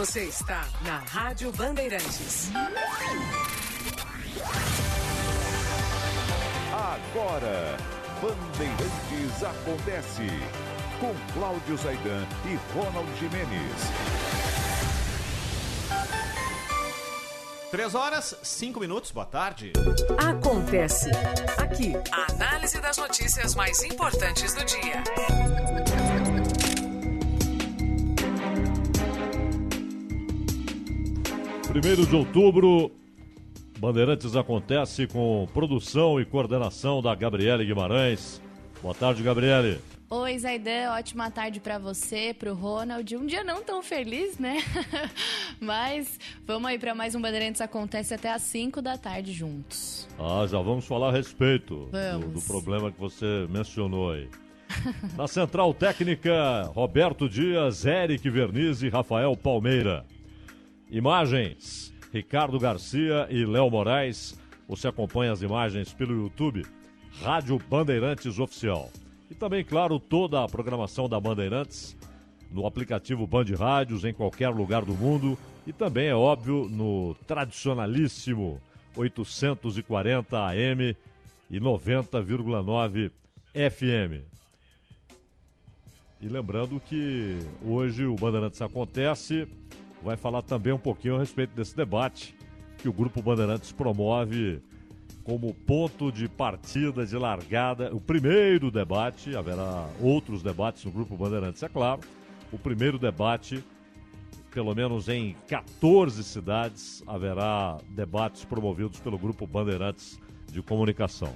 Você está na Rádio Bandeirantes. Agora, Bandeirantes acontece com Cláudio Zaidan e Ronald Jimenez. Três horas, cinco minutos, boa tarde. Acontece aqui. A análise das notícias mais importantes do dia. Primeiro de outubro, Bandeirantes acontece com produção e coordenação da Gabriele Guimarães. Boa tarde, Gabriele. Oi, Zaidan, ótima tarde para você, pro Ronald. Um dia não tão feliz, né? Mas vamos aí para mais um Bandeirantes Acontece até às 5 da tarde juntos. Ah, já vamos falar a respeito do, do problema que você mencionou aí. Na central técnica, Roberto Dias, Eric Verniz e Rafael Palmeira. Imagens, Ricardo Garcia e Léo Moraes. Você acompanha as imagens pelo YouTube, Rádio Bandeirantes Oficial. E também, claro, toda a programação da Bandeirantes no aplicativo Band Rádios em qualquer lugar do mundo e também, é óbvio, no tradicionalíssimo 840 AM e 90,9 FM. E lembrando que hoje o Bandeirantes Acontece vai falar também um pouquinho a respeito desse debate que o Grupo Bandeirantes promove como ponto de partida, de largada. O primeiro debate, haverá outros debates no Grupo Bandeirantes, é claro. O primeiro debate, pelo menos em 14 cidades, haverá debates promovidos pelo Grupo Bandeirantes de Comunicação.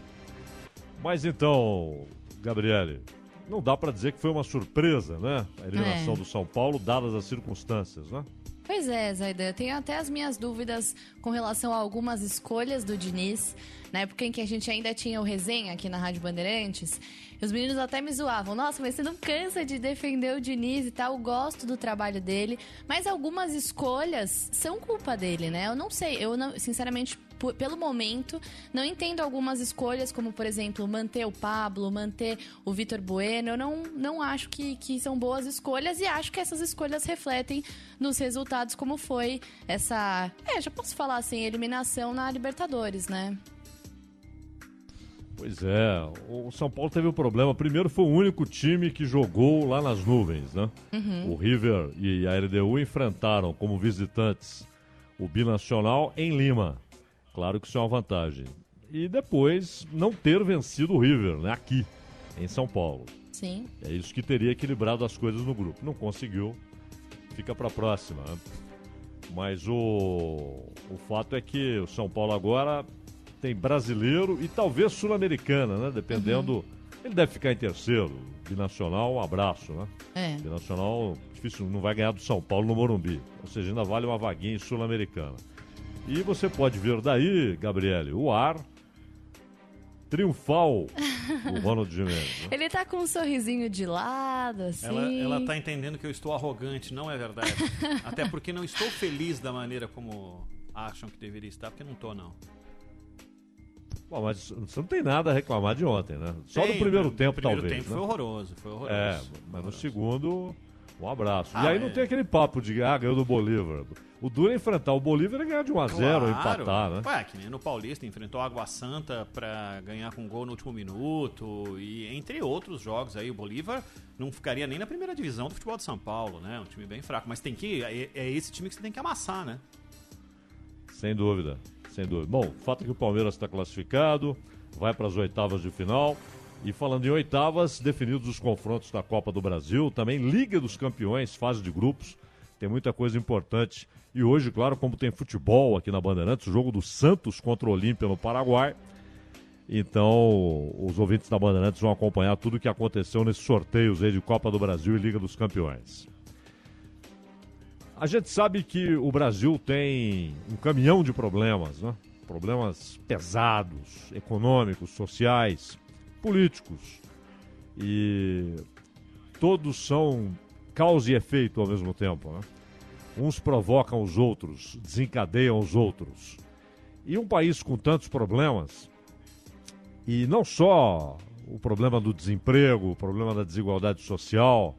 Mas então, Gabriele, não dá para dizer que foi uma surpresa, né? A eliminação É. do São Paulo, dadas as circunstâncias, né? Pois é, Zaidan, eu tenho até as minhas dúvidas com relação a algumas escolhas do Diniz. Na época em que a gente ainda tinha o resenha aqui na Rádio Bandeirantes, os meninos até me zoavam. Nossa, mas você não cansa de defender o Diniz e tal, eu gosto do trabalho dele. Mas algumas escolhas são culpa dele, né? Eu não sei, eu não, sinceramente, pelo momento, não entendo algumas escolhas, como, por exemplo, manter o Pablo, manter o Vitor Bueno. Eu não, não acho que, que são boas escolhas e acho que essas escolhas refletem nos resultados, como foi essa. É, já posso falar assim, eliminação na Libertadores, né? Pois é, o São Paulo teve um problema. Primeiro foi o único time que jogou lá nas nuvens, né? O River e a LDU enfrentaram como visitantes o Binacional em Lima. Claro que isso é uma vantagem. E depois não ter vencido o River, né? Aqui, em São Paulo. Sim. É isso que teria equilibrado as coisas no grupo. Não conseguiu, fica para a próxima. né? Mas o, o fato é que o São Paulo agora tem brasileiro e talvez sul-americana, né? Dependendo. Ele deve ficar em terceiro. Binacional, um abraço, né? É. Binacional, difícil, não vai ganhar do São Paulo no Morumbi. Ou seja, ainda vale uma vaguinha em sul-americana. E você pode ver daí, Gabriele, o ar triunfal do Ronald Gimenez. né? Ele tá com um sorrisinho de lado, assim. Ela, ela tá entendendo que eu estou arrogante, não é verdade. Até porque não estou feliz da maneira como acham que deveria estar, porque não tô, não. Bom, mas você não tem nada a reclamar de ontem, né? Só Tem, no primeiro no tempo, primeiro talvez. tempo né? foi horroroso, foi horroroso. É, mas no Horroroso. segundo, um abraço. Ah, e aí não é. tem aquele papo de ah, ganhou do Bolívar. O duro é enfrentar o Bolívar e ganhar de 1 a 0 ou empatar, né? Ué, que nem no Paulista, enfrentou a Água Santa pra ganhar com gol no último minuto. E entre outros jogos aí, o Bolívar não ficaria nem na primeira divisão do futebol de São Paulo, né? Um time bem fraco. Mas tem que. É, é esse time que você tem que amassar, né? Sem dúvida, sem dúvida. Bom, o fato é que o Palmeiras está classificado, vai para as oitavas de final. E falando em oitavas, definidos os confrontos da Copa do Brasil, também Liga dos Campeões, fase de grupos. Tem muita coisa importante. E hoje, claro, como tem futebol aqui na Bandeirantes, o jogo do Santos contra o Olímpia no Paraguai. Então, os ouvintes da Bandeirantes vão acompanhar tudo o que aconteceu nesses sorteios aí de Copa do Brasil e Liga dos Campeões. A gente sabe que o Brasil tem um caminhão de problemas, né? Problemas pesados, econômicos, sociais, políticos. E todos são causa e efeito ao mesmo tempo, né? Uns provocam os outros, desencadeiam os outros. E um país com tantos problemas, e não só o problema do desemprego, o problema da desigualdade social,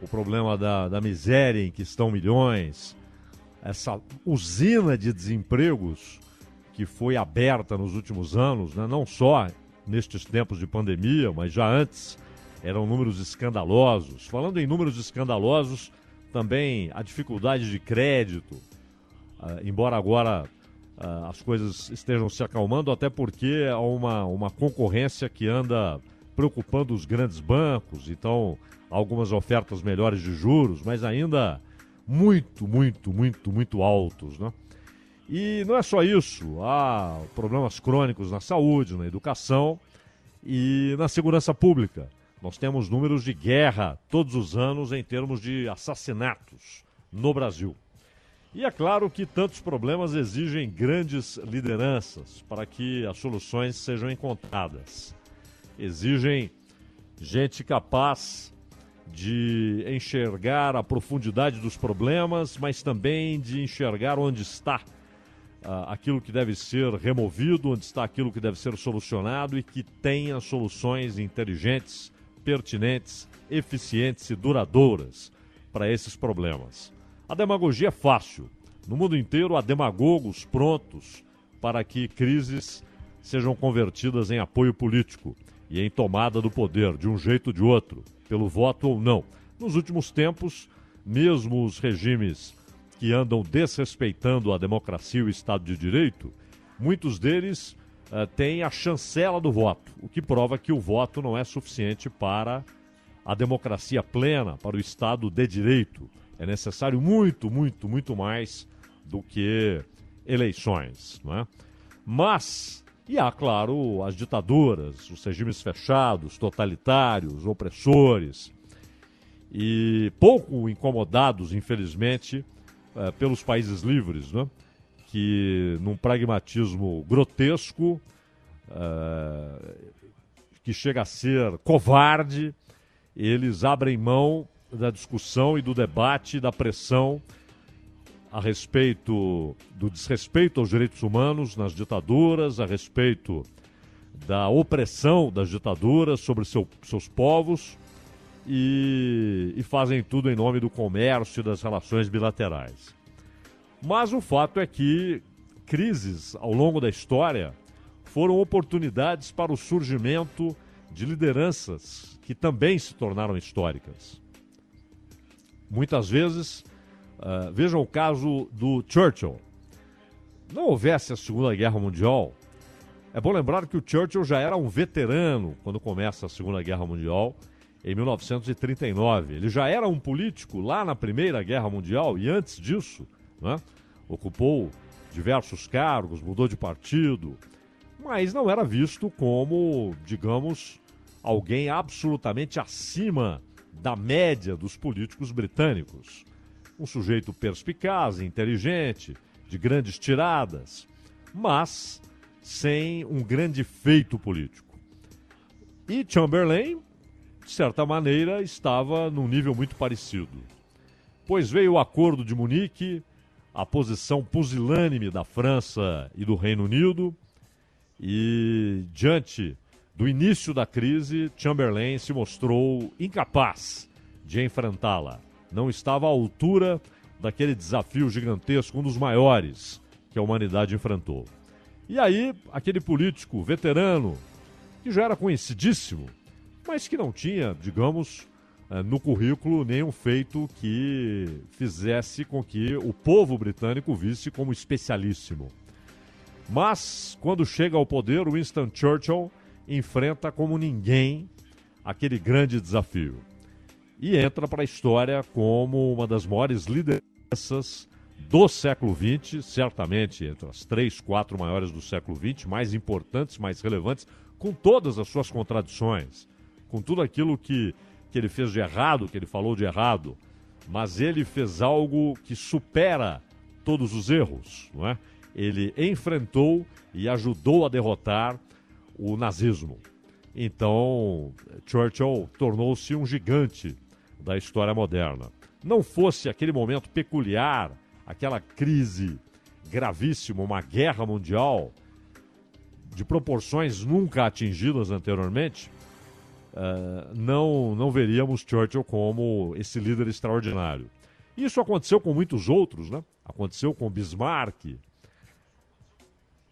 o problema da, da miséria em que estão milhões, essa usina de desempregos que foi aberta nos últimos anos, né? não só nestes tempos de pandemia, mas já antes, eram números escandalosos. Falando em números escandalosos, também a dificuldade de crédito, uh, embora agora uh, as coisas estejam se acalmando, até porque há uma, uma concorrência que anda preocupando os grandes bancos, então algumas ofertas melhores de juros, mas ainda muito, muito, muito, muito altos, né? E não é só isso, há problemas crônicos na saúde, na educação e na segurança pública. Nós temos números de guerra todos os anos em termos de assassinatos no Brasil. E é claro que tantos problemas exigem grandes lideranças para que as soluções sejam encontradas. Exigem gente capaz de enxergar a profundidade dos problemas, mas também de enxergar onde está uh, aquilo que deve ser removido, onde está aquilo que deve ser solucionado e que tenha soluções inteligentes pertinentes, eficientes e duradouras para esses problemas. A demagogia é fácil. No mundo inteiro há demagogos prontos para que crises sejam convertidas em apoio político e em tomada do poder, de um jeito ou de outro, pelo voto ou não. Nos últimos tempos, mesmo os regimes que andam desrespeitando a democracia e o Estado de Direito, muitos deles uh, tem a chancela do voto, o que prova que o voto não é suficiente para a democracia plena, para o Estado de direito. É necessário muito, muito, muito mais do que eleições. Não é? Mas, e há, claro, as ditaduras, os regimes fechados, totalitários, opressores, e pouco incomodados, infelizmente, uh, pelos países livres, não é? que num pragmatismo grotesco, uh, que chega a ser covarde, eles abrem mão da discussão e do debate, da pressão a respeito do desrespeito aos direitos humanos nas ditaduras, a respeito da opressão das ditaduras sobre seu, seus povos e, e fazem tudo em nome do comércio e das relações bilaterais. Mas o fato é que crises ao longo da história foram oportunidades para o surgimento de lideranças que também se tornaram históricas. Muitas vezes, uh, vejam o caso do Churchill. Não houvesse a Segunda Guerra Mundial, é bom lembrar que o Churchill já era um veterano quando começa a Segunda Guerra Mundial, em 1939. Ele já era um político lá na Primeira Guerra Mundial e antes disso né? ocupou diversos cargos, mudou de partido, mas não era visto como, digamos, alguém absolutamente acima da média dos políticos britânicos. Um sujeito perspicaz, inteligente, de grandes tiradas, mas sem um grande feito político. E Chamberlain, de certa maneira, estava num nível muito parecido. Pois veio o Acordo de Munique, a posição pusilânime da França e do Reino Unido. E diante do início da crise, Chamberlain se mostrou incapaz de enfrentá-la. Não estava à altura daquele desafio gigantesco, um dos maiores que a humanidade enfrentou. E aí, aquele político veterano, que já era conhecidíssimo, mas que não tinha, digamos, eh, no currículo nenhum feito que fizesse com que o povo britânico visse como especialíssimo. Mas, quando chega ao poder, Winston Churchill enfrenta como ninguém aquele grande desafio. E entra para a história como uma das maiores lideranças do século XX, certamente entre as três, quatro maiores do século XX, mais importantes, mais relevantes, com todas as suas contradições, com tudo aquilo que, que ele fez de errado, que ele falou de errado, mas ele fez algo que supera todos os erros, não é? Ele enfrentou e ajudou a derrotar o nazismo. Então, Churchill tornou-se um gigante da história moderna. Não fosse aquele momento peculiar, aquela crise gravíssima, uma guerra mundial de proporções nunca atingidas anteriormente, uh, não, não veríamos Churchill como esse líder extraordinário. Isso aconteceu com muitos outros, né? Aconteceu com Bismarck,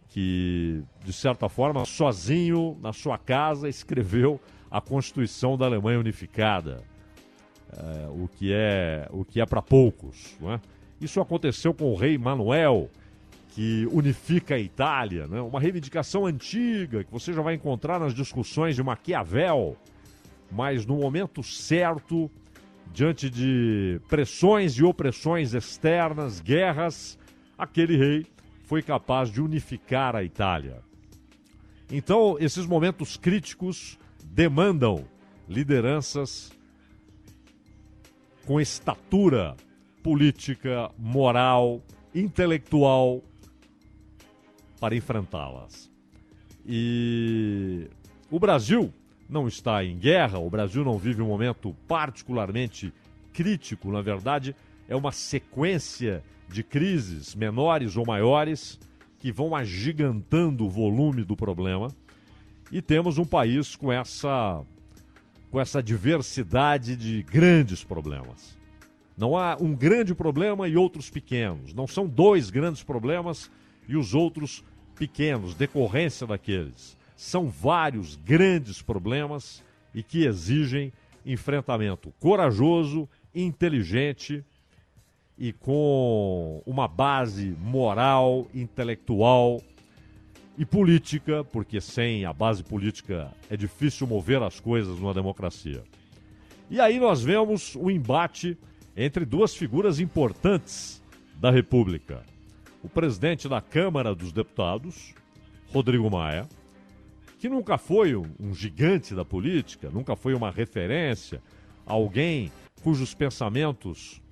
que, de certa forma, sozinho, na sua casa, escreveu a Constituição da Alemanha Unificada, é, o que é, o que é para poucos. Não é? Isso aconteceu com o rei Manuel, que unifica a Itália, né? uma reivindicação antiga que você já vai encontrar nas discussões de Maquiavel, mas no momento certo, diante de pressões e opressões externas, guerras, aquele rei foi capaz de unificar a Itália. Então, esses momentos críticos demandam lideranças com estatura política, moral, intelectual para enfrentá-las. E o Brasil não está em guerra, o Brasil não vive um momento particularmente crítico, na verdade, é uma sequência de crises menores ou maiores que vão agigantando o volume do problema. E temos um país com essa com essa diversidade de grandes problemas. Não há um grande problema e outros pequenos. Não são dois grandes problemas e os outros pequenos, decorrência daqueles. São vários grandes problemas e que exigem enfrentamento corajoso, inteligente e com uma base moral, intelectual e política, porque sem a base política é difícil mover as coisas numa democracia. E aí nós vemos o um embate entre duas figuras importantes da República. O presidente da Câmara dos Deputados, Rodrigo Maia, que nunca foi um gigante da política, nunca foi uma referência, alguém cujos pensamentos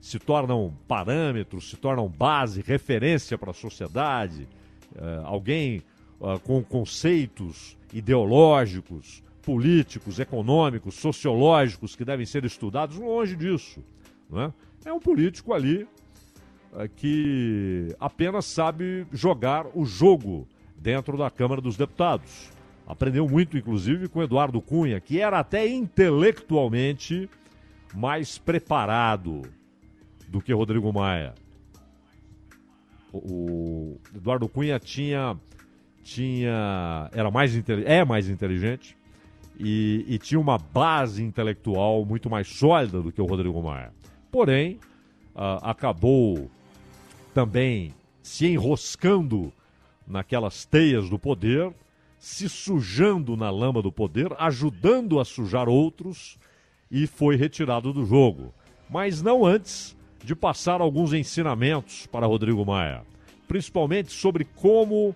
se tornam parâmetros, se tornam base, referência para a sociedade, uh, alguém uh, com conceitos ideológicos, políticos, econômicos, sociológicos que devem ser estudados, longe disso. Né? É um político ali uh, que apenas sabe jogar o jogo dentro da Câmara dos Deputados. Aprendeu muito, inclusive, com Eduardo Cunha, que era até intelectualmente mais preparado do que Rodrigo Maia. O, Eduardo Cunha tinha tinha era mais é mais inteligente e, e, tinha uma base intelectual muito mais sólida do que o Rodrigo Maia. Porém, uh, acabou também se enroscando naquelas teias do poder, se sujando na lama do poder, ajudando a sujar outros e foi retirado do jogo. Mas não antes de passar alguns ensinamentos para Rodrigo Maia, principalmente sobre como,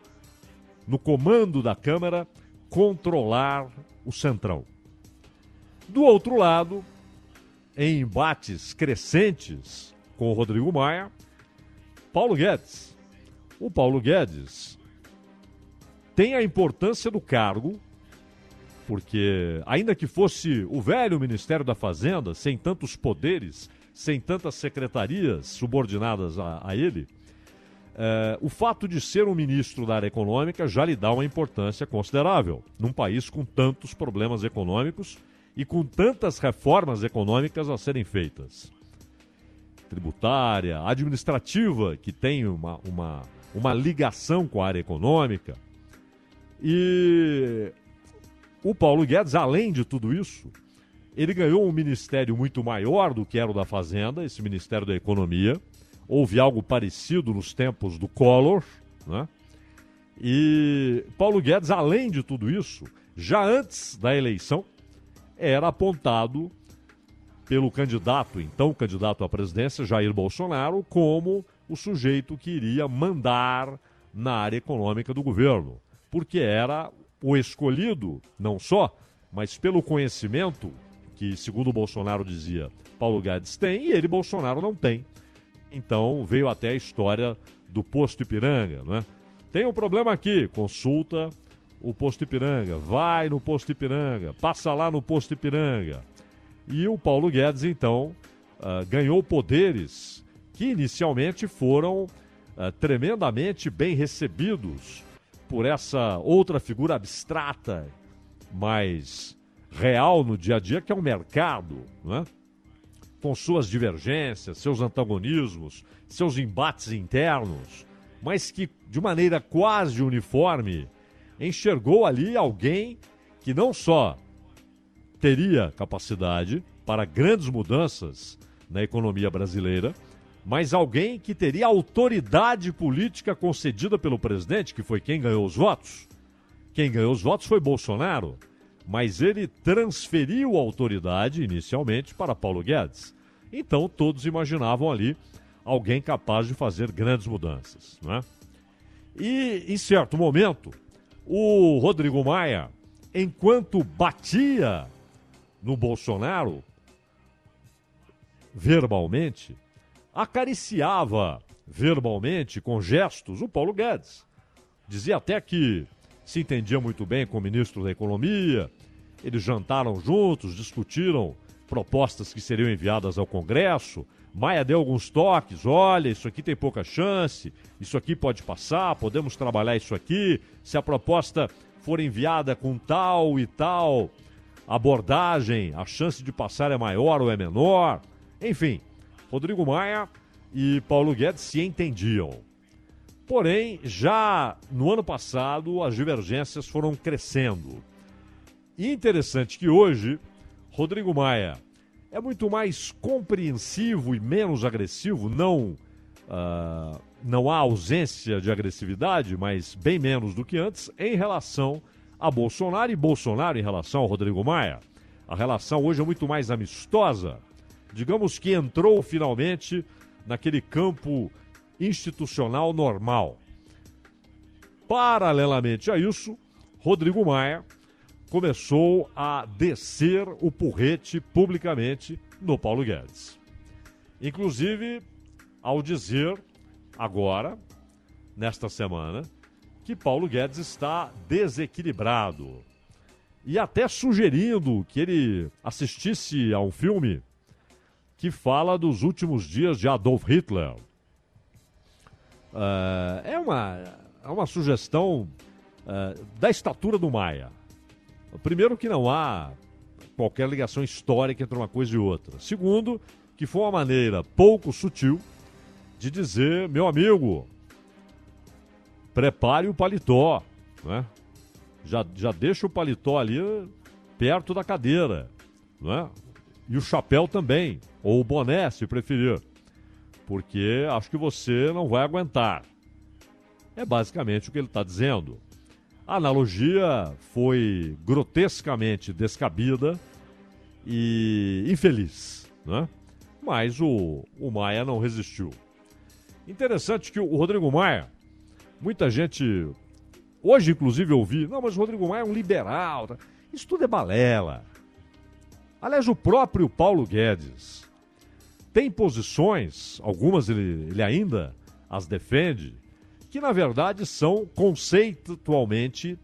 no comando da Câmara, controlar o Centrão. Do outro lado, em embates crescentes com o Rodrigo Maia, Paulo Guedes. O Paulo Guedes tem a importância do cargo, porque, ainda que fosse o velho Ministério da Fazenda, sem tantos poderes, sem tantas secretarias subordinadas a, a ele, é, o fato de ser um ministro da área econômica já lhe dá uma importância considerável num país com tantos problemas econômicos e com tantas reformas econômicas a serem feitas. tributária, administrativa, que tem uma, uma, uma ligação com a área econômica. E o Paulo Guedes, além de tudo isso, ele ganhou um ministério muito maior do que era o da Fazenda, esse Ministério da Economia. Houve algo parecido nos tempos do Collor, né? E Paulo Guedes, além de tudo isso, já antes da eleição, era apontado pelo candidato, então candidato à presidência, Jair Bolsonaro, como o sujeito que iria mandar na área econômica do governo, porque era o escolhido, não só, mas pelo conhecimento que, segundo o Bolsonaro dizia, Paulo Guedes tem e ele, Bolsonaro, não tem. Então veio até a história do posto Ipiranga, né? Tem um problema aqui, consulta o posto Ipiranga, vai no posto Ipiranga, passa lá no posto Ipiranga. E o Paulo Guedes, então, uh, ganhou poderes que inicialmente foram uh, tremendamente bem recebidos por essa outra figura abstrata, mas real no dia a dia, que é o mercado, né? com suas divergências, seus antagonismos, seus embates internos, mas que de maneira quase uniforme enxergou ali alguém que não só teria capacidade para grandes mudanças na economia brasileira, mas alguém que teria autoridade política concedida pelo presidente, que foi quem ganhou os votos. Quem ganhou os votos foi Bolsonaro, mas ele transferiu a autoridade inicialmente para Paulo Guedes. Então todos imaginavam ali alguém capaz de fazer grandes mudanças. Né? E em certo momento, o Rodrigo Maia, enquanto batia no Bolsonaro, verbalmente, acariciava verbalmente, com gestos, o Paulo Guedes. Dizia até que se entendia muito bem com o ministro da Economia, eles jantaram juntos, discutiram propostas que seriam enviadas ao Congresso. Maia deu alguns toques: olha, isso aqui tem pouca chance, isso aqui pode passar, podemos trabalhar isso aqui. Se a proposta for enviada com tal e tal abordagem, a chance de passar é maior ou é menor. Enfim, Rodrigo Maia e Paulo Guedes se entendiam. Porém, já no ano passado, as divergências foram crescendo. E interessante que hoje, Rodrigo Maia é muito mais compreensivo e menos agressivo, não, uh, não há ausência de agressividade, mas bem menos do que antes, em relação a Bolsonaro e Bolsonaro em relação ao Rodrigo Maia. A relação hoje é muito mais amistosa. Digamos que entrou finalmente naquele campo institucional normal. Paralelamente a isso, Rodrigo Maia começou a descer o porrete publicamente no Paulo Guedes. Inclusive, ao dizer agora, nesta semana, que Paulo Guedes está desequilibrado. E até sugerindo que ele assistisse a um filme que fala dos últimos dias de Adolf Hitler. Uh, é, uma, é uma sugestão uh, da estatura do Maia. Primeiro, que não há qualquer ligação histórica entre uma coisa e outra. Segundo, que foi uma maneira pouco sutil de dizer: meu amigo, prepare o paletó, né? Já, já deixa o paletó ali perto da cadeira, né? E o chapéu também, ou o boné, se preferir, porque acho que você não vai aguentar. É basicamente o que ele está dizendo. A analogia foi grotescamente descabida e infeliz, né? Mas o, o Maia não resistiu. Interessante que o Rodrigo Maia Muita gente, hoje inclusive eu vi, não, mas o Rodrigo Maia é um liberal. Tá? Isso tudo é balela. Aliás, o próprio Paulo Guedes tem posições, algumas ele, ele ainda as defende, que na verdade são conceitualmente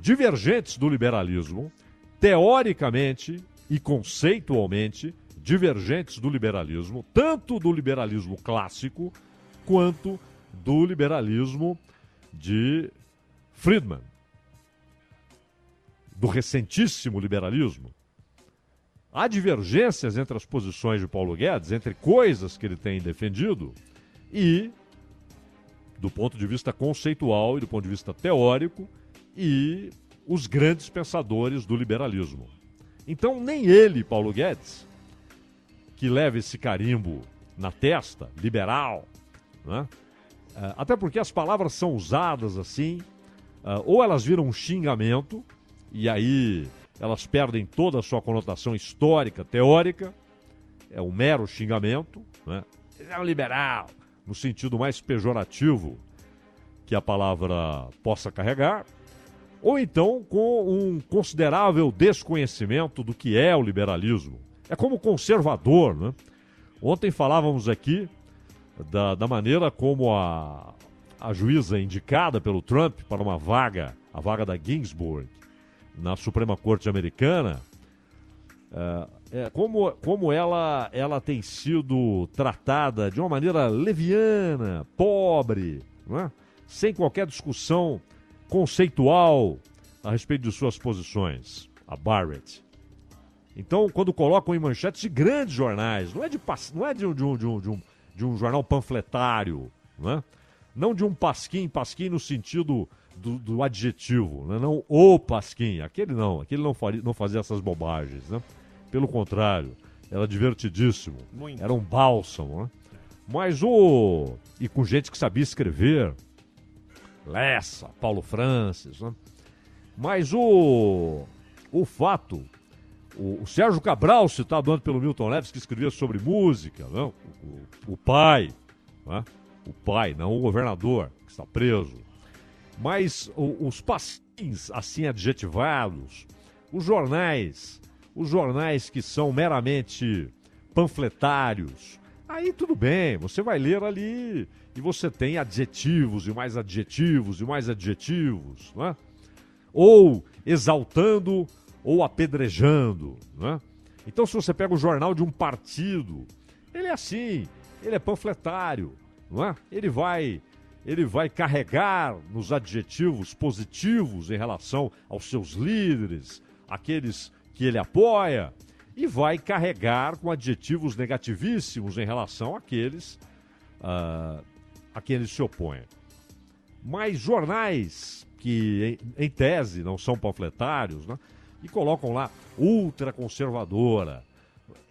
divergentes do liberalismo, teoricamente e conceitualmente divergentes do liberalismo, tanto do liberalismo clássico quanto do liberalismo de Friedman, do recentíssimo liberalismo. Há divergências entre as posições de Paulo Guedes, entre coisas que ele tem defendido e, do ponto de vista conceitual e do ponto de vista teórico, e os grandes pensadores do liberalismo. Então, nem ele, Paulo Guedes, que leva esse carimbo na testa, liberal, né? Uh, até porque as palavras são usadas assim, uh, ou elas viram um xingamento, e aí elas perdem toda a sua conotação histórica, teórica, é um mero xingamento, né? É um liberal, no sentido mais pejorativo que a palavra possa carregar, ou então com um considerável desconhecimento do que é o liberalismo. É como conservador, né? Ontem falávamos aqui da, da maneira como a, a juíza indicada pelo Trump para uma vaga, a vaga da Ginsburg, na Suprema Corte Americana, é, é, como, como ela, ela tem sido tratada de uma maneira leviana, pobre, é? sem qualquer discussão conceitual a respeito de suas posições, a Barrett. Então, quando colocam em manchetes de grandes jornais, não é de, não é de, um, de, um, de, um, de um jornal panfletário, não, é? não de um pasquim, pasquim no sentido do, do adjetivo, né? não o pasquim, aquele não, aquele não, faria, não fazia essas bobagens, né? pelo contrário, era divertidíssimo, Muito. era um bálsamo, né? mas o... e com gente que sabia escrever, Lessa, Paulo Francis, né? mas o, o fato o, o, Sérgio Cabral, citado antes pelo Milton Leves, que escrevia sobre música, não? O, o, o pai, né? o pai, não o governador, que está preso. Mas os pasquins assim adjetivados, os jornais, os jornais que são meramente panfletários, aí tudo bem, você vai ler ali e você tem adjetivos e mais adjetivos e mais adjetivos, não é? ou exaltando ou apedrejando. Né? Então, se você pega o jornal de um partido, ele é assim, ele é panfletário, não é? Ele vai, ele vai carregar nos adjetivos positivos em relação aos seus líderes, aqueles que ele apoia, e vai carregar com adjetivos negativíssimos em relação àqueles uh, a quem ele se opõe. Mas jornais que, em, em tese, não são panfletários, né? e colocam lá ultraconservadora.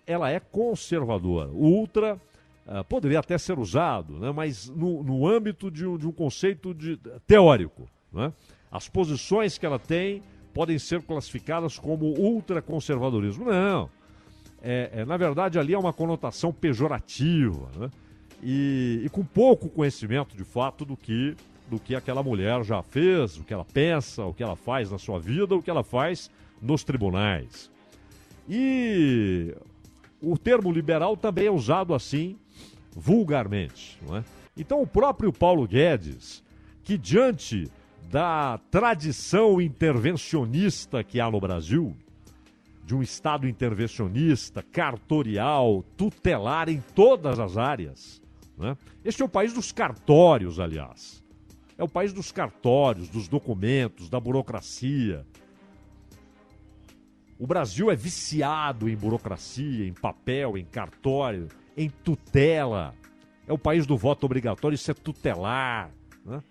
Ela é conservadora. ultra uh, poderia até ser usado, né, mas no, no âmbito de, de, um conceito de, teórico. Né? As posições que ela tem podem ser classificadas como ultraconservadorismo. Não. É, é, na verdade, ali é uma conotação pejorativa né? e, e com pouco conhecimento de fato do que do que aquela mulher já fez, o que ela pensa, o que ela faz na sua vida, o que ela faz nos tribunais. E o termo liberal também é usado assim vulgarmente. Não é? Então, o próprio Paulo Guedes, que diante da tradição intervencionista que há no Brasil, de um Estado intervencionista, cartorial, tutelar em todas as áreas. Né? Este é o país dos cartórios, aliás. É o país dos cartórios, dos documentos, da burocracia. O Brasil é viciado em burocracia, em papel, em cartório, em tutela. É o país do voto obrigatório, isso é tutelar. Né?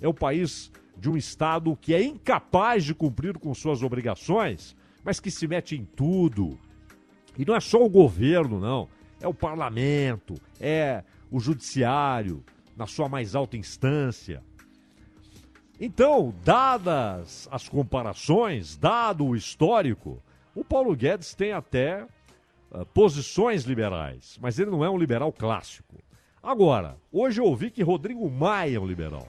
É o país de um Estado que é incapaz de cumprir com suas obrigações, mas que se mete em tudo. E não é só o governo, não. É o parlamento, é o judiciário, na sua mais alta instância. Então, dadas as comparações, dado o histórico, o Paulo Guedes tem até uh, posições liberais, mas ele não é um liberal clássico. Agora, hoje eu ouvi que Rodrigo Maia é um liberal.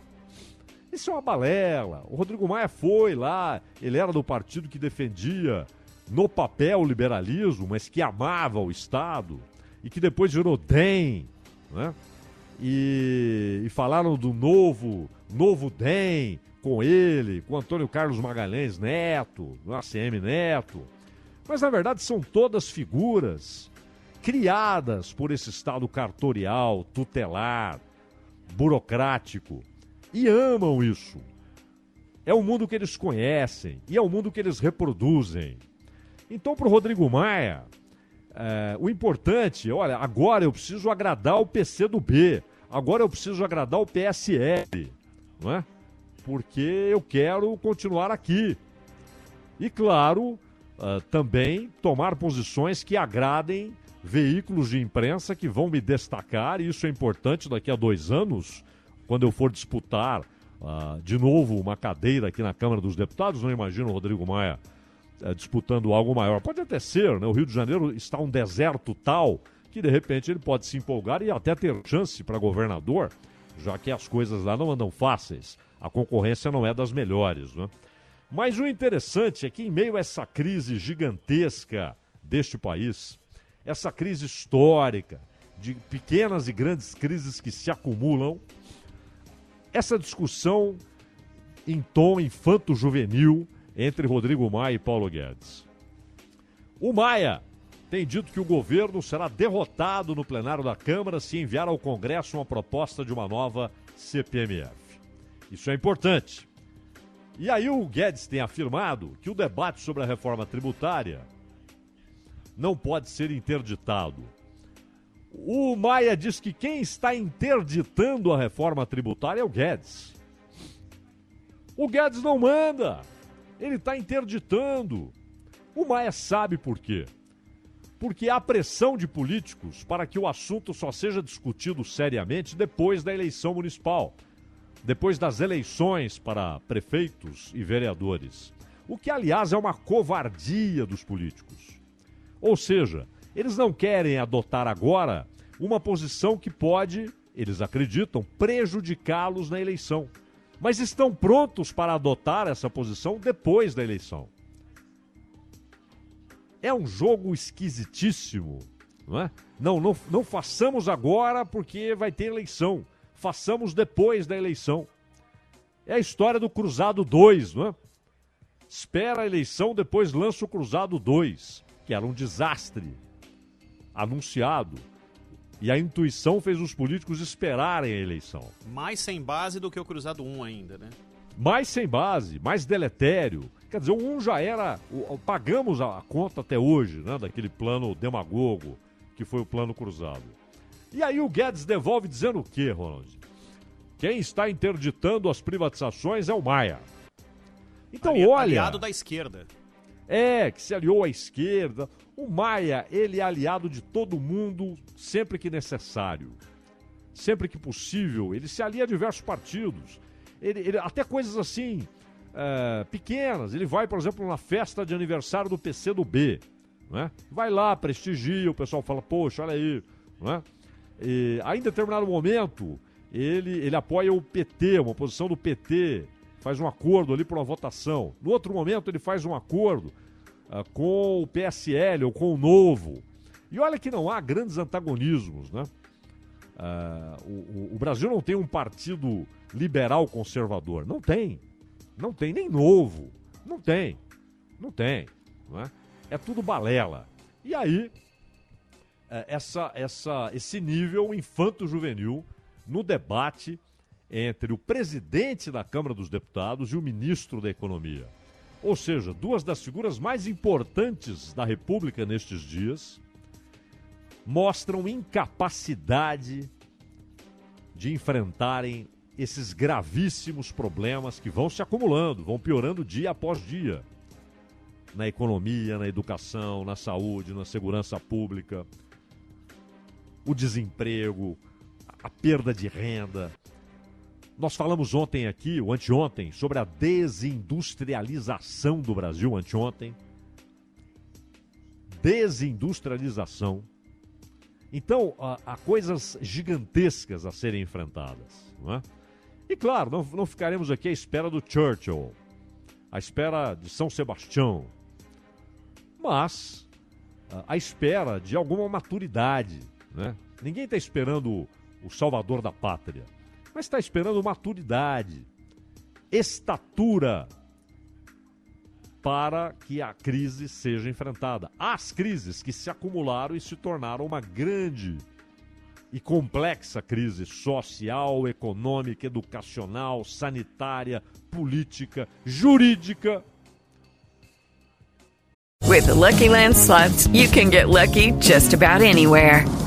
Isso é uma balela. O Rodrigo Maia foi lá, ele era do partido que defendia no papel o liberalismo, mas que amava o Estado e que depois virou DEM, né? E, e falaram do novo, novo DEM com ele, com Antônio Carlos Magalhães Neto, do ACM Neto. Mas na verdade são todas figuras criadas por esse Estado cartorial, tutelar, burocrático. E amam isso. É o mundo que eles conhecem e é o mundo que eles reproduzem. Então, para o Rodrigo Maia, é, o importante, olha, agora eu preciso agradar o PC do B, agora eu preciso agradar o PSL, não é? Porque eu quero continuar aqui. E claro, uh, também tomar posições que agradem veículos de imprensa que vão me destacar, e isso é importante daqui a dois anos, quando eu for disputar uh, de novo uma cadeira aqui na Câmara dos Deputados. Não imagino o Rodrigo Maia uh, disputando algo maior. Pode até ser, né? O Rio de Janeiro está um deserto tal que de repente ele pode se empolgar e até ter chance para governador, já que as coisas lá não andam fáceis. A concorrência não é das melhores, né? Mas o interessante é que, em meio a essa crise gigantesca deste país, essa crise histórica, de pequenas e grandes crises que se acumulam, essa discussão em tom infanto-juvenil entre Rodrigo Maia e Paulo Guedes. O Maia tem dito que o governo será derrotado no plenário da Câmara se enviar ao Congresso uma proposta de uma nova CPMF. Isso é importante. E aí o Guedes tem afirmado que o debate sobre a reforma tributária não pode ser interditado. O Maia diz que quem está interditando a reforma tributária é o Guedes. O Guedes não manda. Ele está interditando. O Maia sabe por quê. Porque há pressão de políticos para que o assunto só seja discutido seriamente depois da eleição municipal, depois das eleições para prefeitos e vereadores. O que, aliás, é uma covardia dos políticos. Ou seja, eles não querem adotar agora uma posição que pode, eles acreditam, prejudicá-los na eleição. Mas estão prontos para adotar essa posição depois da eleição. É um jogo esquisitíssimo, não é? Não, não, não façamos agora porque vai ter eleição. Façamos depois da eleição. É a história do Cruzado 2, não é? Espera a eleição, depois lança o Cruzado 2, que era um desastre anunciado. E a intuição fez os políticos esperarem a eleição. Mais sem base do que o Cruzado 1 ainda, né? Mais sem base, mais deletério. Quer dizer, o 1 já era. O, pagamos a, a conta até hoje, né? Daquele plano demagogo que foi o plano cruzado. E aí o Guedes devolve dizendo o quê, Ronald? Quem está interditando as privatizações é o Maia. Então, Ali, olha. Aliado da esquerda. É, que se aliou à esquerda. O Maia, ele é aliado de todo mundo sempre que necessário. Sempre que possível. Ele se alia a diversos partidos. Ele, ele até coisas assim, é, pequenas. Ele vai, por exemplo, na festa de aniversário do PC do B. Né? Vai lá, prestigia, o pessoal fala, poxa, olha aí. Né? E, em determinado momento, ele, ele apoia o PT, uma posição do PT faz um acordo ali para uma votação. No outro momento, ele faz um acordo uh, com o PSL ou com o Novo. E olha que não há grandes antagonismos, né? Uh, o, o, Brasil não tem um partido liberal conservador. Não tem. Não tem. Nem novo. Não tem. Não tem. Não é? é tudo balela. E aí, essa, essa, esse nível infanto-juvenil no debate entre o presidente da Câmara dos Deputados e o ministro da Economia. Ou seja, duas das figuras mais importantes da República nestes dias mostram incapacidade de enfrentarem esses gravíssimos problemas que vão se acumulando, vão piorando dia após dia. Na economia, na educação, na saúde, na segurança pública, o desemprego, a perda de renda, nós falamos ontem aqui, ou anteontem, sobre a desindustrialização do Brasil, anteontem. Desindustrialização. Então, há, há coisas gigantescas a serem enfrentadas. Não é? E claro, não, não ficaremos aqui à espera do Churchill, à espera de São Sebastião, mas à espera de alguma maturidade. Né? Ninguém está esperando o salvador da pátria mas está esperando maturidade, estatura para que a crise seja enfrentada. As crises que se acumularam e se tornaram uma grande e complexa crise social, econômica, educacional, sanitária, política, jurídica. With the Lucky Land slots, you can get lucky just about anywhere.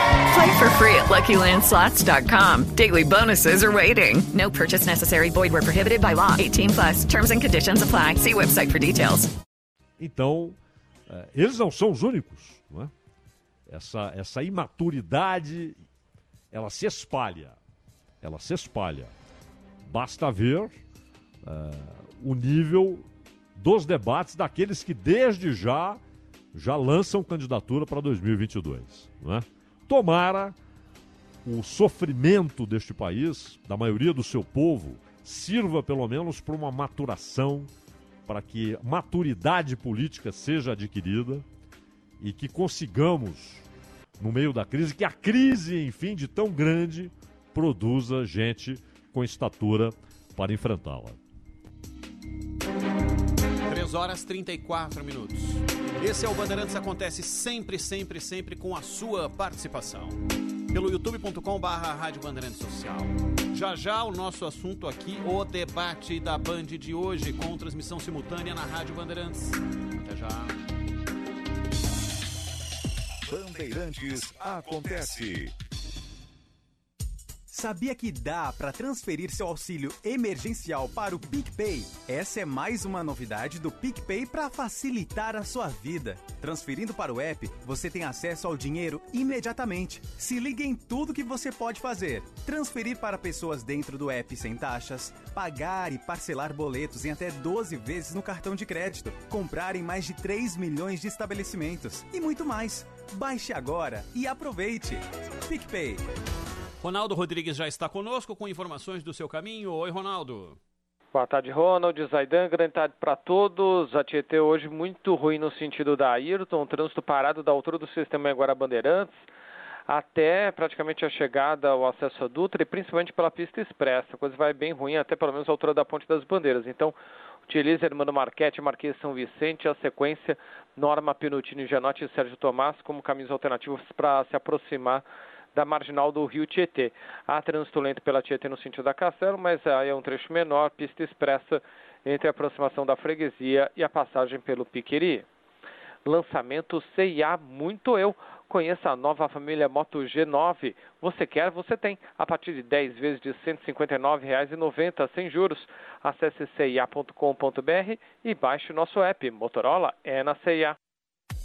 Play for free at LuckyLandSlots.com. Daily bonuses are waiting. No purchase necessary. Void where prohibited by law. 18 plus. Terms and conditions apply. See website for details. Então, eh, eles não são os únicos. Não é? essa, essa imaturidade, ela se espalha. Ela se espalha. Basta ver eh, o nível dos debates daqueles que desde já já lançam candidatura para 2022. Não é? Tomara o sofrimento deste país, da maioria do seu povo, sirva pelo menos para uma maturação, para que maturidade política seja adquirida e que consigamos, no meio da crise, que a crise, enfim, de tão grande, produza gente com estatura para enfrentá-la. 3 horas 34 minutos. Esse é o Bandeirantes Acontece sempre, sempre, sempre com a sua participação. Pelo youtube.com barra Rádio Bandeirantes Social. Já já o nosso assunto aqui, o debate da Band de hoje, com transmissão simultânea na Rádio Bandeirantes. Até já. Bandeirantes Acontece. Sabia que dá para transferir seu auxílio emergencial para o PicPay? Essa é mais uma novidade do PicPay para facilitar a sua vida. Transferindo para o app, você tem acesso ao dinheiro imediatamente. Se liga em tudo que você pode fazer: transferir para pessoas dentro do app sem taxas, pagar e parcelar boletos em até 12 vezes no cartão de crédito, comprar em mais de 3 milhões de estabelecimentos e muito mais. Baixe agora e aproveite. PicPay. Ronaldo Rodrigues já está conosco com informações do seu caminho. Oi, Ronaldo. Boa tarde, Ronald. Zaidan, grande tarde para todos. A Tietê hoje muito ruim no sentido da Ayrton, trânsito parado da altura do sistema Guará Bandeirantes até praticamente a chegada ao acesso a Dutra e principalmente pela pista expressa. A coisa vai bem ruim até pelo menos a altura da Ponte das Bandeiras. Então, utilize Hermano Marquete, Marquês São Vicente, a sequência Norma Pinutini, Janotti e Sérgio Tomás como caminhos alternativos para se aproximar da marginal do Rio Tietê. Há trânsito lento pela Tietê no sentido da Castelo, mas aí é um trecho menor, pista expressa entre a aproximação da freguesia e a passagem pelo Piqueri. Lançamento CIA Muito Eu. Conheça a nova família Moto G9. Você quer, você tem. A partir de 10 vezes de R$ 159,90 sem juros. Acesse cia.com.br e baixe o nosso app. Motorola é na CIA.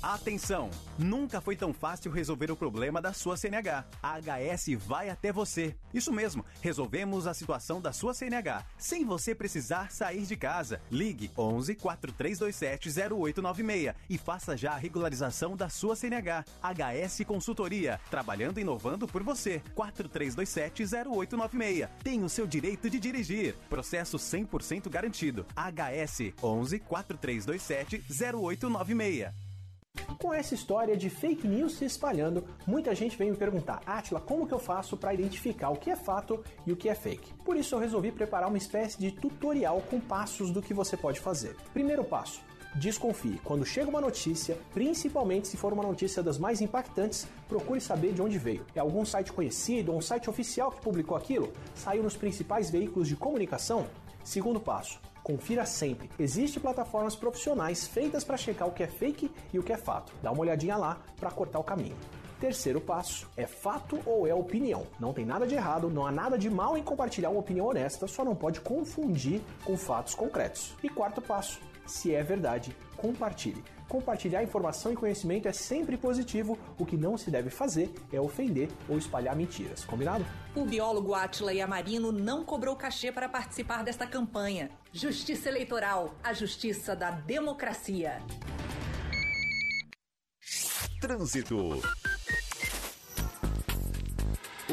Atenção! Nunca foi tão fácil resolver o problema da sua CNH. A HS vai até você. Isso mesmo, resolvemos a situação da sua CNH sem você precisar sair de casa. Ligue 11 4327 0896 e faça já a regularização da sua CNH. HS Consultoria, trabalhando e inovando por você. 4327 0896. Tem o seu direito de dirigir. Processo 100% garantido. HS 11 4327 0896. Com essa história de fake news se espalhando, muita gente vem me perguntar, Atila, como que eu faço para identificar o que é fato e o que é fake? Por isso eu resolvi preparar uma espécie de tutorial com passos do que você pode fazer. Primeiro passo, desconfie. Quando chega uma notícia, principalmente se for uma notícia das mais impactantes, procure saber de onde veio. É algum site conhecido ou um site oficial que publicou aquilo? Saiu nos principais veículos de comunicação? Segundo passo, Confira sempre. Existem plataformas profissionais feitas para checar o que é fake e o que é fato. Dá uma olhadinha lá para cortar o caminho. Terceiro passo: é fato ou é opinião? Não tem nada de errado, não há nada de mal em compartilhar uma opinião honesta, só não pode confundir com fatos concretos. E quarto passo: se é verdade, compartilhe. Compartilhar informação e conhecimento é sempre positivo, o que não se deve fazer é ofender ou espalhar mentiras. Combinado? O biólogo Átila Yamarino não cobrou cachê para participar desta campanha. Justiça Eleitoral, a justiça da democracia. Trânsito.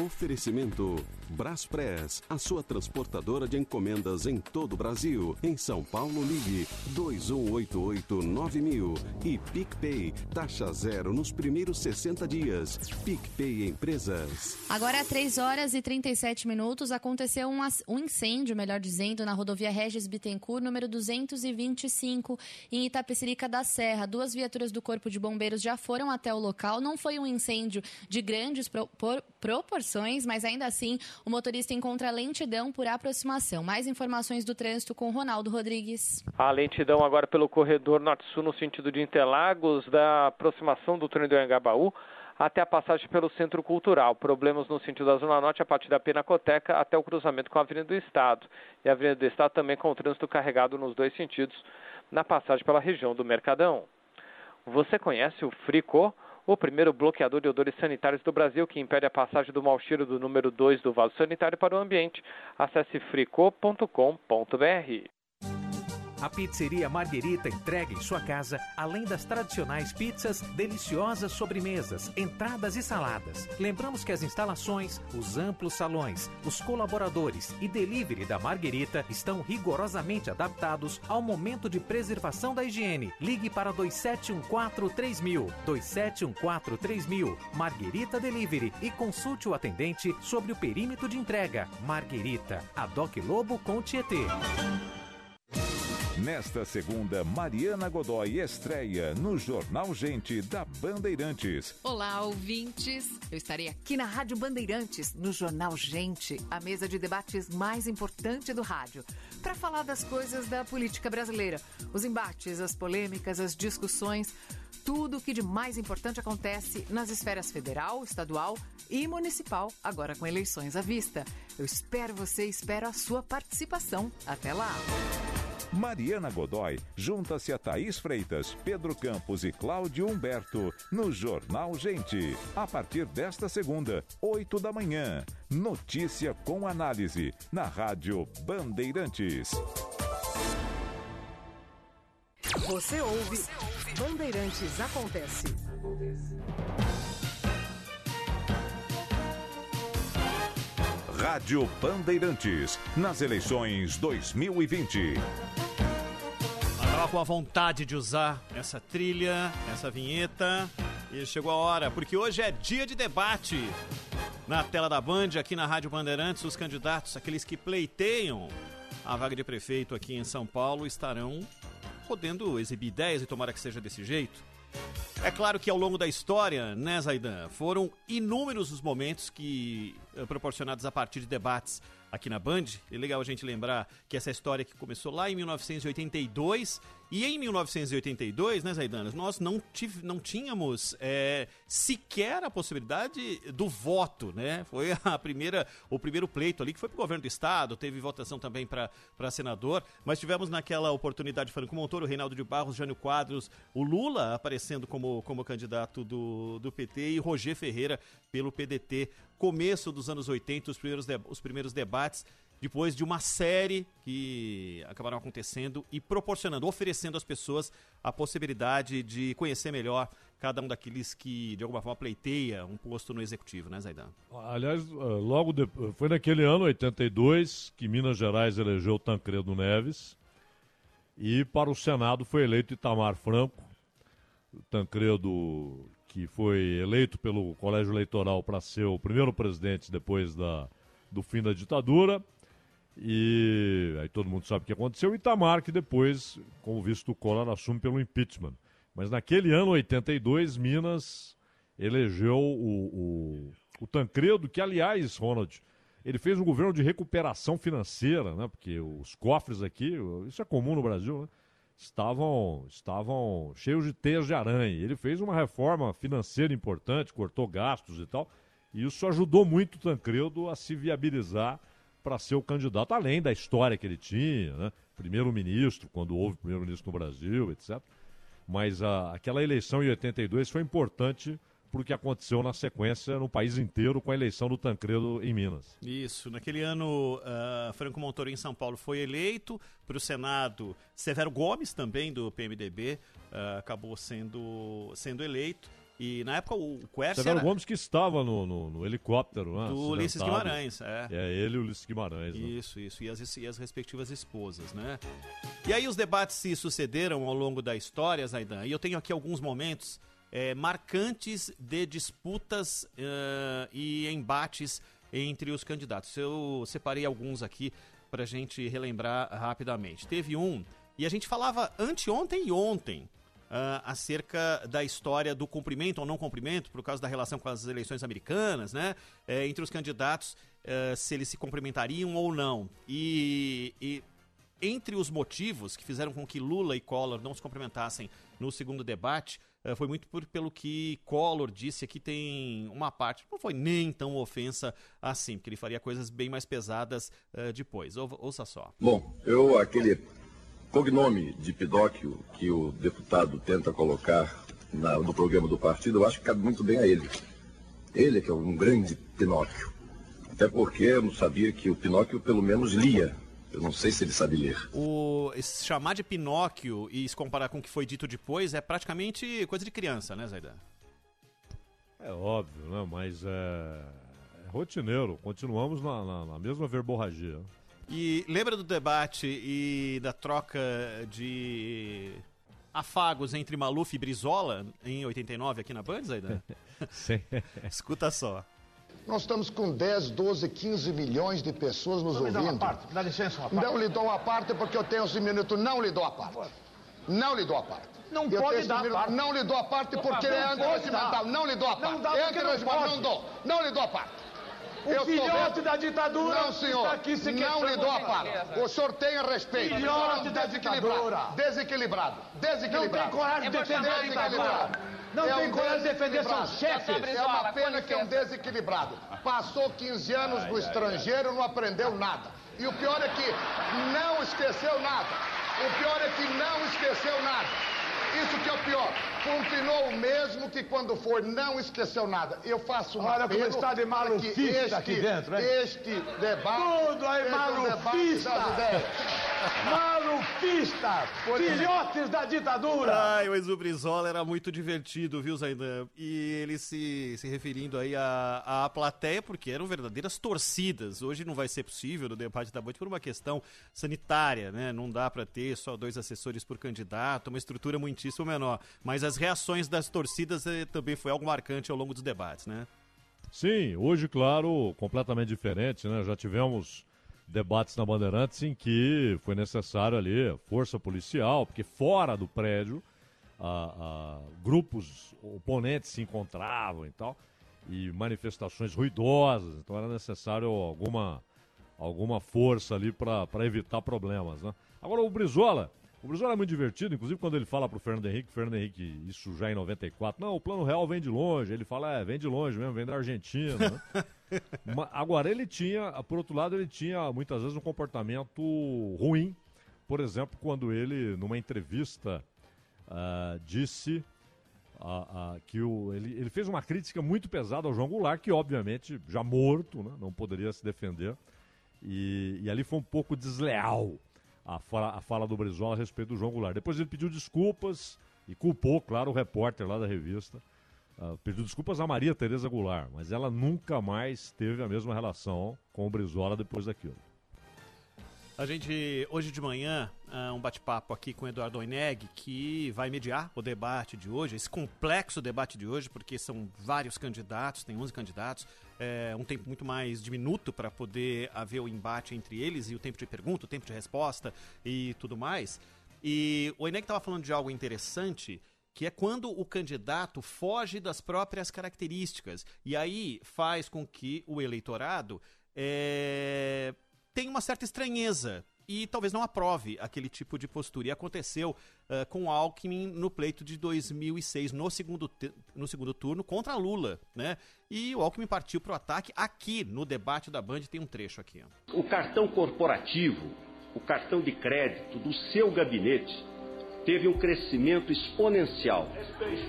Oferecimento Braspress, a sua transportadora de encomendas em todo o Brasil. Em São Paulo, ligue 2188-9000 e PicPay, taxa zero nos primeiros 60 dias. PicPay Empresas. Agora, às 3 horas e 37 minutos, aconteceu um, um incêndio, melhor dizendo, na rodovia Regis Bittencourt, número 225, em Itapecerica da Serra. Duas viaturas do Corpo de Bombeiros já foram até o local. Não foi um incêndio de grandes pro- por- proporções, mas ainda assim o motorista encontra lentidão por aproximação. Mais informações do trânsito com Ronaldo Rodrigues. A lentidão agora pelo corredor norte-sul no sentido de Interlagos, da aproximação do túnel do Anhangabaú até a passagem pelo Centro Cultural. Problemas no sentido da Zona Norte a partir da Pinacoteca até o cruzamento com a Avenida do Estado. E a Avenida do Estado também com o trânsito carregado nos dois sentidos na passagem pela região do Mercadão. Você conhece o Fricô? O primeiro bloqueador de odores sanitários do Brasil que impede a passagem do mau cheiro do número 2 do vaso sanitário para o ambiente. Acesse fricô.com.br. A pizzeria Marguerita entrega em sua casa, além das tradicionais pizzas, deliciosas sobremesas, entradas e saladas. Lembramos que as instalações, os amplos salões, os colaboradores e delivery da Marguerita estão rigorosamente adaptados ao momento de preservação da higiene. Ligue para 2714-3000, 2714-3000, Marguerita Delivery e consulte o atendente sobre o perímetro de entrega. Marguerita, a Doc Lobo com Tietê. Nesta segunda, Mariana Godoy estreia no Jornal Gente da Bandeirantes. Olá, ouvintes! Eu estarei aqui na Rádio Bandeirantes, no Jornal Gente, a mesa de debates mais importante do rádio, para falar das coisas da política brasileira, os embates, as polêmicas, as discussões, tudo o que de mais importante acontece nas esferas federal, estadual e municipal, agora com eleições à vista. Eu espero você, espero a sua participação. Até lá! Mariana Godoy junta-se a Thaís Freitas, Pedro Campos e Cláudio Humberto no Jornal Gente. A partir desta segunda, 8 da manhã. Notícia com análise na Rádio Bandeirantes. Você ouve Bandeirantes Acontece. Rádio Bandeirantes nas eleições 2020. Eu tava com a vontade de usar essa trilha, essa vinheta. E chegou a hora, porque hoje é dia de debate. Na tela da Band, aqui na Rádio Bandeirantes, os candidatos, aqueles que pleiteiam a vaga de prefeito aqui em São Paulo, estarão podendo exibir ideias e tomara que seja desse jeito. É claro que ao longo da história, né, Zaidan, foram inúmeros os momentos que proporcionados a partir de debates aqui na Band. É legal a gente lembrar que essa história que começou lá em 1982 e em 1982, né, Zaidan, nós não, tive, não tínhamos eh, sequer a possibilidade do voto, né? Foi a primeira, o primeiro pleito ali que foi para o governo do estado, teve votação também para senador, mas tivemos naquela oportunidade Franco Montoro, Reinaldo de Barros, Jânio Quadros, o Lula aparecendo como, como candidato do, do PT e Roger Ferreira pelo PDT. Começo dos anos 80, os primeiros, os primeiros debates, depois de uma série que acabaram acontecendo e proporcionando, oferecendo às pessoas a possibilidade de conhecer melhor cada um daqueles que, de alguma forma, pleiteia um posto no executivo, né, Zaidan? Aliás, eh, logo de- foi naquele ano, 82, que Minas Gerais elegeu Tancredo Neves e para o Senado foi eleito Itamar Franco. Tancredo, que foi eleito pelo Colégio Eleitoral para ser o primeiro presidente depois da, do fim da ditadura. E aí todo mundo sabe o que aconteceu. O Itamar, que depois, com o visto do Collor, assume pelo impeachment. Mas naquele ano, 82, Minas elegeu o, o, o Tancredo, que, aliás, Ronald, ele fez um governo de recuperação financeira, né? Porque os cofres aqui, isso é comum no Brasil, né? Estavam, estavam cheios de teias de aranha. Ele fez uma reforma financeira importante, cortou gastos e tal. E isso ajudou muito o Tancredo a se viabilizar para ser o candidato, além da história que ele tinha, né? Primeiro-ministro, quando houve primeiro-ministro no Brasil, etc. Mas a, aquela eleição em 82 foi importante porque aconteceu na sequência no país inteiro com a eleição do Tancredo em Minas. Isso, naquele ano, uh, Franco Montoro em São Paulo foi eleito para o Senado. Severo Gomes, também do PMDB, uh, acabou sendo, sendo eleito. E na época o Quercia Severo era... Gomes que estava no, no, no helicóptero, né? Do Ulisses. Guimarães, é. É ele e o Ulisses Guimarães. né? Isso, isso. E as, e as respectivas esposas, né? E aí os debates se sucederam ao longo da história, Zaidan. E eu tenho aqui alguns momentos eh, marcantes de disputas eh, e embates entre os candidatos. Eu separei alguns aqui para a gente relembrar rapidamente. Teve um, e a gente falava anteontem e ontem, ah, acerca da história do cumprimento ou não cumprimento, por causa da relação com as eleições americanas, né? Eh, entre os candidatos, eh, se eles se cumprimentariam ou não. E, e entre os motivos que fizeram com que Lula e Collor não se cumprimentassem no segundo debate, foi muito por, pelo que Collor disse aqui tem uma parte, não foi nem tão ofensa assim, porque ele faria coisas bem mais pesadas eh, depois. Ou- ouça só. Bom, eu, aquele cognome de Pinóquio que o deputado tenta colocar na- no programa do partido, eu acho que cabe muito bem a ele. Ele que é um grande Pinóquio. Até porque eu não sabia que o Pinóquio pelo menos lia. Eu não sei se ele sabe ler. O, esse chamar de Pinóquio e se comparar com o que foi dito depois é praticamente coisa de criança, né, Zaidan? É óbvio, né? Mas é, é rotineiro. Continuamos na, na- na mesma verborragia. E lembra do debate e da troca de afagos entre Maluf e Brizola em 89 aqui na Band, Zaidan? Sim. Escuta só. Nós estamos com 10, 12, 15 milhões de pessoas nos Não me dá ouvindo. uma parte, dá licença uma parte. Não lhe dou a parte porque eu tenho esse minuto. Não lhe dou a parte. Não lhe dou a parte. Não Eu pode dar minuto. parte. Não lhe dou a parte porque não é pode antirregimental. Não lhe dou a parte. Não dá é antirregimental. Não dou. Não lhe dou a parte. O Eu filhote da ditadura Não, senhor. está aqui se não lhe dou a parte. O senhor tenha respeito. Filhote é um da desequilibrado. ditadura. Desequilibrado. Desequilibrado. Não tem coragem de defender a ditadura. Não tem coragem de defender seus chefes. É uma pena que é um desequilibrado. Passou 15 anos no estrangeiro, não aprendeu nada. E o pior é que não esqueceu nada. O pior é que não esqueceu nada. Isso que é o pior. Continuou o mesmo que quando foi, não esqueceu nada. Eu faço um Olha como está de malufista este, aqui dentro, hein? Este debate Tudo aí seja um ideias. Malufista! Filhotes da ditadura! Ai, mas o Brizola era muito divertido, viu, Zaidan? E ele se, se referindo aí à, à plateia, porque eram verdadeiras torcidas. Hoje não vai ser possível no debate da noite por uma questão sanitária, né? Não dá pra ter só dois assessores por candidato, uma estrutura muitíssimo menor. Mas as reações das torcidas eh, também foi algo marcante ao longo dos debates, né? Sim, hoje, claro, completamente diferente, né? Já tivemos debates na Bandeirantes em que foi necessário ali força policial, porque fora do prédio ah, ah, grupos oponentes se encontravam e tal, e manifestações ruidosas, então era necessário alguma, alguma força ali para evitar problemas, né? Agora o Brizola, o Brizola é muito divertido, inclusive quando ele fala pro Fernando Henrique, Fernando Henrique, isso já em 94, não, o plano real vem de longe, ele fala, é, vem de longe mesmo, vem da Argentina, né? Agora, ele tinha, por outro lado, ele tinha muitas vezes um comportamento ruim. Por exemplo, quando ele, numa entrevista, ah, disse ah, ah, que o, ele, ele fez uma crítica muito pesada ao João Goulart, que obviamente, já morto, né, não poderia se defender. E, e ali foi um pouco desleal a fala, a fala do Brizola a respeito do João Goulart. Depois ele pediu desculpas e culpou, claro, o repórter lá da revista. Ah, pediu desculpas a Maria Tereza Goulart, mas ela nunca mais teve a mesma relação com o Brizola depois daquilo. A gente, hoje de manhã, um bate-papo aqui com o Eduardo Oineg, que vai mediar o debate de hoje, esse complexo debate de hoje, porque são vários candidatos, tem 11 candidatos, é, um tempo muito mais diminuto para poder haver o embate entre eles e o tempo de pergunta, o tempo de resposta e tudo mais. E o Oineg estava falando de algo interessante, que é quando o candidato foge das próprias características, e aí faz com que o eleitorado é, tem uma certa estranheza e talvez não aprove aquele tipo de postura. E aconteceu ah, com o Alckmin no pleito de 2006, no segundo, no segundo turno, contra Lula, né? E o Alckmin partiu para o ataque aqui no debate da Band, tem um trecho aqui. O cartão corporativo, o cartão de crédito do seu gabinete teve um crescimento exponencial.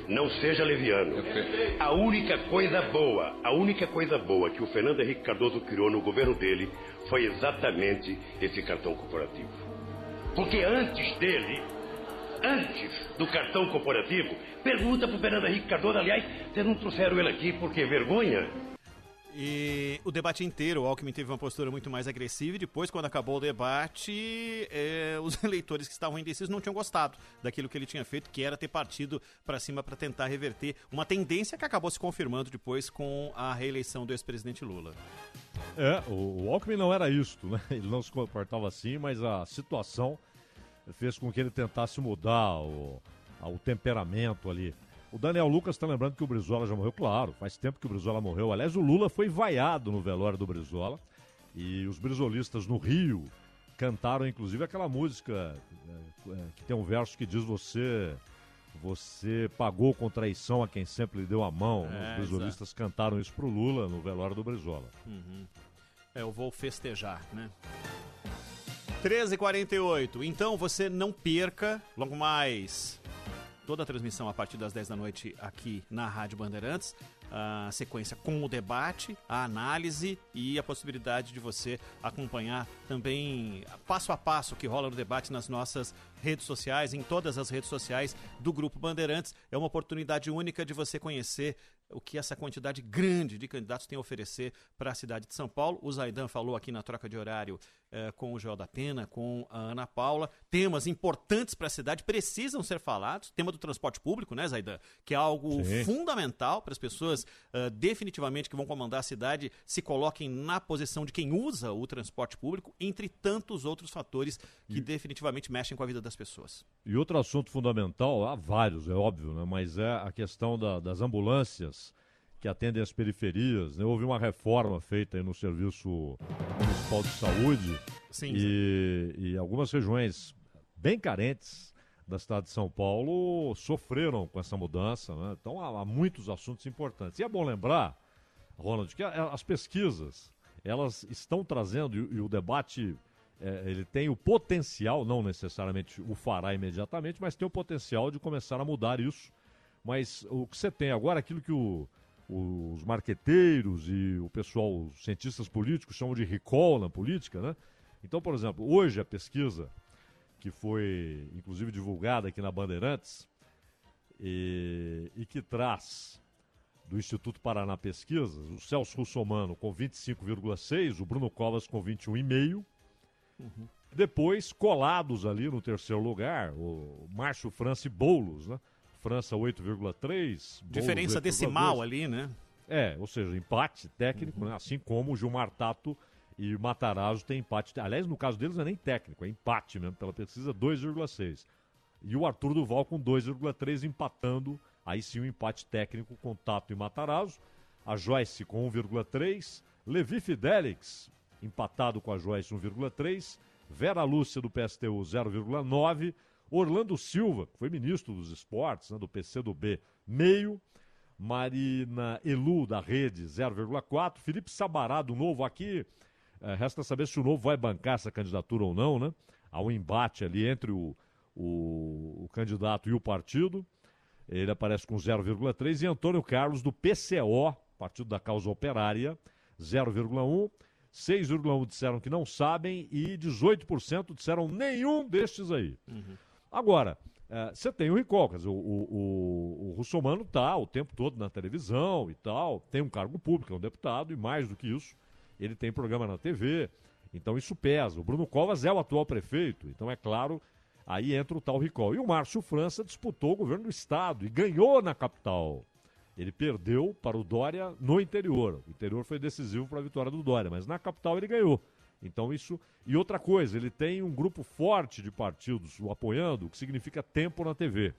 Não seja leviano. A única coisa boa, a única coisa boa que o Fernando Henrique Cardoso criou no governo dele foi exatamente esse cartão corporativo. Porque antes dele, antes do cartão corporativo, pergunta para o Fernando Henrique Cardoso, aliás, vocês não trouxeram ele aqui porque vergonha? E o debate inteiro, o Alckmin teve uma postura muito mais agressiva e depois, quando acabou o debate, é, os eleitores que estavam indecisos não tinham gostado daquilo que ele tinha feito, que era ter partido para cima para tentar reverter uma tendência que acabou se confirmando depois com a reeleição do ex-presidente Lula. É, o, o Alckmin não era isto, né? Ele não se comportava assim, mas a situação fez com que ele tentasse mudar o, o temperamento ali. O Daniel Lucas está lembrando que o Brizola já morreu, claro, faz tempo que o Brizola morreu. Aliás, o Lula foi vaiado no velório do Brizola e os brizolistas no Rio cantaram inclusive aquela música é, é, que tem um verso que diz você você pagou com traição a quem sempre lhe deu a mão. É, os brizolistas exato. cantaram isso pro Lula no velório do Brizola. Uhum. É, eu vou festejar, né? 13h48. Então você não perca logo mais toda a transmissão a partir das 10 da noite aqui na Rádio Bandeirantes. A sequência com o debate, a análise e a possibilidade de você acompanhar também passo a passo o que rola no debate nas nossas redes sociais, em todas as redes sociais do Grupo Bandeirantes. É uma oportunidade única de você conhecer o que essa quantidade grande de candidatos tem a oferecer para a cidade de São Paulo. O Zaidan falou aqui na troca de horário eh, com o Joel da Pena, com a Ana Paula. Temas importantes para a cidade precisam ser falados. Tema do transporte público, né, Zaidan? Que é algo Sim. fundamental para as pessoas uh, definitivamente que vão comandar a cidade se coloquem na posição de quem usa o transporte público, entre tantos outros fatores que e... definitivamente mexem com a vida das pessoas. E outro assunto fundamental, há vários, é óbvio, né? mas é a questão da, das ambulâncias que atendem as periferias. Né? Houve uma reforma feita no Serviço Municipal de Saúde sim, e, sim. e algumas regiões bem carentes da cidade de São Paulo sofreram com essa mudança. Né? Então há, há, muitos assuntos importantes. E é bom lembrar, Ronald, que as pesquisas elas estão trazendo, e, e o debate é, ele tem o potencial, não necessariamente o fará imediatamente, mas tem o potencial de começar a mudar isso. Mas o que você tem agora, aquilo que o, os marqueteiros e o pessoal, os cientistas políticos chamam de recall na política, né? Então, por exemplo, hoje a pesquisa que foi inclusive divulgada aqui na Bandeirantes e, e que traz do Instituto Paraná Pesquisas, o Celso Russomano com 25,6, o Bruno Covas com 21,5. Uhum. Depois, colados ali no terceiro lugar, o Márcio França e Boulos, né? França 8,3. Diferença 8, decimal 2. ali, né? É, ou seja, empate técnico, uhum. né? assim como o Gilmar Tato e o Matarazzo tem empate. Aliás, no caso deles não é nem técnico, é empate mesmo, pela pesquisa 2,6. E o Arthur Duval com 2,3 empatando, aí sim o um empate técnico com Tato e Matarazzo. A Joyce com 1,3. Levi Fidelix empatado com a Joyce 1,3. Vera Lúcia do PSTU 0,9. Orlando Silva, que foi ministro dos esportes, né, do PCdoB, meio. Marina Elu, da Rede, 0,4. Felipe Sabará, do Novo, aqui. É, resta saber se o Novo vai bancar essa candidatura ou não, né? Há um embate ali entre o, o, o candidato e o partido. Ele aparece com 0,3. E Antônio Carlos, do PCO, Partido da Causa Operária, 0,1. 6,1% disseram que não sabem e 18% disseram nenhum destes aí. Uhum. Agora, é, você tem o recall, o, o, o, o Russomano está o tempo todo na televisão e tal, tem um cargo público, é um deputado, e mais do que isso, ele tem programa na TV, então isso pesa. O Bruno Covas é o atual prefeito, então é claro, aí entra o tal recall. E o Márcio França disputou o governo do estado e ganhou na capital. Ele perdeu para o Dória no interior. O interior foi decisivo para a vitória do Dória, mas na capital ele ganhou. Então isso. E outra coisa, ele tem um grupo forte de partidos o apoiando, o que significa tempo na TV.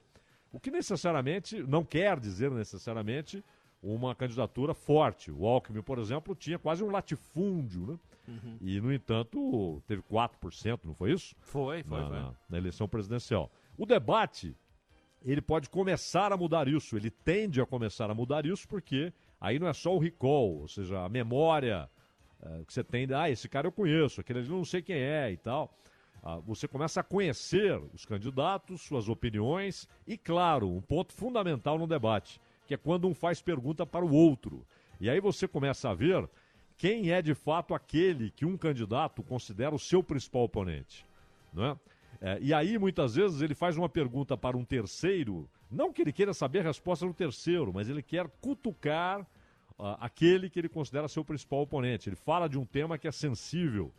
O que necessariamente não quer dizer necessariamente uma candidatura forte. O Alckmin, por exemplo, tinha quase um latifúndio, né? Uhum. E, no entanto, teve 4%, não foi isso? Foi, foi, na, foi. Na, na eleição presidencial. O debate, ele pode começar a mudar isso, ele tende a começar a mudar isso, porque aí não é só o recall, ou seja, a memória uh, que você tem, ah, esse cara eu conheço, aquele ali não sei quem é e tal. ah, você começa a conhecer os candidatos, suas opiniões e, claro, um ponto fundamental no debate, que é quando um faz pergunta para o outro. E aí você começa a ver quem é de fato aquele que um candidato considera o seu principal oponente. Não é? É, e aí, muitas vezes, ele faz uma pergunta para um terceiro, não que ele queira saber a resposta do terceiro, mas ele quer cutucar uh, aquele que ele considera seu principal oponente. Ele fala de um tema que é sensível.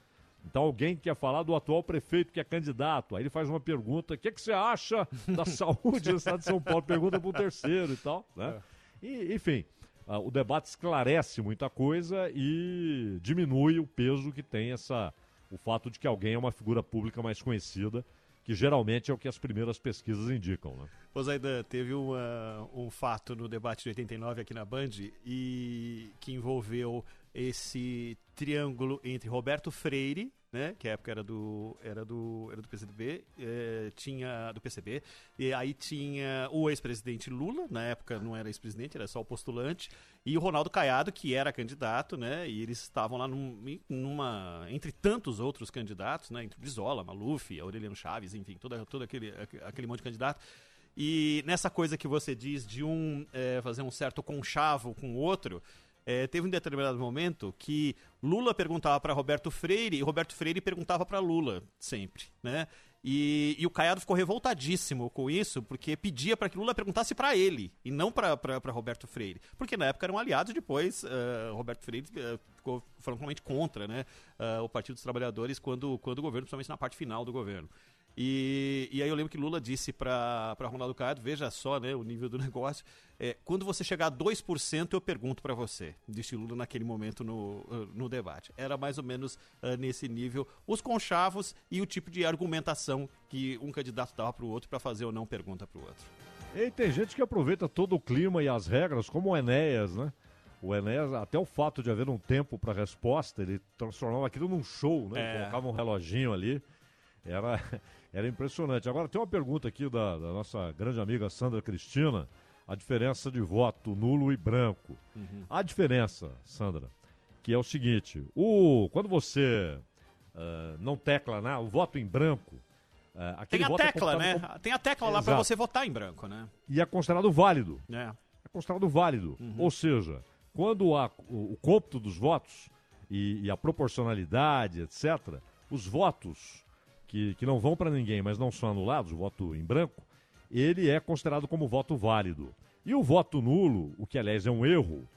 Então, alguém quer falar do atual prefeito que é candidato. Aí ele faz uma pergunta: o que, que você acha da saúde do estado de São Paulo? Pergunta para o terceiro e tal. Né? E, enfim, uh, o debate esclarece muita coisa e diminui o peso que tem essa o fato de que alguém é uma figura pública mais conhecida, que geralmente é o que as primeiras pesquisas indicam. Né? Ô Zaidan, teve uma, um fato no debate de 89 aqui na Band e que envolveu esse triângulo entre Roberto Freire, né, que a época era do era do era do PCB, é, tinha do PCB, e aí tinha o ex-presidente Lula, na época não era ex-presidente, era só o postulante, e o Ronaldo Caiado, que era candidato, né, e eles estavam lá num, numa entre tantos outros candidatos, né, entre Brizola, Maluf, Aureliano Chaves, enfim, todo, todo aquele aquele monte de candidato. E nessa coisa que você diz de um é, fazer um certo conchavo com o outro, é, teve um determinado momento que Lula perguntava para Roberto Freire e Roberto Freire perguntava para Lula sempre, né? E, e, o Caiado ficou revoltadíssimo com isso, porque pedia para que Lula perguntasse para ele e não para Roberto Freire. Porque na época eram aliados, depois uh, Roberto Freire uh, ficou francamente contra né, uh, o Partido dos Trabalhadores quando, quando o governo, principalmente na parte final do governo. E, e aí eu lembro que Lula disse para Ronaldo Caiado, veja só né, o nível do negócio, é, quando você chegar a 2%, eu pergunto para você, disse Lula naquele momento no, no debate. Era mais ou menos uh, nesse nível os conchavos e o tipo de argumentação que um candidato dava para o outro para fazer ou não pergunta para o outro. E tem gente que aproveita todo o clima e as regras, como o Enéas, né? O Enéas, até o fato de haver um tempo para resposta, ele transformava aquilo num show, né? É. Colocava um reloginho ali. Era, era impressionante. Agora, tem uma pergunta aqui da, da nossa grande amiga Sandra Cristina. A diferença de voto nulo e branco. Uhum. A diferença, Sandra, que é o seguinte: o, quando você uh, não tecla né, o voto em branco, uh, tem a é tecla, é né? Como... Tem a tecla lá para você votar em branco, né? E é considerado válido. É. É considerado válido. Uhum. Ou seja, quando há o, o cômputo dos votos e, e a proporcionalidade, etc., os votos que, que não vão para ninguém, mas não são anulados, voto em branco, ele é considerado como voto válido. E o voto nulo, o que aliás é um erro,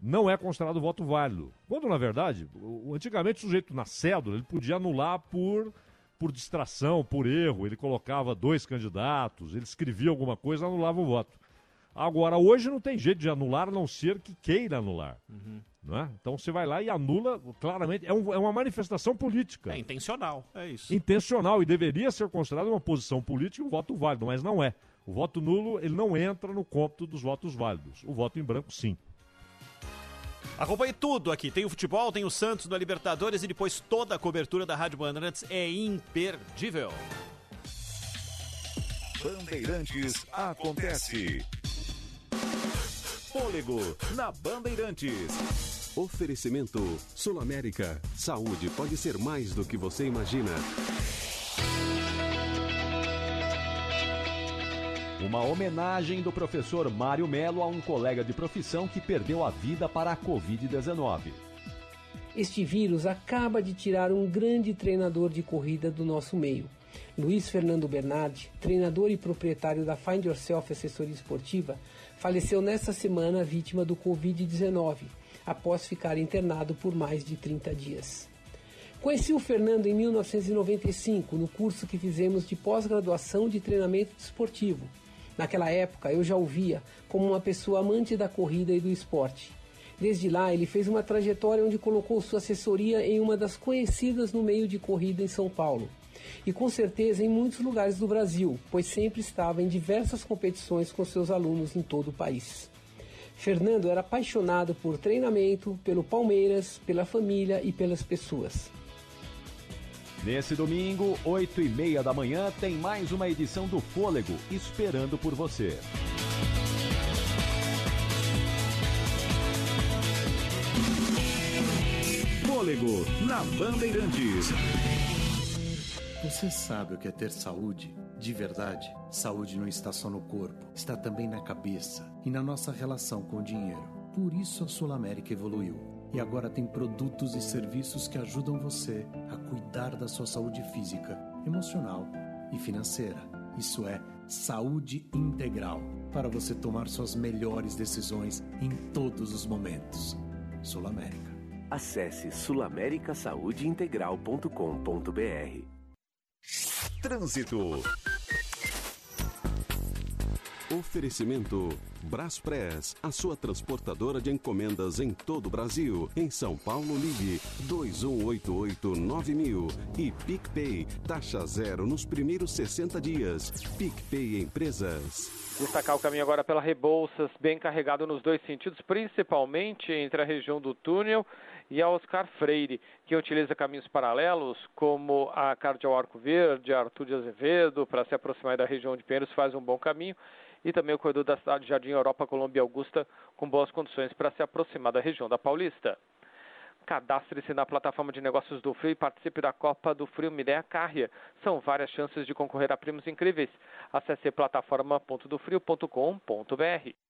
não é considerado voto válido. Quando, na verdade, antigamente o sujeito na cédula ele podia anular por, por distração, por erro. Ele colocava dois candidatos, ele escrevia alguma coisa anulava o voto. Agora, hoje não tem jeito de anular a não ser que queira anular. Uhum. Não é? Então você vai lá e anula claramente. É, um, é, uma manifestação política. É intencional, é isso. Intencional e deveria ser considerado uma posição política e um voto válido, mas não é. O voto nulo ele não entra no cômputo dos votos válidos. O voto em branco, sim. Acompanhe tudo aqui. Tem o futebol, tem o Santos na Libertadores e depois toda a cobertura da Rádio Bandeirantes é imperdível. Bandeirantes acontece. Fôlego na Bandeirantes. Oferecimento Sul América. Saúde pode ser mais do que você imagina. Uma homenagem do professor Mário Melo a um colega de profissão que perdeu a vida para a Covid-19. Este vírus acaba de tirar um grande treinador de corrida do nosso meio. Luiz Fernando Bernardi, treinador e proprietário da Find Yourself Assessoria Esportiva, faleceu nesta semana vítima do Covid-19, após ficar internado por mais de 30 dias. Conheci o Fernando em 1995, no curso que fizemos de pós-graduação de treinamento desportivo. Naquela época, eu já o via como uma pessoa amante da corrida e do esporte. Desde lá, ele fez uma trajetória onde colocou sua assessoria em uma das conhecidas no meio de corrida em São Paulo e com certeza em muitos lugares do Brasil, pois sempre estava em diversas competições com seus alunos em todo o país. Fernando era apaixonado por treinamento, pelo Palmeiras, pela família e pelas pessoas. Nesse domingo, 8 e meia da manhã, tem mais uma edição do Fôlego, esperando por você. Fôlego, na Bandeirantes. Você sabe o que é ter saúde? De verdade, saúde não está só no corpo, está também na cabeça e na nossa relação com o dinheiro. Por isso a Sul América evoluiu e agora tem produtos e serviços que ajudam você a cuidar da sua saúde física, emocional e financeira. Isso é saúde integral para você tomar suas melhores decisões em todos os momentos. Sul América. Acesse sulamericasaudeintegral.com.br. Trânsito. Oferecimento Braspress, a sua transportadora de encomendas em todo o Brasil. Em São Paulo, ligue 2188-9000 e PicPay, taxa zero nos primeiros 60 dias. PicPay Empresas. Destacar o caminho agora pela Rebouças, bem carregado nos dois sentidos, principalmente entre a região do túnel e a Oscar Freire, que utiliza caminhos paralelos, como a Cardeal Arco Verde, Arthur de Azevedo, para se aproximar da região de Pinheiros, faz um bom caminho, e também o corredor da cidade de Jardim Europa, Colômbia Augusta, com boas condições para se aproximar da região da Paulista. Cadastre-se na plataforma de negócios do Frio e participe da Copa do Frio Mireia Carria. São várias chances de concorrer a prêmios incríveis. Acesse plataforma.dofrio.com.br.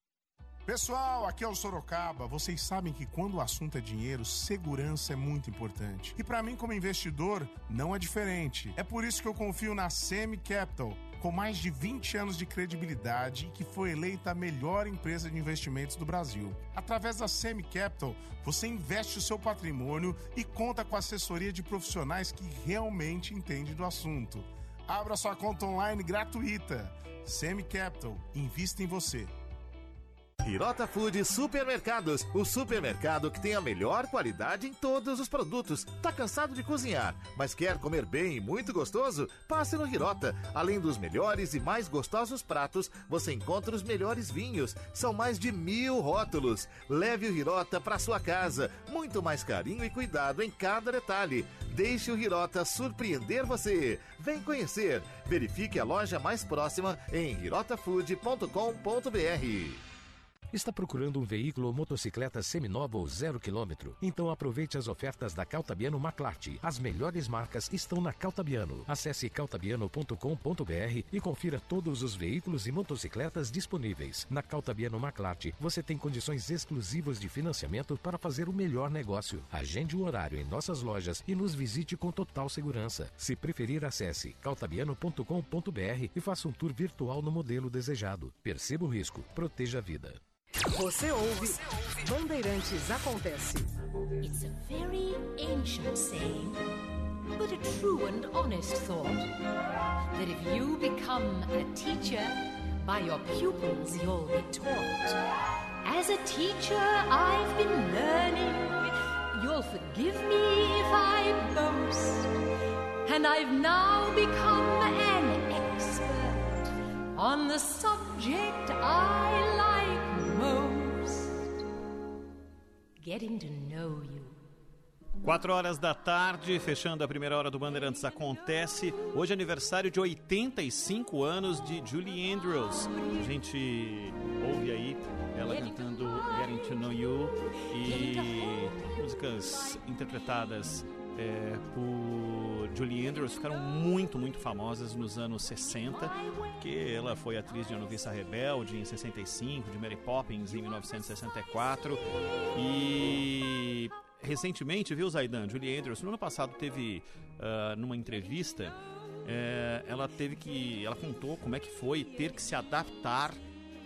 Pessoal, aqui é o Sorocaba. Vocês sabem que quando o assunto é dinheiro, segurança é muito importante. E para mim, como investidor, não é diferente. É por isso que eu confio na Semi Capital, com mais de 20 anos de credibilidade e que foi eleita a melhor empresa de investimentos do Brasil. Através da Semi Capital, você investe o seu patrimônio e conta com a assessoria de profissionais que realmente entendem do assunto. Abra sua conta online gratuita. Semi Capital, invista em você. Hirota Food Supermercados, o supermercado que tem a melhor qualidade em todos os produtos. Tá cansado de cozinhar, mas quer comer bem e muito gostoso? Passe no Hirota. Além dos melhores e mais gostosos pratos, você encontra os melhores vinhos. São mais de mil rótulos. Leve o Hirota para sua casa. Muito mais carinho e cuidado em cada detalhe. Deixe o Hirota surpreender você. Vem conhecer. Verifique a loja mais próxima em hirotafood.com.br. Está procurando um veículo ou motocicleta seminova ou zero quilômetro? Então aproveite as ofertas da Caltabiano Maclarte. As melhores marcas estão na Caltabiano. Acesse caltabiano.com.br e confira todos os veículos e motocicletas disponíveis. Na Caltabiano Maclarte, você tem condições exclusivas de financiamento para fazer o melhor negócio. Agende o horário em nossas lojas e nos visite com total segurança. Se preferir, acesse caltabiano.com.br e faça um tour virtual no modelo desejado. Perceba o risco, proteja a vida. Você ouve Bandeirantes Acontece. It's a very ancient saying, but a true and honest thought, that if you become a teacher, by your pupils you'll be taught. As a teacher, I've been learning. You'll forgive me if I boast. And I've now become an expert on the subject I like Getting to know you. 4 horas da tarde, fechando a primeira hora do Bandeirantes Acontece. Hoje é aniversário de 85 anos de Julie Andrews. A gente ouve aí ela cantando Getting to Know You e músicas interpretadas é, por Julie Andrews ficaram muito, muito famosas nos anos 60, que ela foi atriz de A Noviça Rebelde em 65, de Mary Poppins em 1964 e recentemente, viu, Zaidan, Julie Andrews, no ano passado teve uh, numa entrevista, é, ela teve que, ela contou como é que foi ter que se adaptar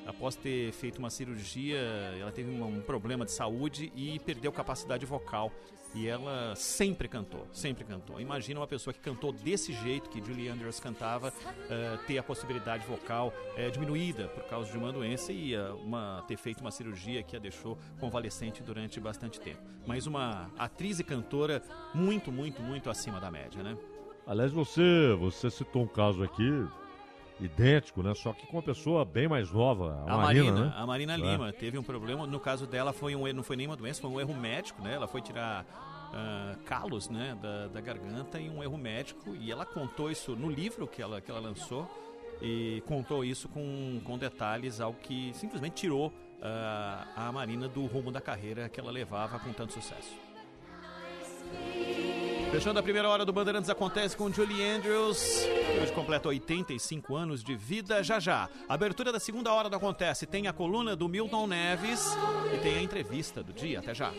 após ter feito uma cirurgia, ela teve um problema de saúde e perdeu capacidade vocal. E ela sempre cantou, sempre cantou. Imagina uma pessoa que cantou desse jeito que Julie Andrews cantava, uh, ter a possibilidade vocal uh, diminuída por causa de uma doença e uh, uma, ter feito uma cirurgia que a deixou convalescente durante bastante tempo. Mas uma atriz e cantora muito, muito, muito acima da média, né? Aliás, você, você citou um caso aqui idêntico, né? Só que com uma pessoa bem mais nova, a, A Marina, Marina, né? a Marina É. Lima teve um problema. No caso dela, foi um, não foi nenhuma doença, foi um erro médico, né? Ela foi tirar ah, calos, né, da, da garganta e um erro médico. E ela contou isso no livro que ela, que ela lançou e contou isso com, com detalhes, algo que simplesmente tirou ah, a Marina do rumo da carreira que ela levava com tanto sucesso. Fechando a primeira hora do Bandeirantes acontece com Julie Andrews, hoje completa 85 anos de vida. Já já, abertura da segunda hora do Acontece tem a coluna do Milton Neves e tem a entrevista do dia. Até já.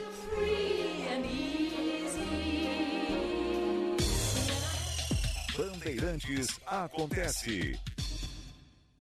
Bandeirantes acontece.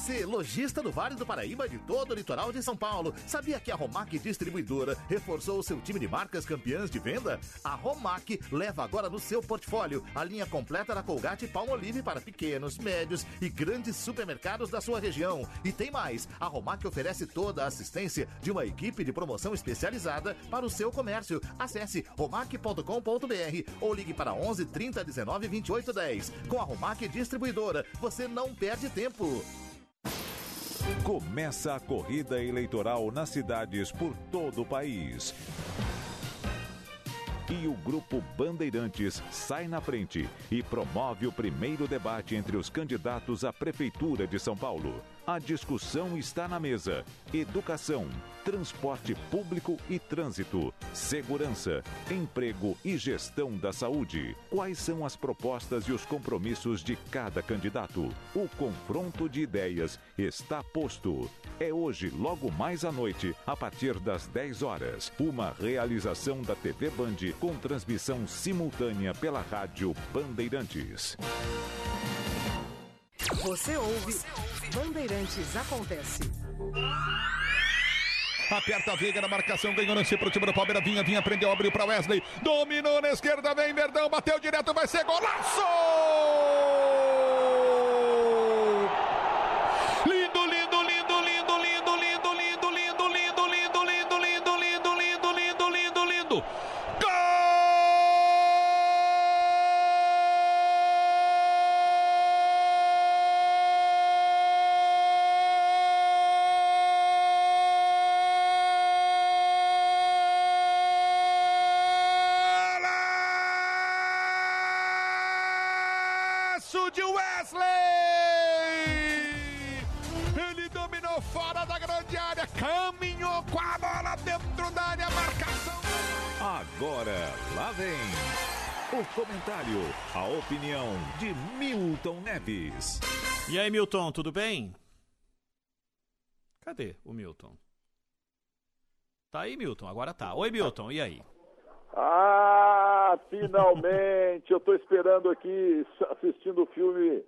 Você, lojista do Vale do Paraíba de todo o litoral de São Paulo, sabia que a Romac Distribuidora reforçou o seu time de marcas campeãs de venda? A Romac leva agora no seu portfólio a linha completa da Colgate Palmolive para pequenos, médios e grandes supermercados da sua região. E tem mais, a Romac oferece toda a assistência de uma equipe de promoção especializada para o seu comércio. Acesse romac.com.br ou ligue para 11 30 19 28 10. Com a Romac Distribuidora, você não perde tempo. Começa a corrida eleitoral nas cidades por todo o país. E o grupo Bandeirantes sai na frente e promove o primeiro debate entre os candidatos à Prefeitura de São Paulo. A discussão está na mesa: educação, transporte público e trânsito, segurança, emprego e gestão da saúde. Quais são as propostas e os compromissos de cada candidato? O confronto de ideias está posto. É hoje, logo mais à noite, a partir das 10 horas. Uma realização da TV Band com transmissão simultânea pela Rádio Bandeirantes. Você ouve Bandeirantes Acontece. Aperta a Veiga na marcação, ganhou lance pro time do Palmeiras. Vinha, vinha, prendeu, abriu pra Wesley. Dominou na esquerda, vem Verdão, bateu direto, vai ser golaço! E aí, Milton, tudo bem? Cadê o Milton? Tá aí, Milton? Agora tá. Oi, Milton, e aí? Ah, finalmente! Eu tô esperando aqui, assistindo o filme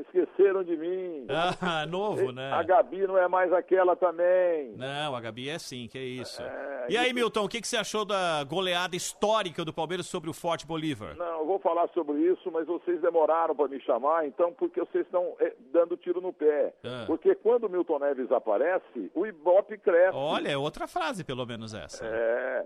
Esqueceram de Mim. Ah, novo, né? A Gabi não é mais aquela também. Não, a Gabi é sim, que é isso. É, e aí, Milton, o que, que você achou da goleada histórica do Palmeiras sobre o Forte Bolívar? Não, eu vou falar sobre isso, mas vocês demoraram para me chamar, então, porque vocês estão eh, dando tiro no pé. Ah. Porque quando o Milton Neves aparece, o Ibope cresce. Olha, é outra frase, pelo menos essa. É.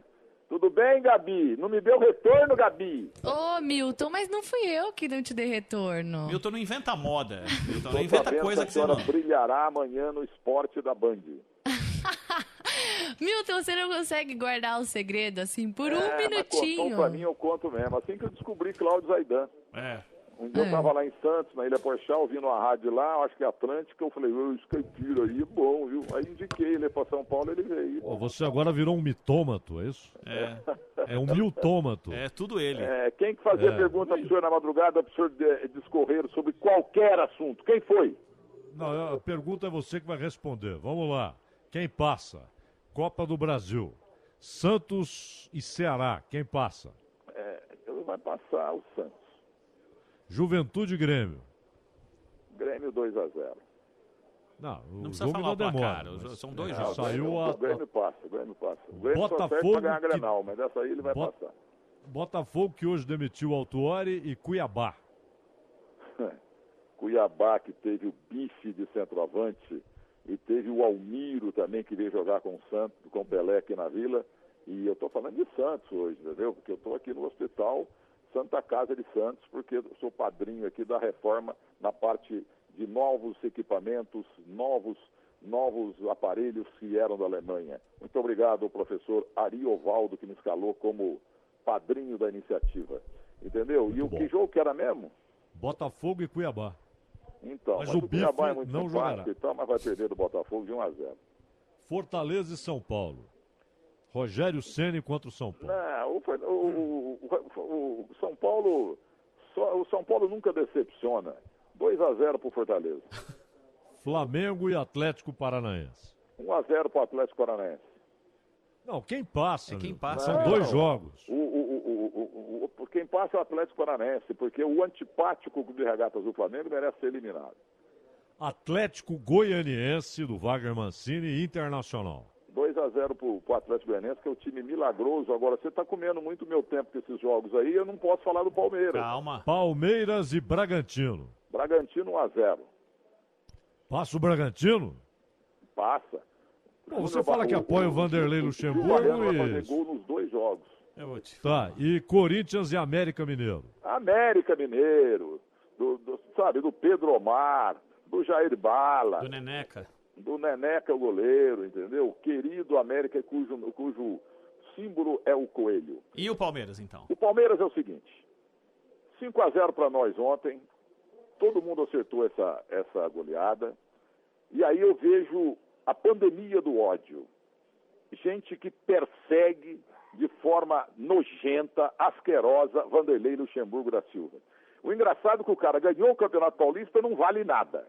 Tudo bem, Gabi? Não me deu retorno, Gabi? Ô, Milton, mas não fui eu que não te dei retorno. Milton não inventa moda. Milton não inventa coisa que você senhora não. brilhará amanhã no esporte da Band. Milton, você não consegue guardar o segredo assim por um É, mas minutinho? Contou pra mim, eu conto mesmo. Assim que eu descobri Cláudio Zaidan. É. Um dia eu É. tava lá em Santos, na Ilha Porchal, ouvindo uma rádio lá, acho que é Atlântica, eu falei, "Ô, esse caipira aí é bom, viu? Aí indiquei ele pra São Paulo, ele veio. Ó, Você agora virou um mitômato, é isso? É. É um miltômato. É tudo ele. É, quem que fazia É. pergunta pro senhor na madrugada pro senhor discorrer sobre qualquer assunto? Quem foi? Não, a pergunta é você que vai responder. Vamos lá. Quem passa? Copa do Brasil. Santos e Ceará. Quem passa? vai passar o Santos. Juventude Grêmio. Grêmio 2 a 0 Não, o Não precisa jogo falar não o placar, demora. mas- são dois é, jogos. Saiu o a, Grêmio passa, o Grêmio passa. O Grêmio só serve Botafogo pra ganhar que- Grenal, mas dessa aí ele vai Bota- passar. Botafogo que hoje demitiu o Autuori e Cuiabá. Cuiabá, que teve o bife de centroavante, e teve o Almiro também, que veio jogar com o Santos, com o Pelé aqui na Vila. E eu estou falando de Santos hoje, entendeu? Porque eu estou aqui no hospital Santa Casa de Santos, porque sou padrinho aqui da reforma na parte de novos equipamentos, novos, novos aparelhos que vieram da Alemanha. Muito obrigado ao professor Ari Ovaldo, que me escalou como padrinho da iniciativa. Entendeu? E o que jogo que era mesmo? Botafogo e Cuiabá. Então, Mas mas, o o Cuiabá é muito não jogará. e tal, mas vai perder do Botafogo de 1 a 0. Fortaleza e São Paulo. Rogério Ceni contra o São Paulo. Não, o, o- o- São Paulo, só- o São Paulo nunca decepciona. 2 a 0 para o Fortaleza. Flamengo e Atlético Paranaense. 1 a 0 para o Atlético Paranaense. Não, quem passa? É quem passa. São Não, dois jogos. O, o- o- o- o- o- quem passa é o Atlético Paranaense, porque o antipático de regatas do Flamengo merece ser eliminado. Atlético Goianiense do Wagner Mancini e Internacional. 2 a 0 para o Atlético Goianiense, que é um time milagroso. Agora, você está comendo muito meu tempo com esses jogos aí, eu não posso falar do Palmeiras. Calma. Palmeiras e Bragantino. Bragantino 1 a 0 Passa o Bragantino? Passa. Pô, você fala que apoia o Vanderlei Luxemburgo fazer e... gol nos dois jogos. Eu vou te Tá, e Corinthians e América Mineiro. América Mineiro, do, do- sabe, do Pedro Omar, do Jair Bala, Do Neneca. Do Neneca, o goleiro, entendeu? O querido América, cujo, cujo símbolo é o coelho. E o Palmeiras, então? O Palmeiras é o seguinte: 5 a 0 para nós ontem. Todo mundo acertou essa, essa goleada. E aí eu vejo a pandemia do ódio. Gente que persegue de forma nojenta, asquerosa, Vanderlei Luxemburgo da Silva. O engraçado é que o cara ganhou o Campeonato Paulista não vale nada.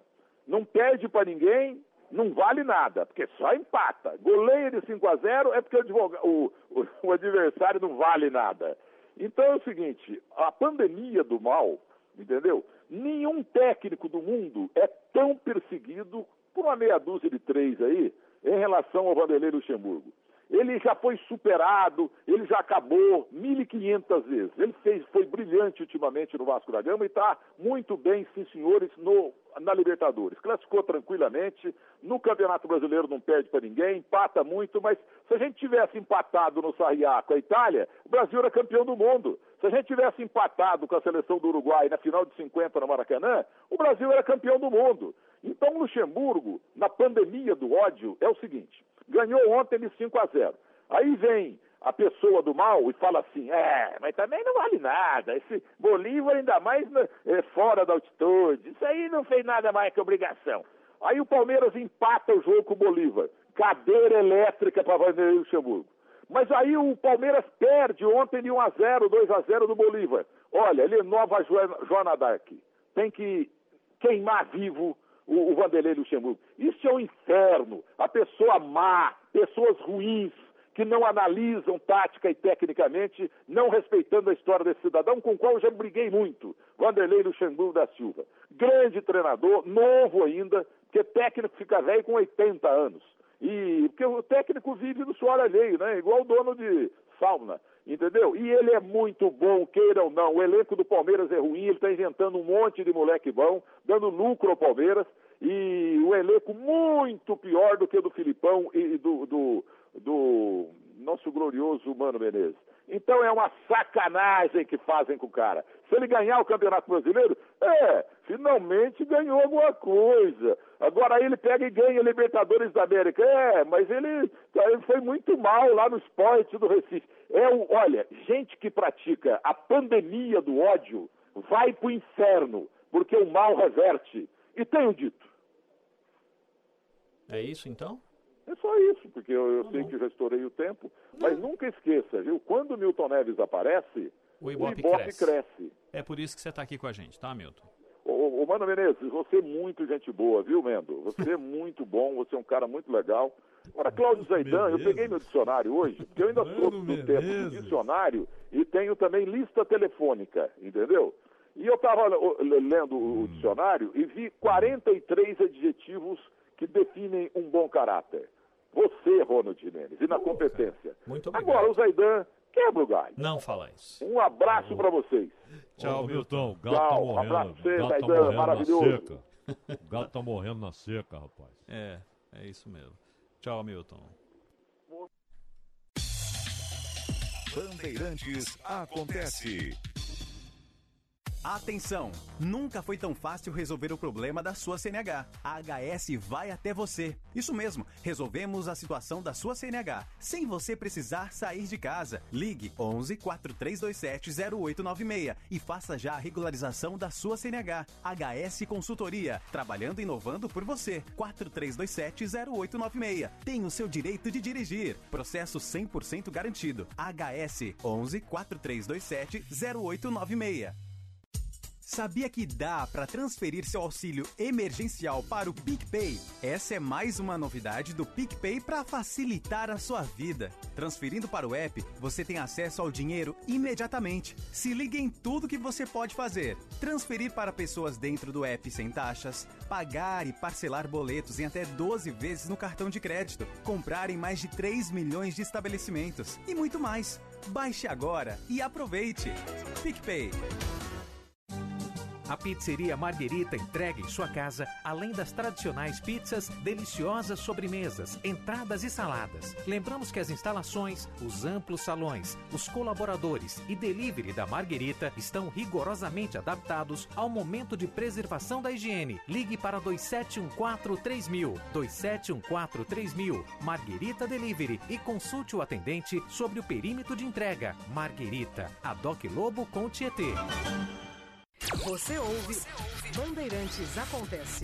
Não perde para ninguém, não vale nada, porque só empata. Goleia de 5 a 0 é porque o, o- o adversário não vale nada. Então é o seguinte, a pandemia do mal, entendeu? Nenhum técnico do mundo é tão perseguido por uma meia dúzia de três aí em relação ao Vanderlei Luxemburgo. Ele já foi superado, ele já acabou 1.500 vezes. Ele fez, foi brilhante ultimamente no Vasco da Gama e está muito bem, sim senhores, no, na Libertadores. Classificou tranquilamente, no Campeonato Brasileiro não perde para ninguém, empata muito, mas se a gente tivesse empatado no Sarriá com a Itália, o Brasil era campeão do mundo. Se a gente tivesse empatado com a seleção do Uruguai na final de 50 no Maracanã, o Brasil era campeão do mundo. Então, Luxemburgo, na pandemia do ódio, é o seguinte: ganhou ontem de 5 a 0. Aí vem a pessoa do mal e fala assim: é, mas também não vale nada. Esse Bolívar, ainda mais é, fora da altitude, isso aí não fez nada mais que obrigação. Aí o Palmeiras empata o jogo com o Bolívar. Cadeira elétrica para Vanderlei Luxemburgo. Mas aí o Palmeiras perde ontem de 1 a 0, 2 a 0 do Bolívar. Olha, ele é nova Joana Dark. Tem que queimar vivo o, o Vanderlei Luxemburgo. Isso é um inferno. A pessoa má, pessoas ruins, que não analisam tática e tecnicamente, não respeitando a história desse cidadão, com o qual eu já briguei muito. Vanderlei Luxemburgo da Silva. Grande treinador, novo ainda, porque técnico fica velho com 80 anos. E porque o técnico vive do suor alheio, né? Igual o dono de sauna, entendeu? E ele é muito bom, queira ou não. O elenco do Palmeiras é ruim, ele está inventando um monte de moleque bom, dando lucro ao Palmeiras. E o elenco muito pior do que o do Filipão e do, do, do nosso glorioso Mano Menezes. Então é uma sacanagem que fazem com o cara. Se ele ganhar o Campeonato Brasileiro, é, finalmente ganhou alguma coisa. Agora ele pega e ganha Libertadores da América. É, mas ele, ele foi muito mal lá no esporte do Recife. É o, olha, gente que pratica a pandemia do ódio vai pro inferno, porque o mal reverte. E tenho dito. É isso, então? É só isso, porque eu, eu sei que já estourei o tempo. Mas nunca esqueça, viu? Quando o Milton Neves aparece, O Ibope, Ibope cresce. cresce. É por isso que você está aqui com a gente, tá, Milton? Ô, ô, Mano Menezes, você é muito gente boa, viu, Mendo? Você é muito bom, você é um cara muito legal. Agora, Cláudio Zaidan, eu peguei meu dicionário hoje, porque eu ainda sou do tempo do dicionário e tenho também lista telefônica, entendeu? E eu estava lendo o dicionário e vi 43 adjetivos que definem um bom caráter. Você, Ronald Jimenez, e na competência. Muito obrigado. Agora, o Zaidan quebra o galho. Não fala isso. Um abraço para vocês. Tchau, Milton. O gato Tchau, tá um morrendo. abraço pra você, gato tá Zaidan, morrendo maravilhoso. na seca. O gato tá morrendo na seca, rapaz. É, é isso mesmo. Tchau, Milton. Bandeirantes acontece. Atenção! Nunca foi tão fácil resolver o problema da sua CNH. A HS vai até você. Isso mesmo, resolvemos a situação da sua CNH, sem você precisar sair de casa. Ligue 11 4327 0896 e faça já a regularização da sua CNH. HS Consultoria, trabalhando e inovando por você. 4327 0896. Tem o seu direito de dirigir. Processo 100% garantido. HS 11 4327 0896. Sabia que dá para transferir seu auxílio emergencial para o PicPay? Essa é mais uma novidade do PicPay para facilitar a sua vida. Transferindo para o app, você tem acesso ao dinheiro imediatamente. Se liga em tudo que você pode fazer: transferir para pessoas dentro do app sem taxas, pagar e parcelar boletos em até 12 vezes no cartão de crédito, comprar em mais de 3 milhões de estabelecimentos e muito mais. Baixe agora e aproveite. PicPay. A pizzeria Marguerita entrega em sua casa, além das tradicionais pizzas, deliciosas sobremesas, entradas e saladas. Lembramos que as instalações, os amplos salões, os colaboradores e delivery da Marguerita estão rigorosamente adaptados ao momento de preservação da higiene. Ligue para 2714-3000, 2714-3000, Marguerita Delivery e consulte o atendente sobre o perímetro de entrega. Marguerita, a Doc Lobo com Tietê. Você ouve Bandeirantes Acontece.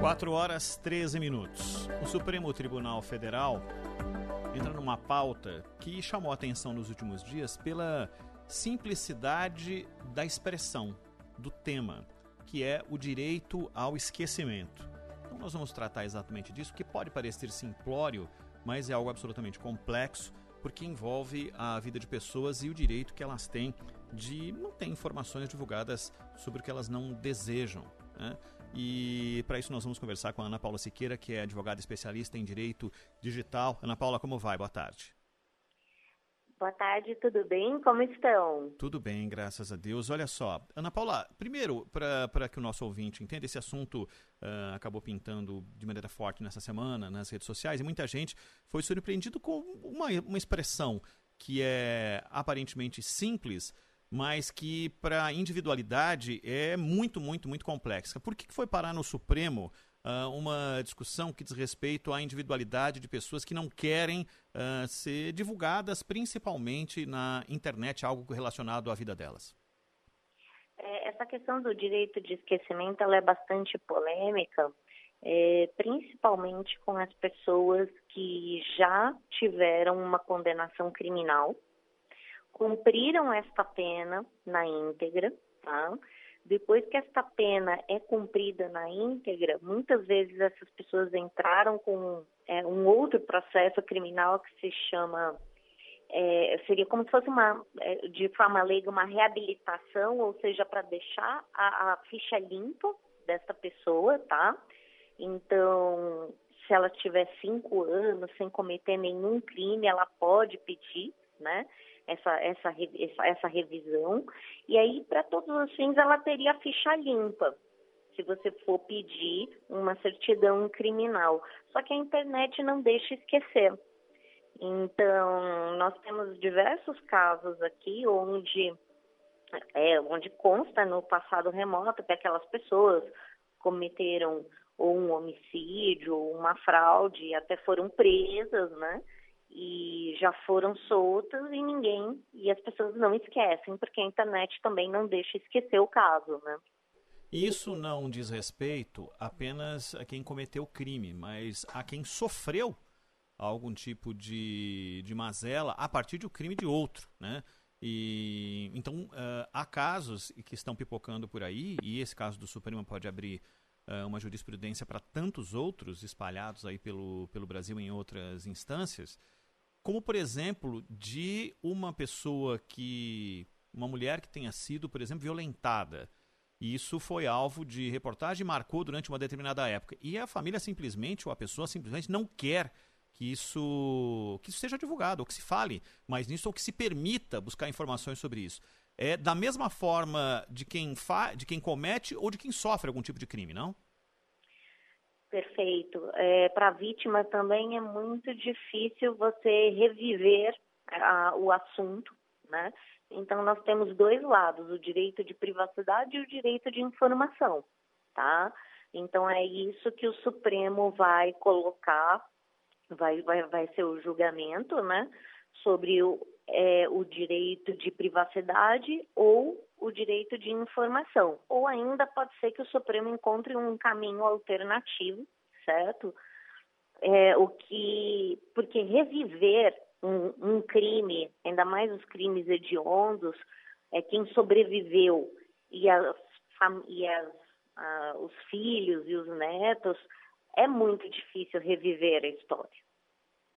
Quatro horas 13 minutos. O Supremo Tribunal Federal entra numa pauta que chamou atenção nos últimos dias pela simplicidade da expressão do tema, que é o direito ao esquecimento. Então nós vamos tratar exatamente disso, que pode parecer simplório, mas é algo absolutamente complexo, porque envolve a vida de pessoas e o direito que elas têm de não ter informações divulgadas sobre o que elas não desejam. Né? E para isso nós vamos conversar com a Ana Paula Siqueira, que é advogada especialista em direito digital. Ana Paula, como vai? Boa tarde. Boa tarde, tudo bem? Como estão? Tudo bem, graças a Deus. Olha só, Ana Paula, primeiro, para que o nosso ouvinte entenda, esse assunto uh, acabou pintando de maneira forte nessa semana nas redes sociais e muita gente foi surpreendido com uma, uma expressão que é aparentemente simples, mas que para a individualidade é muito, muito, muito complexa. Por que, que foi parar no Supremo uh, uma discussão que diz respeito à individualidade de pessoas que não querem uh, ser divulgadas, principalmente na internet, algo relacionado à vida delas? É, essa questão do direito de esquecimento ela é bastante polêmica, é, principalmente com as pessoas que já tiveram uma condenação criminal cumpriram esta pena na íntegra, tá? Depois que esta pena é cumprida na íntegra, muitas vezes essas pessoas entraram com é, um outro processo criminal que se chama é, seria como se fosse uma, é, de forma leiga, uma reabilitação, ou seja, para deixar a, a, ficha limpa dessa pessoa, tá? Então, se ela tiver cinco anos sem cometer nenhum crime, ela pode pedir, né? Essa, essa, essa, essa revisão. E aí, para todos os fins, ela teria a ficha limpa, se você for pedir uma certidão criminal. Só que a internet não deixa esquecer. Então, nós temos diversos casos aqui onde, é, onde consta no passado remoto que aquelas pessoas cometeram ou um homicídio, ou uma fraude, até foram presas, né? E já foram soltas e ninguém e as pessoas não esquecem porque a internet também não deixa esquecer o caso, né? Isso não diz respeito apenas a quem cometeu o crime, mas a quem sofreu algum tipo de, de mazela a partir do crime de outro, né? E então uh, há casos que estão pipocando por aí e esse caso do Supremo pode abrir uh, uma jurisprudência para tantos outros espalhados aí pelo, pelo Brasil em outras instâncias, como por exemplo de uma pessoa que uma mulher que tenha sido, por exemplo, violentada. E isso foi alvo de reportagem marcou durante uma determinada época. E a família simplesmente, ou a pessoa simplesmente não quer que isso, que isso seja divulgado, ou que se fale mais nisso, ou que se permita buscar informações sobre isso. É da mesma forma de quem, fa de quem comete ou de quem sofre algum tipo de crime, não? Perfeito. É, Para a vítima também é muito difícil você reviver a, o assunto, né? Então nós temos dois lados, o direito de privacidade e o direito de informação, tá? Então é isso que o Supremo vai colocar vai, vai, vai ser o julgamento, né, sobre o, é, o direito de privacidade ou o direito de informação. Ou ainda pode ser que o Supremo encontre um caminho alternativo, certo? É, o que, porque reviver um, um crime, ainda mais os crimes hediondos, é quem sobreviveu e, as, e as, ah, os filhos e os netos é muito difícil reviver a história.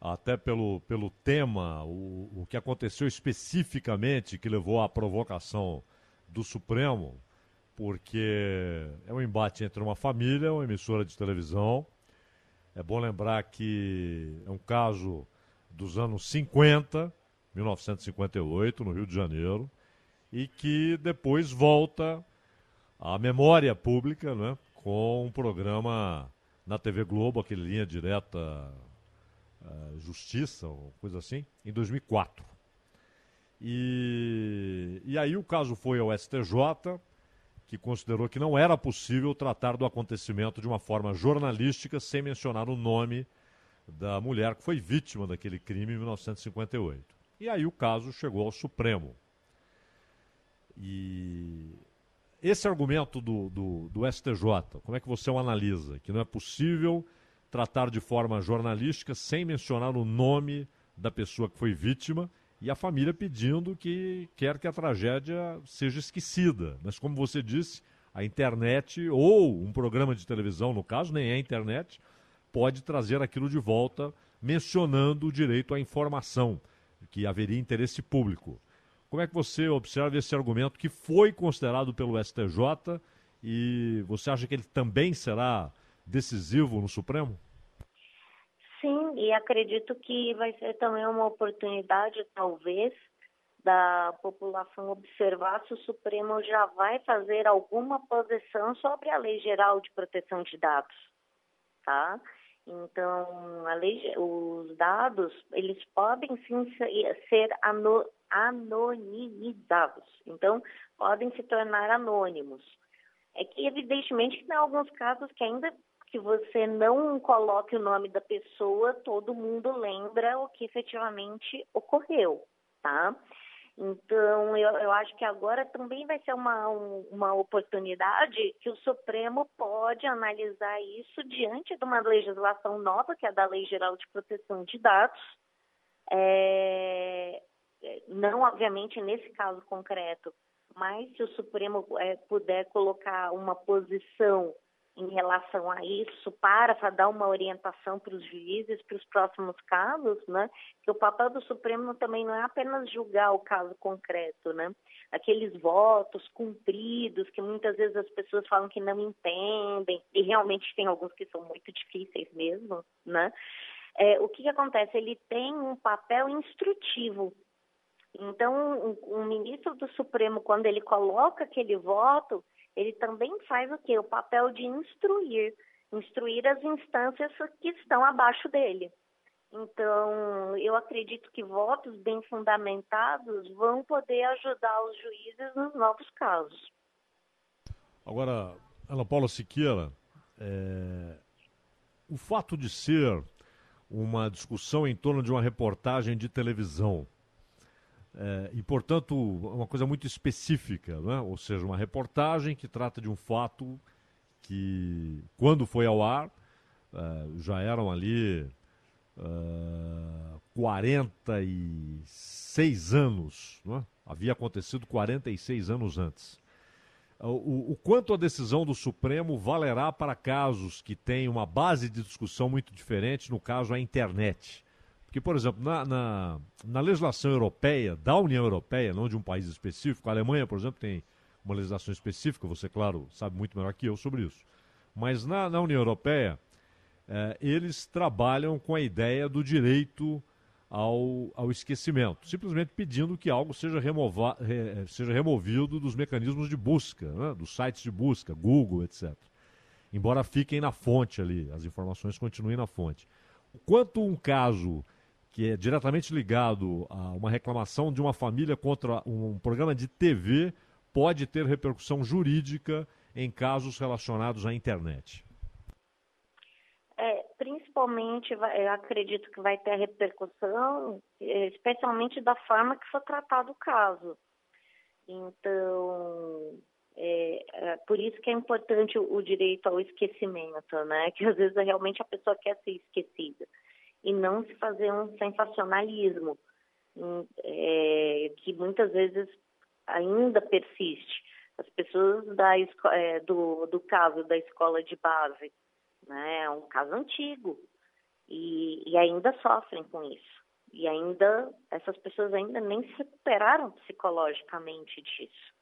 até pelo, pelo tema, o, o que aconteceu especificamente que levou à provocação do Supremo, porque é um embate entre uma família, uma emissora de televisão. É bom lembrar que é um caso dos anos 50, 1958, no Rio de Janeiro, e que depois volta à memória pública, né, com um programa na TV Globo, aquele linha direta Justiça, ou coisa assim, em 2004. E, e aí o caso foi ao STJ, que considerou que não era possível tratar do acontecimento de uma forma jornalística sem mencionar o nome da mulher que foi vítima daquele crime em 1958. E aí o caso chegou ao Supremo. E esse argumento do, do, do STJ, como é que você o analisa? Que não é possível tratar de forma jornalística sem mencionar o nome da pessoa que foi vítima e a família pedindo que quer que a tragédia seja esquecida. Mas como você disse, a internet ou um programa de televisão, no caso, nem é a internet, pode trazer aquilo de volta mencionando o direito à informação, que haveria interesse público. Como é que você observa esse argumento que foi considerado pelo STJ e você acha que ele também será decisivo no Supremo? Sim, e acredito que vai ser também uma oportunidade, talvez, da população observar se o Supremo já vai fazer alguma posição sobre a Lei Geral de Proteção de Dados, tá? Então, lei, os dados, eles podem sim ser anonimizados. Então, podem se tornar anônimos. É que, evidentemente, tem alguns casos que ainda que você não coloque o nome da pessoa, todo mundo lembra o que efetivamente ocorreu, tá? Então, eu, eu acho que agora também vai ser uma, uma oportunidade que o Supremo pode analisar isso diante de uma legislação nova, que é da Lei Geral de Proteção de Dados. É, não, obviamente, nesse caso concreto, mas se o Supremo é, puder colocar uma posição em relação a isso para dar uma orientação para os juízes para os próximos casos, né? Que o papel do Supremo também não é apenas julgar o caso concreto, né? Aqueles votos cumpridos que muitas vezes as pessoas falam que não entendem e realmente tem alguns que são muito difíceis mesmo, né? É, o que, que acontece? Ele tem um papel instrutivo. Então, o um, um ministro do Supremo, quando ele coloca aquele voto, ele também faz o quê? O papel de instruir, instruir as instâncias que estão abaixo dele. Então, eu acredito que votos bem fundamentados vão poder ajudar os juízes nos novos casos. Agora, Ana Paula Siqueira, é... o fato de ser uma discussão em torno de uma reportagem de televisão, é, e, portanto, uma coisa muito específica, né? ou seja, uma reportagem que trata de um fato que, quando foi ao ar, é, já eram ali é, 46 anos, né? havia acontecido 46 anos antes. O, o, quanto a decisão do Supremo valerá para casos que têm uma base de discussão muito diferente, no caso a internet. Porque, por exemplo, na, na, na, legislação europeia, da União Europeia, não de um país específico, a Alemanha, por exemplo, tem uma legislação específica, você, claro, sabe muito melhor que eu sobre isso. Mas na, na União Europeia, eh, eles trabalham com a ideia do direito ao, ao esquecimento, simplesmente pedindo que algo seja, remova, re, seja removido dos mecanismos de busca, né, dos sites de busca, Google, etc. Embora fiquem na fonte ali, as informações continuem na fonte. Quanto um caso que é diretamente ligado a uma reclamação de uma família contra um programa de TV, pode ter repercussão jurídica em casos relacionados à internet? É, principalmente, eu acredito que vai ter repercussão, é, especialmente da forma que for tratado o caso. Então, é, é, por isso que é importante o, o, direito ao esquecimento, né? Que às vezes realmente a pessoa quer ser esquecida e não se fazer um sensacionalismo hum, é, que muitas vezes ainda persiste. As pessoas da, é, do, do caso da escola de base, né, é um caso antigo e, e ainda sofrem com isso. E ainda, essas pessoas ainda nem se recuperaram psicologicamente disso.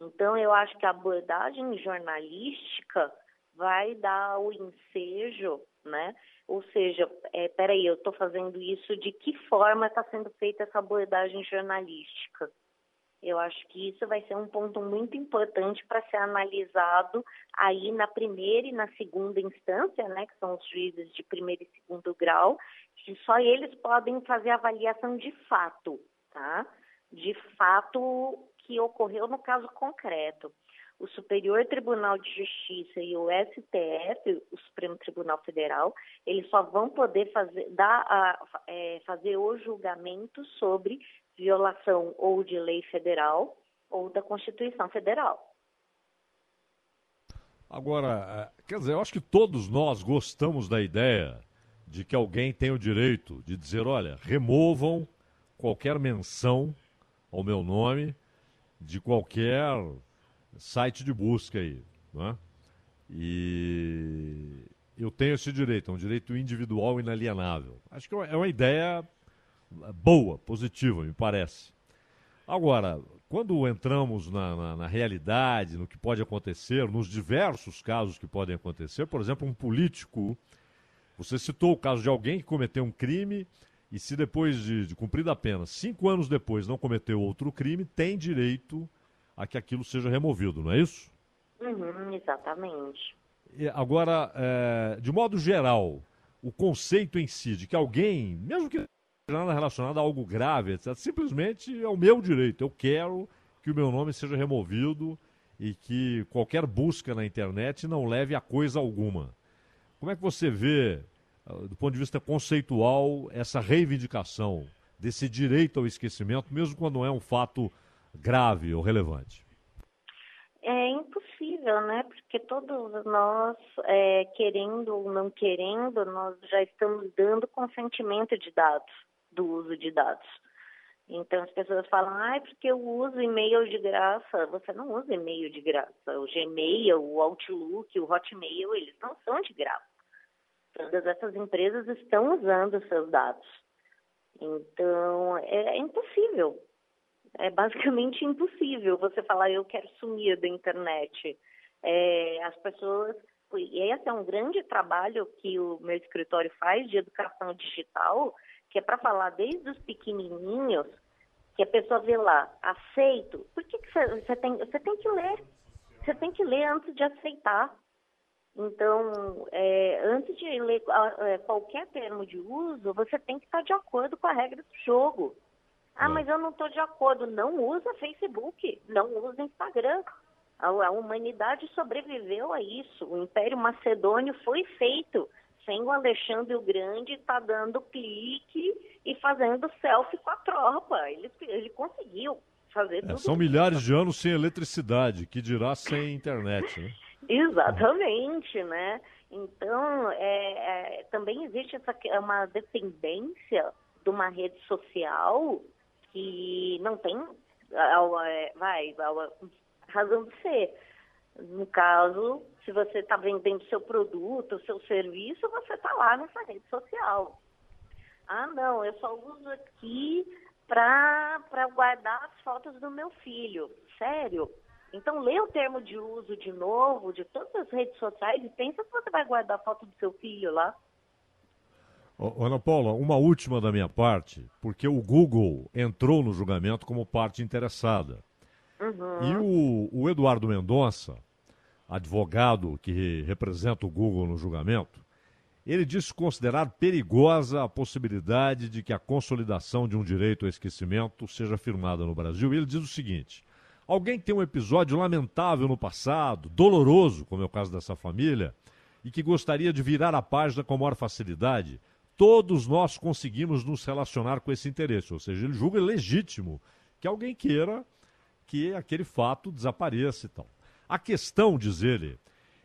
Então, eu acho que a abordagem jornalística vai dar o ensejo, né, ou seja, é, peraí, eu estou fazendo isso, de que forma está sendo feita essa abordagem jornalística? Eu acho que isso vai ser um ponto muito importante para ser analisado aí na primeira e na segunda instância, né, que são os juízes de primeiro e segundo grau, que só eles podem fazer avaliação de fato, tá? De fato que ocorreu no caso concreto o Superior Tribunal de Justiça e o STF, o Supremo Tribunal Federal, eles só vão poder fazer, dar a, é, fazer o julgamento sobre violação ou de lei federal ou da Constituição Federal. Agora, é, quer dizer, eu acho que todos nós gostamos da ideia de que alguém tem o direito de dizer, olha, removam qualquer menção ao meu nome de qualquer site de busca aí, não é? E eu tenho esse direito, é um direito individual inalienável. Acho que é uma ideia boa, positiva, me parece. Agora, quando entramos na, na, na, realidade, no que pode acontecer, nos diversos casos que podem acontecer, por exemplo, um político, você citou o caso de alguém que cometeu um crime e se depois de, de cumprida a pena, cinco anos depois, não cometeu outro crime, tem direito a que aquilo seja removido, não é isso? Uhum, exatamente. E agora, é, de modo geral, o conceito em si de que alguém, mesmo que nada relacionado a algo grave, etc., simplesmente é o meu direito. Eu quero que o meu nome seja removido e que qualquer busca na internet não leve a coisa alguma. Como é que você vê, ah, do ponto de vista conceitual, essa reivindicação desse direito ao esquecimento, mesmo quando não é um fato grave ou relevante? É impossível, né? Porque todos nós, é, querendo ou não querendo, nós já estamos dando consentimento de dados, do uso de dados. Então as pessoas falam, ah, porque eu uso e-mail de graça. Você não usa e-mail de graça. O Gmail, o Outlook, o Hotmail, eles não são de graça. Todas essas empresas estão usando seus dados. Então, é impossível. É basicamente impossível você falar, eu quero sumir da internet. É, as pessoas. E esse é um grande trabalho que o meu escritório faz de educação digital, que é para falar desde os pequenininhos, que a pessoa vê lá, aceito. Por que, que você, você, tem, você tem que ler? Você tem que ler antes de aceitar. Então, é, antes de ler é, qualquer termo de uso, você tem que estar de acordo com a regra do jogo. Ah, mas eu não estou de acordo. Não usa Facebook, não usa Instagram. A, a humanidade sobreviveu a isso. O Império Macedônio foi feito sem o Alexandre o Grande estar tá dando clique e fazendo selfie com a tropa. Ele, ele conseguiu fazer é, tudo São isso. milhares de anos sem eletricidade, que dirá sem internet, né? Exatamente, né? Então, é, é, também existe essa, uma dependência de uma rede social que não tem, vai, razão de ser. No caso, se você está vendendo seu produto, seu serviço, você está lá nessa rede social. Ah, não, eu só uso aqui para guardar as fotos do meu filho. Sério? Então, lê o termo de uso de novo, de todas as redes sociais, e pensa se você vai guardar a foto do seu filho lá. Ana Paula, uma última da minha parte, porque o Google entrou no julgamento como parte interessada. Uhum. E o, o Eduardo Mendonça, advogado que representa o Google no julgamento, ele disse considerar perigosa a possibilidade de que a consolidação de um direito ao esquecimento seja firmada no Brasil. E ele diz o seguinte: alguém tem um episódio lamentável no passado, doloroso, como é o caso dessa família, e que gostaria de virar a página com maior facilidade, todos nós conseguimos nos relacionar com esse interesse. Ou seja, ele julga legítimo que alguém queira que aquele fato desapareça e tal. A questão, diz ele,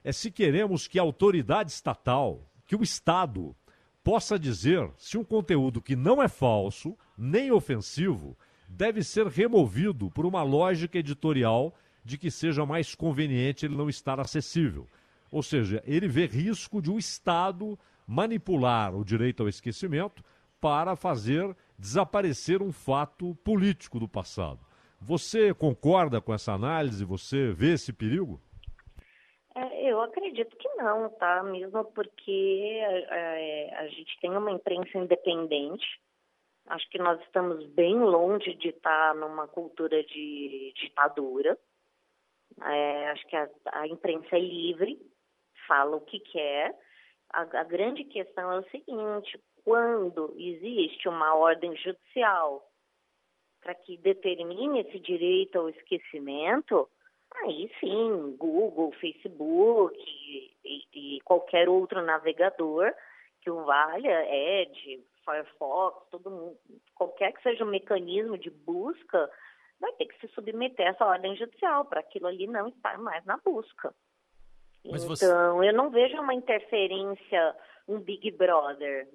é se queremos que a autoridade estatal, que o Estado, possa dizer se um conteúdo que não é falso, nem ofensivo, deve ser removido por uma lógica editorial de que seja mais conveniente ele não estar acessível. Ou seja, ele vê risco de o um Estado manipular o direito ao esquecimento para fazer desaparecer um fato político do passado. Você concorda com essa análise? Você vê esse perigo? É, eu acredito que não, tá? Mesmo porque é, a gente tem uma imprensa independente. Acho que nós estamos bem longe de estar numa cultura de ditadura. É, acho que a, a, imprensa é livre, fala o que quer. A, a grande questão é o seguinte: quando existe uma ordem judicial para que determine esse direito ao esquecimento, aí sim, Google, Facebook e, e, qualquer outro navegador que o valha, Edge, Firefox, todo mundo, qualquer que seja o mecanismo de busca, vai ter que se submeter a essa ordem judicial para aquilo ali não estar mais na busca. Mas então, você... eu não vejo uma interferência um Big Brother,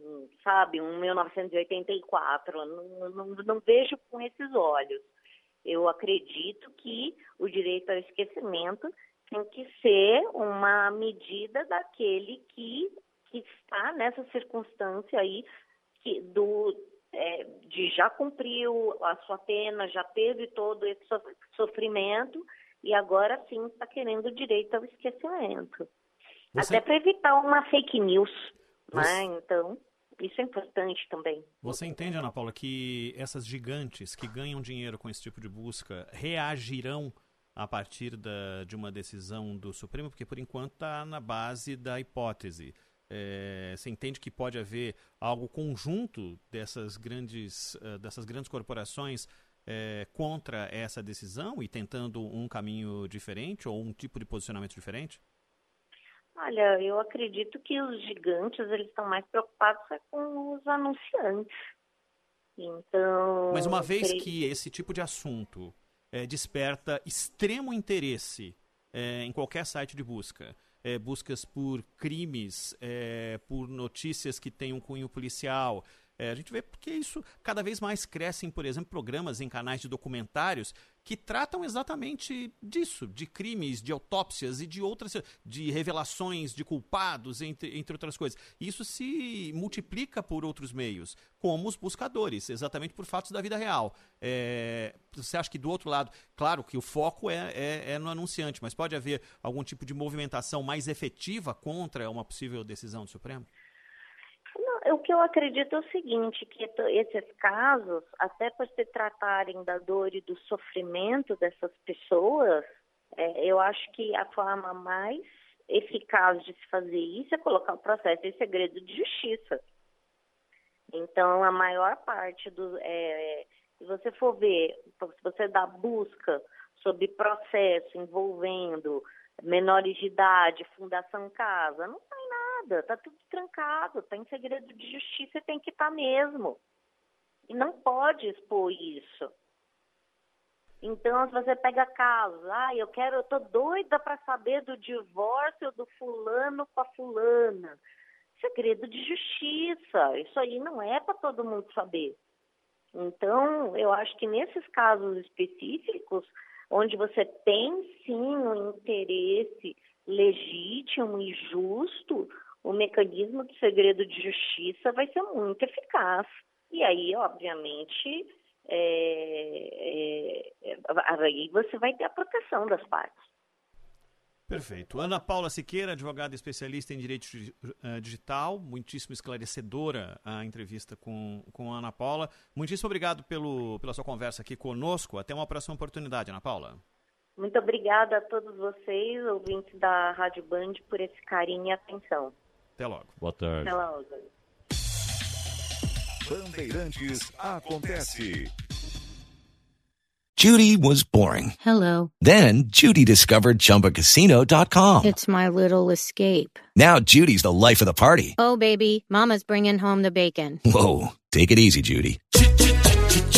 sabe? Um 1984. Não, não, não vejo com esses olhos. Eu acredito que o direito ao esquecimento tem que ser uma medida daquele que, que está nessa circunstância aí que, do, é, de já cumpriu a sua pena, já teve todo esse sofrimento e agora sim está querendo o direito ao esquecimento. Você... Até para evitar uma fake news. Você... Né? Então, isso é importante também. Você entende, Ana Paula, que essas gigantes que ganham dinheiro com esse tipo de busca reagirão a partir da, de uma decisão do Supremo? Porque, por enquanto, está na base da hipótese. É, você entende que pode haver algo conjunto dessas grandes, uh, dessas grandes corporações é, contra essa decisão e tentando um caminho diferente ou um tipo de posicionamento diferente? Olha, eu acredito que os gigantes eles estão mais preocupados é com os anunciantes. Então. Mas uma vez que esse tipo de assunto é, desperta extremo interesse é, em qualquer site de busca, é, buscas por crimes, por notícias que têm um cunho policial, É, a gente vê porque isso cada vez mais crescem, por exemplo, programas em canais de documentários que tratam exatamente disso, de crimes, de autópsias e de outras, de revelações de culpados, entre, entre outras coisas. Isso se multiplica por outros meios, como os buscadores, exatamente por fatos da vida real. É, você acha que do outro lado, claro que o foco é, é, é no anunciante, mas pode haver algum tipo de movimentação mais efetiva contra uma possível decisão do Supremo? O que eu acredito é o seguinte, que esses casos, até por se tratarem da dor e do sofrimento dessas pessoas, é, eu acho que a forma mais eficaz de se fazer isso é colocar o processo em segredo de justiça. Então, a maior parte do. É, se você for ver, se você dá busca sobre processo envolvendo menores de idade, fundação casa, não tem nada, tá tudo trancado, tá em segredo de justiça e tem que estar tá mesmo. E não pode expor isso. Então, se você pega casos, ah, eu quero, eu tô doida para saber do divórcio do fulano com a fulana. Segredo de justiça. Isso aí não é para todo mundo saber. Então, eu acho que nesses casos específicos, onde você tem sim um interesse legítimo e justo, o mecanismo do segredo de justiça vai ser muito eficaz. E aí, obviamente, é, é, aí você vai ter a proteção das partes. Perfeito. Ana Paula Siqueira, advogada especialista em direito uh, digital, muitíssimo esclarecedora a entrevista com, com a Ana Paula. Muitíssimo obrigado pelo, pela sua conversa aqui conosco. Até uma próxima oportunidade, Ana Paula. Muito obrigada a todos vocês, ouvintes da Rádio Band, por esse carinho e atenção. Até logo. Boa tarde. Até logo. Bandeirantes acontece. Judy was boring. Hello. Then Judy discovered ChumbaCasino.com. It's my little escape. Now Judy's the life of the party. Oh, baby, Mama's bringing home the bacon. Whoa, take it easy, Judy.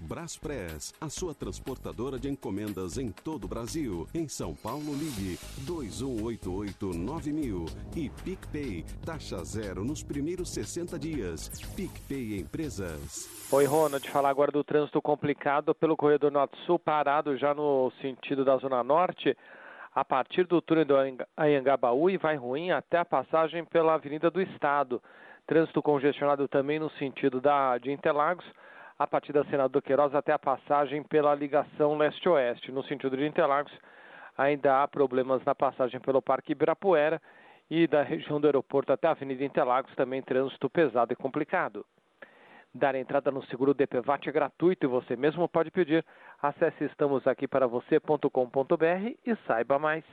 Braspress, a sua transportadora de encomendas em todo o Brasil. Em São Paulo, ligue 2188-9000 e PicPay, taxa zero nos primeiros 60 dias. PicPay Empresas. Oi, Ronald, falar agora do trânsito complicado pelo corredor norte-sul, parado já no sentido da Zona Norte, a partir do túnel do Anhangabaú e vai ruim até a passagem pela Avenida do Estado. Trânsito congestionado também no sentido da, de Interlagos, a partir da Senador Queiroz até a passagem pela ligação leste-oeste. No sentido de Interlagos, ainda há problemas na passagem pelo Parque Ibirapuera e da região do aeroporto até a Avenida Interlagos, também trânsito pesado e complicado. Dar entrada no seguro DPVAT é gratuito e você mesmo pode pedir. Acesse estamosaquiparavocê.com.br e saiba mais.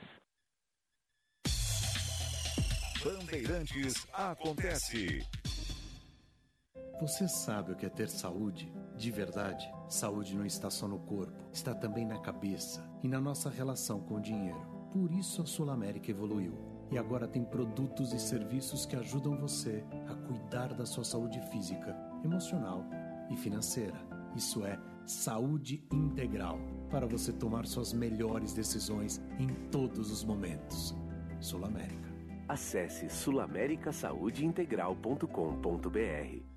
Bandeirantes acontece. Você sabe o que é ter saúde? De verdade, saúde não está só no corpo, está também na cabeça e na nossa relação com o dinheiro. Por isso a Sul América evoluiu e agora tem produtos e serviços que ajudam você a cuidar da sua saúde física, emocional e financeira. Isso é saúde integral para você tomar suas melhores decisões em todos os momentos. Sul América. Acesse sulamericasaudeintegral.com.br.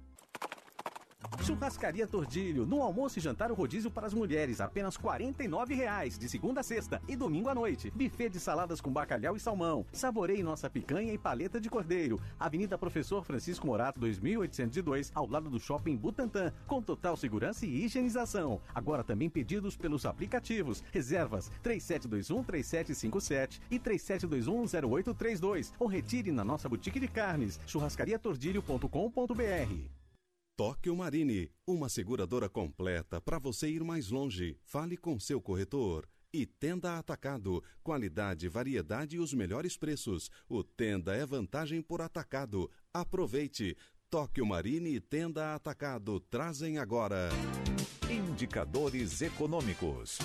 Churrascaria Tordilho, no almoço e jantar o rodízio para as mulheres, apenas 49 reais, de segunda a sexta e domingo à noite. Buffet de saladas com bacalhau e salmão. Saboreie nossa picanha e paleta de cordeiro. Avenida Professor Francisco Morato, 2802, ao lado do Shopping Butantã, com total segurança e higienização. Agora também pedidos pelos aplicativos. Reservas 3721-3757 e 3721-0832. Ou retire na nossa boutique de carnes, churrascariatordilho.com.br. Tóquio Marine, uma seguradora completa para você ir mais longe. Fale com seu corretor. E Tenda Atacado, qualidade, variedade e os melhores preços. O Tenda é vantagem por atacado. Aproveite. Tóquio Marine e Tenda Atacado trazem agora. Indicadores econômicos.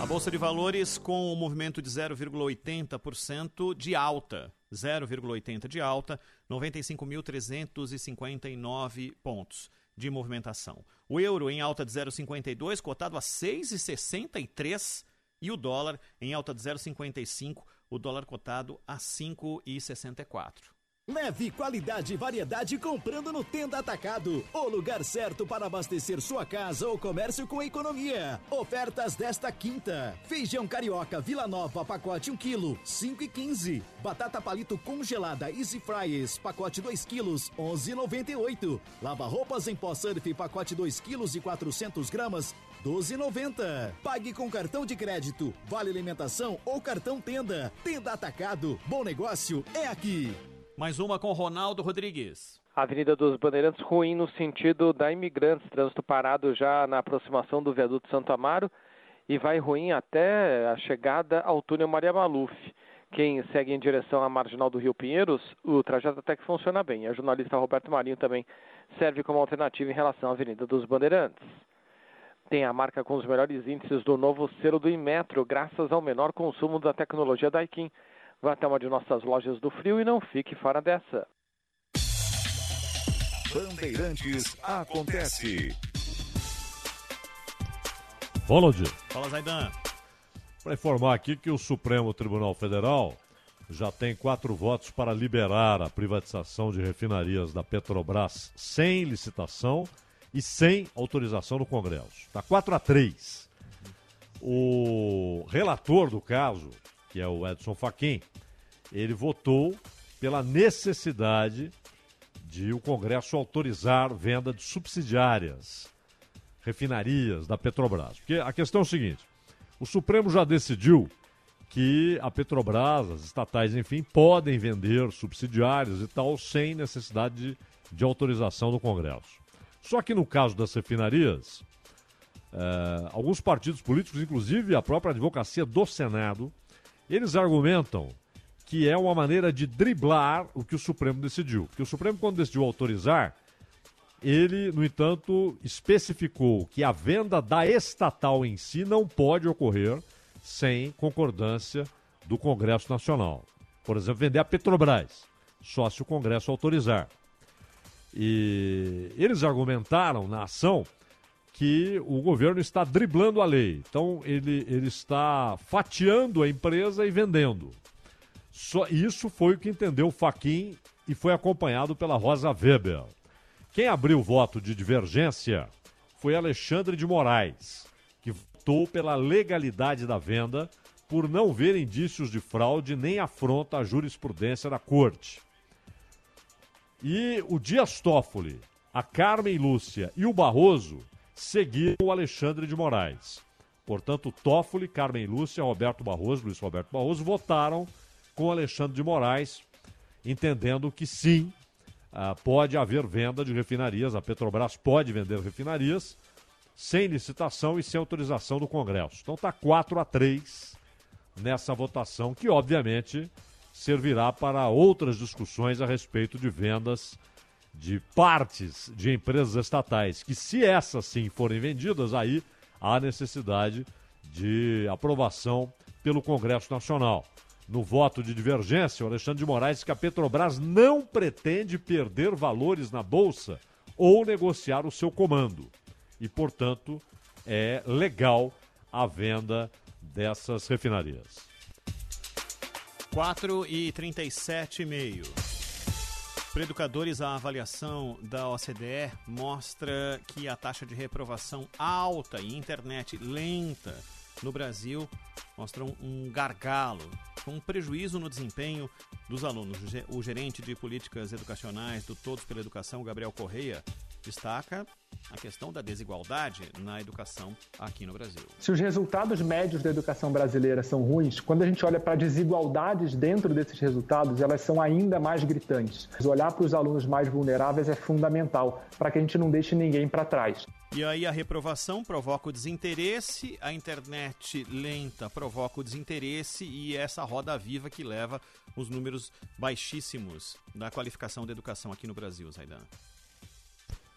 A Bolsa de Valores com o movimento de 0,80% de alta. 0,80% de alta, 95.359 pontos de movimentação. O euro em alta de 0,52, cotado a 6,63 e o dólar em alta de 0,55, o dólar cotado a 5,64. Leve qualidade e variedade comprando no Tenda Atacado. O lugar certo para abastecer sua casa ou comércio com economia. Ofertas desta quinta. Feijão carioca Vila Nova, pacote 1 kg, 5 e 15. Batata palito congelada Easy Fries, pacote 2 kg, 11,98. Lava roupas em pó surf, pacote 2 kg e 400 gramas, 12,90. Pague com cartão de crédito, vale alimentação ou cartão Tenda. Tenda Atacado. Bom negócio é aqui. Mais uma com Ronaldo Rodrigues. Avenida dos Bandeirantes ruim no sentido da Imigrantes, trânsito parado já na aproximação do viaduto Santo Amaro e vai ruim até a chegada ao túnel Maria Maluf. Quem segue em direção à marginal do Rio Pinheiros, o trajeto até que funciona bem. A jornalista Roberto Marinho também serve como alternativa em relação à Avenida dos Bandeirantes. Tem a marca com os melhores índices do novo selo do Inmetro, graças ao menor consumo da tecnologia Daikin. Vá até uma de nossas lojas do frio e não fique fora dessa. Bandeirantes acontece. Ronald. Fala, Zaidan. Para informar aqui que o Supremo Tribunal Federal já tem quatro votos para liberar a privatização de refinarias da Petrobras sem licitação e sem autorização do Congresso. Está 4 a 3. O relator do caso, que é o Edson Fachin, ele votou pela necessidade de o Congresso autorizar venda de subsidiárias, refinarias da Petrobras. Porque a questão é o seguinte: o Supremo já decidiu que a Petrobras, as estatais, enfim, podem vender subsidiárias e tal sem necessidade de, de autorização do Congresso. Só que no caso das refinarias, eh, alguns partidos políticos, inclusive a própria advocacia do Senado, eles argumentam que é uma maneira de driblar o que o Supremo decidiu. Porque o Supremo, quando decidiu autorizar, ele, no entanto, especificou que a venda da estatal em si não pode ocorrer sem concordância do Congresso Nacional. Por exemplo, vender a Petrobras, só se o Congresso autorizar. E eles argumentaram na ação que o governo está driblando a lei. Então, ele, ele está fatiando a empresa e vendendo. Só isso foi o que entendeu o Faquin e foi acompanhado pela Rosa Weber. Quem abriu o voto de divergência foi Alexandre de Moraes, que votou pela legalidade da venda por não ver indícios de fraude nem afronta à jurisprudência da corte. E o Dias Toffoli, a Carmen Lúcia e o Barroso seguiram o Alexandre de Moraes. Portanto, Toffoli, Carmen Lúcia, Roberto Barroso, Luiz Roberto Barroso votaram com Alexandre de Moraes, entendendo que sim, ah, pode haver venda de refinarias, a Petrobras pode vender refinarias sem licitação e sem autorização do Congresso. Então está 4 a 3 nessa votação, que obviamente servirá para outras discussões a respeito de vendas de partes de empresas estatais, que se essas sim forem vendidas, aí há necessidade de aprovação pelo Congresso Nacional. No voto de divergência, o Alexandre de Moraes que a Petrobras não pretende perder valores na Bolsa ou negociar o seu comando. E, portanto, é legal a venda dessas refinarias. 4 e 37,5. Para educadores, a avaliação da OCDE mostra que a taxa de reprovação alta e internet lenta no Brasil mostram um gargalo, com um prejuízo no desempenho dos alunos. O gerente de políticas educacionais do Todos pela Educação, Gabriel Correia, destaca a questão da desigualdade na educação aqui no Brasil. Se os resultados médios da educação brasileira são ruins, quando a gente olha para desigualdades dentro desses resultados, elas são ainda mais gritantes. Olhar para os alunos mais vulneráveis é fundamental para que a gente não deixe ninguém para trás. E aí a reprovação provoca o desinteresse, a internet lenta provoca o desinteresse e essa roda viva que leva os números baixíssimos da qualificação da educação aqui no Brasil, Zaidan.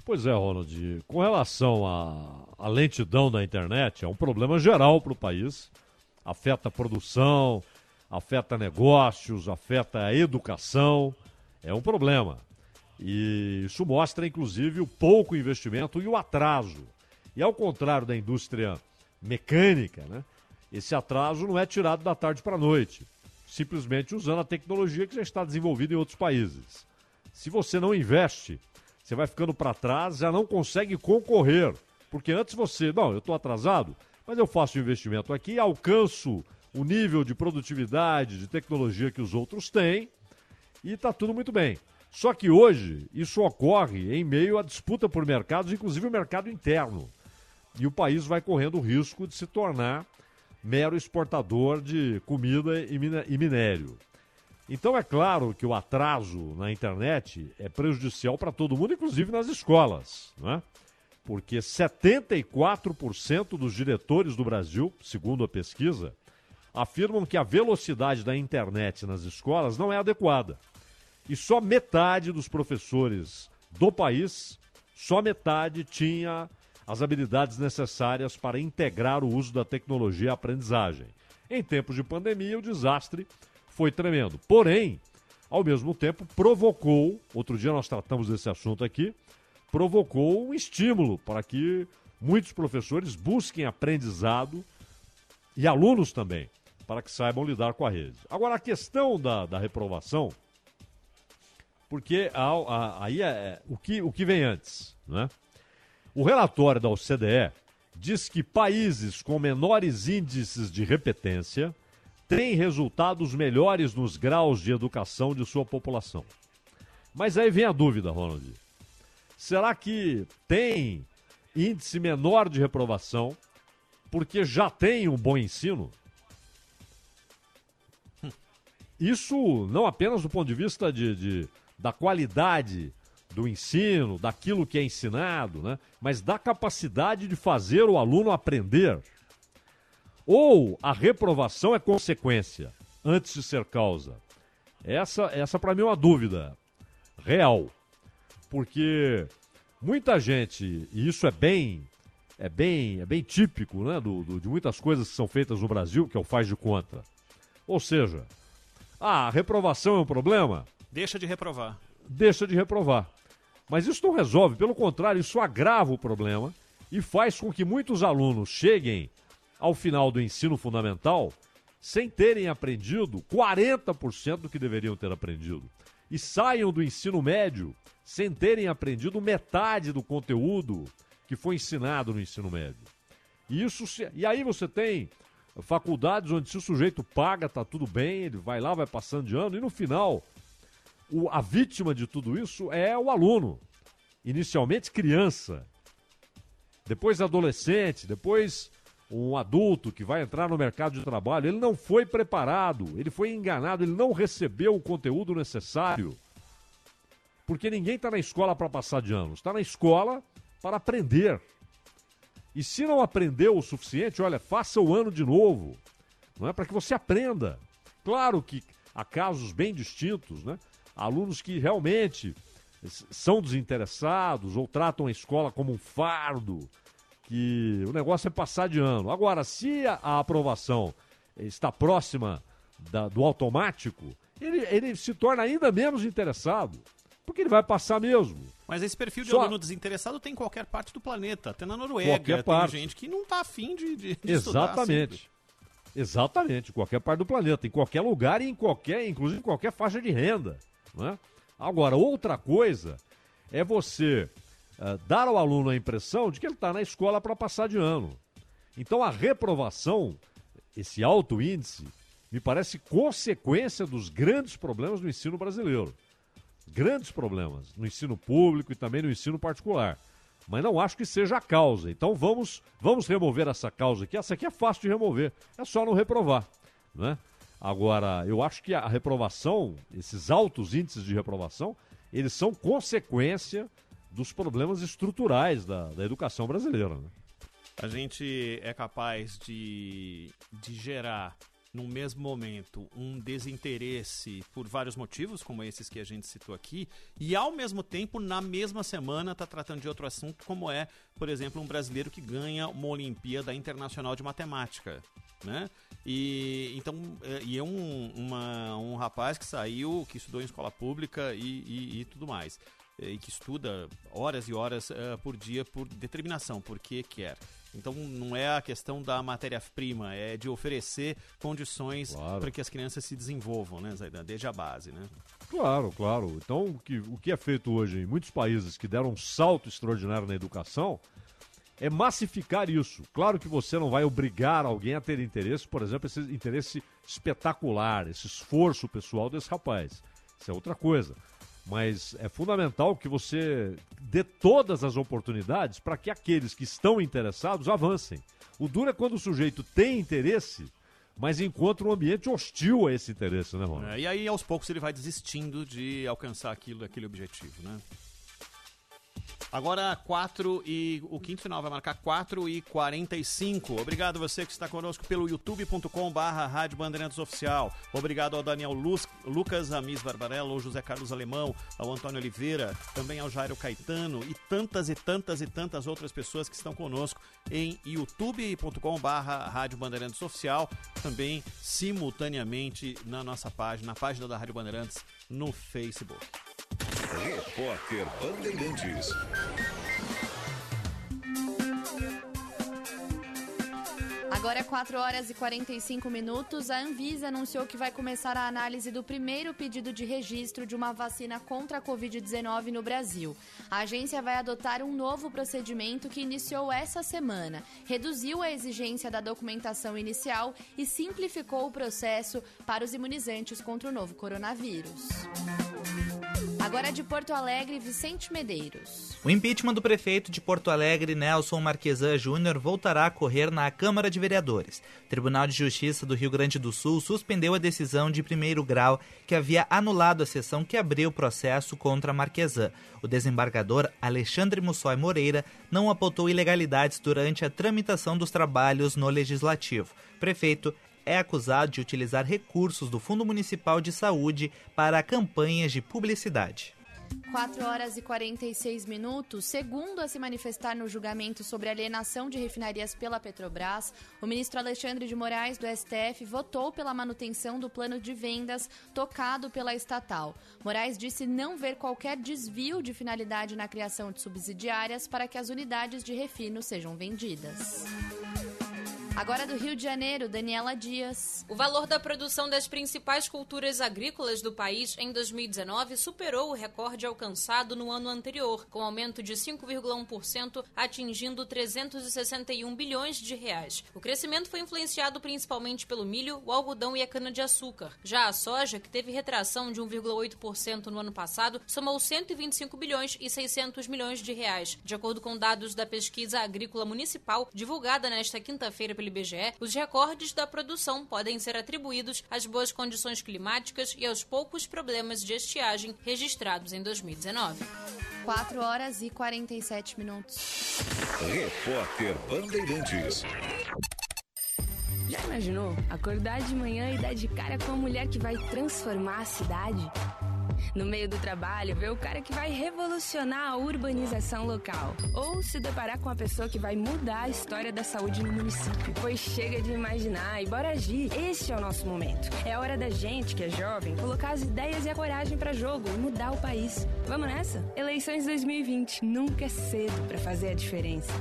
Pois é, Ronald. Com relação à, lentidão da internet, é um problema geral para o país. Afeta a produção, afeta negócios, afeta a educação. É um problema. E isso mostra, inclusive, o pouco investimento e o atraso. E ao contrário da indústria mecânica, né? Esse atraso não é tirado da tarde para a noite, simplesmente usando a tecnologia que já está desenvolvida em outros países. Se você não investe, você vai ficando para trás, já não consegue concorrer. Porque antes você, não, eu estou atrasado, mas eu faço investimento aqui, alcanço o nível de produtividade, de tecnologia que os outros têm e está tudo muito bem. Só que hoje isso ocorre em meio à disputa por mercados, inclusive o mercado interno. E o país vai correndo o risco de se tornar mero exportador de comida e minério. Então é claro que o atraso na internet é prejudicial para todo mundo, inclusive nas escolas, né? Porque 74% dos diretores do Brasil, segundo a pesquisa, afirmam que a velocidade da internet nas escolas não é adequada. E só metade dos professores do país, só metade tinha as habilidades necessárias para integrar o uso da tecnologia à aprendizagem. Em tempos de pandemia, o desastre foi tremendo. Porém, ao mesmo tempo, provocou, outro dia nós tratamos desse assunto aqui, provocou um estímulo para que muitos professores busquem aprendizado e alunos também, para que saibam lidar com a rede. Agora, a questão da, da reprovação, porque aí é, é, o, que, o que vem antes, né? O relatório da OCDE diz que países com menores índices de repetência tem resultados melhores nos graus de educação de sua população. Mas aí vem a dúvida, Ronald. Será que tem índice menor de reprovação porque já tem um bom ensino? Isso não apenas do ponto de vista de, de da qualidade do ensino, daquilo que é ensinado, né? mas da capacidade de fazer o aluno aprender. Ou a reprovação é consequência antes de ser causa? Essa, essa para mim é uma dúvida real. Porque muita gente, e isso é bem é bem, é bem típico né, do, do, de muitas coisas que são feitas no Brasil, que é o faz de conta. Ou seja, ah, a reprovação é um problema? Deixa de reprovar. Deixa de reprovar. Mas isso não resolve, pelo contrário, isso agrava o problema e faz com que muitos alunos cheguem ao final do ensino fundamental sem terem aprendido 40% do que deveriam ter aprendido. E saiam do ensino médio sem terem aprendido metade do conteúdo que foi ensinado no ensino médio. E, isso se... e aí você tem faculdades onde se o sujeito paga, tá tudo bem, ele vai lá, vai passando de ano, e no final, o... a vítima de tudo isso é o aluno. Inicialmente criança, depois adolescente, depois um adulto que vai entrar no mercado de trabalho, ele não foi preparado, ele foi enganado, ele não recebeu o conteúdo necessário. Porque ninguém está na escola para passar de anos, está na escola para aprender. E se não aprendeu o suficiente, olha, faça o ano de novo, não é para que você aprenda. Claro que há casos bem distintos, né? Alunos que realmente são desinteressados ou tratam a escola como um fardo, que o negócio é passar de ano. Agora, se a, aprovação está próxima da, do automático, ele, ele se torna ainda menos interessado, porque ele vai passar mesmo. Mas esse perfil de Só... aluno desinteressado tem em qualquer parte do planeta, até na Noruega. Qualquer tem parte. gente que não está afim de, de, de Exatamente. Exatamente, qualquer parte do planeta, em qualquer lugar e em qualquer, inclusive em qualquer faixa de renda. Né? Agora, outra coisa é você uh, dar ao aluno a impressão de que ele está na escola para passar de ano. Então a reprovação, esse alto índice, me parece consequência dos grandes problemas do ensino brasileiro. Grandes problemas no ensino público e também no ensino particular. Mas não acho que seja a causa. Então vamos, vamos remover essa causa aqui. Essa aqui é fácil de remover. É só não reprovar. Né? Agora, eu acho que a reprovação, esses altos índices de reprovação, eles são consequência dos problemas estruturais da, da educação brasileira. Né? A gente é capaz de, de gerar no mesmo momento, um desinteresse por vários motivos, como esses que a gente citou aqui, e ao mesmo tempo, na mesma semana, está tratando de outro assunto, como é, por exemplo, um brasileiro que ganha uma Olimpíada Internacional de Matemática. Né? E então é, e é um, uma, um rapaz que saiu, que estudou em escola pública e, e, e tudo mais. E que estuda horas e horas uh, por dia por determinação, porque quer. Então não é a questão da matéria-prima, é de oferecer condições Claro. para que as crianças se desenvolvam, né, Zaidan? Desde a base, né? Claro, claro. Então, o que, o que é feito hoje em muitos países que deram um salto extraordinário na educação é massificar isso. Claro que você não vai obrigar alguém a ter interesse, por exemplo, esse interesse espetacular, esse esforço pessoal desse rapaz. Isso é outra coisa. Mas é fundamental que você dê todas as oportunidades para que aqueles que estão interessados avancem. O duro é quando o sujeito tem interesse, mas encontra um ambiente hostil a esse interesse, né, Ronaldo? É, e aí, aos poucos, ele vai desistindo de alcançar aquilo, aquele objetivo, né? Agora 4 e o quinto final vai marcar 4 e 45. Obrigado você que está conosco pelo youtube.com barra Rádio Bandeirantes Oficial. Obrigado ao Daniel Luz, Lucas Amis Barbarello, ao José Carlos Alemão, ao Antônio Oliveira, também ao Jairo Caetano e tantas e tantas e tantas outras pessoas que estão conosco em youtube.com barra Rádio Bandeirantes Oficial, também simultaneamente na nossa página, na página da Rádio Bandeirantes no Facebook. Repórter Bandeirantes. Agora é 4 horas e 45 minutos. A Anvisa anunciou que vai começar a análise do primeiro pedido de registro de uma vacina contra a Covid-19 no Brasil. A agência vai adotar um novo procedimento que iniciou essa semana. Reduziu a exigência da documentação inicial e simplificou o processo para os imunizantes contra o novo coronavírus. Agora de Porto Alegre, Vicente Medeiros. O impeachment do prefeito de Porto Alegre, Nelson Marquesan Júnior, voltará a correr na Câmara de Vereadores. O Tribunal de Justiça do Rio Grande do Sul suspendeu a decisão de primeiro grau que havia anulado a sessão que abriu o processo contra Marquesan. O desembargador Alexandre Mussói Moreira não apontou ilegalidades durante a tramitação dos trabalhos no Legislativo. O prefeito é acusado de utilizar recursos do Fundo Municipal de Saúde para campanhas de publicidade. 4 horas e 46 minutos. Segundo a se manifestar no julgamento sobre alienação de refinarias pela Petrobras, o ministro Alexandre de Moraes, do STF, votou pela manutenção do plano de vendas tocado pela estatal. Moraes disse não ver qualquer desvio de finalidade na criação de subsidiárias para que as unidades de refino sejam vendidas. Agora do Rio de Janeiro, Daniela Dias. O valor da produção das principais culturas agrícolas do país em 2019 superou o recorde alcançado no ano anterior, com aumento de 5,1%, atingindo 361 bilhões de reais. O crescimento foi influenciado principalmente pelo milho, o algodão e a cana-de-açúcar. Já a soja, que teve retração de 1,8% no ano passado, somou 125 bilhões e 600 milhões de reais. De acordo com dados da pesquisa agrícola municipal, divulgada nesta quinta-feira pelo IBGE, os recordes da produção podem ser atribuídos às boas condições climáticas e aos poucos problemas de estiagem registrados em 2019. 4 horas e 47 minutos. Repórter Bandeirantes. Já imaginou acordar de manhã e dar de cara com a mulher que vai transformar a cidade? No meio do trabalho, ver o cara que vai revolucionar a urbanização local. Ou se deparar com a pessoa que vai mudar a história da saúde no município. Pois chega de imaginar e bora agir. Este é o nosso momento. É hora da gente, que é jovem, colocar as ideias e a coragem para jogo e mudar o país. Vamos nessa? Eleições 2020. Nunca é cedo para fazer a diferença.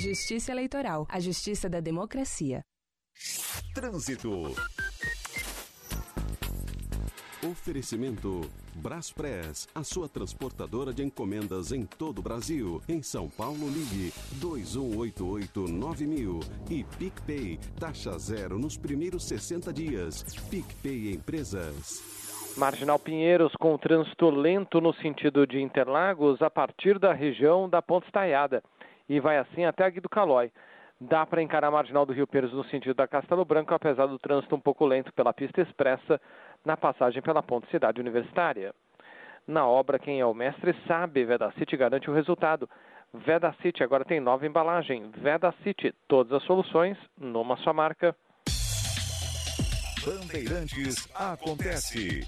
Justiça Eleitoral. A justiça da democracia. Trânsito. Oferecimento Braspress, a sua transportadora de encomendas em todo o Brasil. Em São Paulo, ligue 2188-9000 e PicPay, taxa zero nos primeiros 60 dias. PicPay Empresas. Marginal Pinheiros com trânsito lento no sentido de Interlagos a partir da região da Ponte Estaiada e vai assim até a Guido Calói. Dá para encarar a Marginal do Rio Pires no sentido da Castelo Branco, apesar do trânsito um pouco lento pela pista expressa na passagem pela Ponte Cidade Universitária. Na obra, quem é o mestre sabe, Vedacity garante o resultado. Vedacity agora tem nova embalagem. Vedacity, todas as soluções numa só marca. Bandeirantes acontece.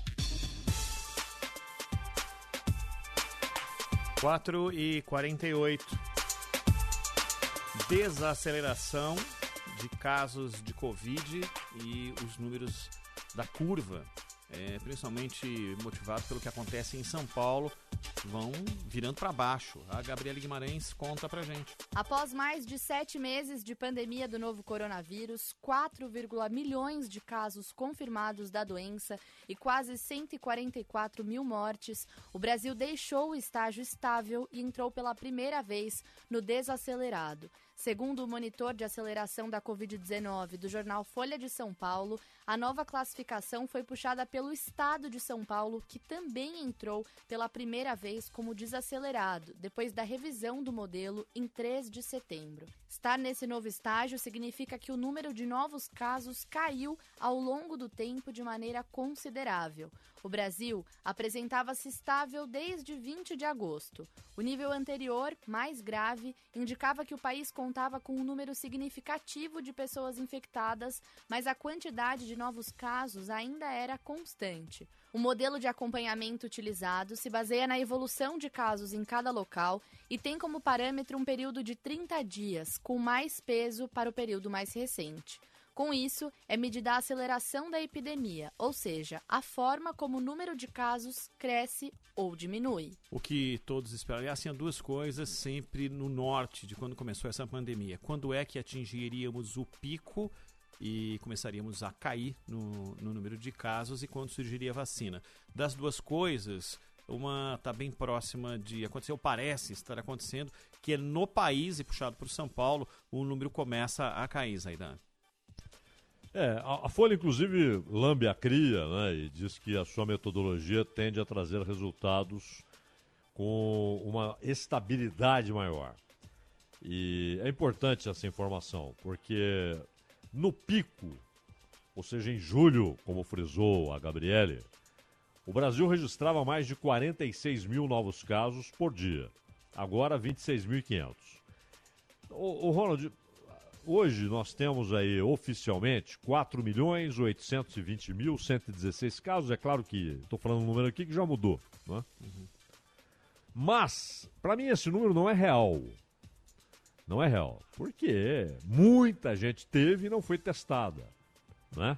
4 e 48. Desaceleração de casos de Covid e os números da curva, é, principalmente motivado pelo que acontece em São Paulo, vão virando para baixo. A Gabriela Guimarães conta pra gente. Após mais de sete meses de pandemia do novo coronavírus, 4, milhões de casos confirmados da doença e quase 144 mil mortes, o Brasil deixou o estágio estável e entrou pela primeira vez no desacelerado. Segundo o monitor de aceleração da Covid-19 do jornal Folha de São Paulo, a nova classificação foi puxada pelo Estado de São Paulo, que também entrou pela primeira vez como desacelerado, depois da revisão do modelo em 3 de setembro. Estar nesse novo estágio significa que o número de novos casos caiu ao longo do tempo de maneira considerável. O Brasil apresentava-se estável desde 20 de agosto. O nível anterior, mais grave, indicava que o país contava com um número significativo de pessoas infectadas, mas a quantidade de novos casos ainda era constante. O modelo de acompanhamento utilizado se baseia na evolução de casos em cada local e tem como parâmetro um período de 30 dias, com mais peso para o período mais recente. Com isso, é medida a aceleração da epidemia, ou seja, a forma como o número de casos cresce ou diminui. O que todos esperam. Aliás, tinha duas coisas sempre no norte de quando começou essa pandemia. Quando é que atingiríamos o pico e começaríamos a cair no, no número de casos e quando surgiria a vacina. Das duas coisas, uma está bem próxima de acontecer, ou parece estar acontecendo, que é no país e puxado por São Paulo, o número começa a cair, Zaidan. É, a, Folha, inclusive, lambe a cria né, e diz que a sua metodologia tende a trazer resultados com uma estabilidade maior. E é importante essa informação, porque no pico, ou seja, em julho, como frisou a Gabriele, o Brasil registrava mais de 46 mil novos casos por dia. Agora, 26.500. O, o Ronald, Hoje nós temos aí oficialmente 4 milhões 820 mil 116 casos. É claro que estou falando um número aqui que já mudou. Né? Uhum. Mas, para mim, esse número não é real. Não é real. Porque muita gente teve e não foi testada. Né?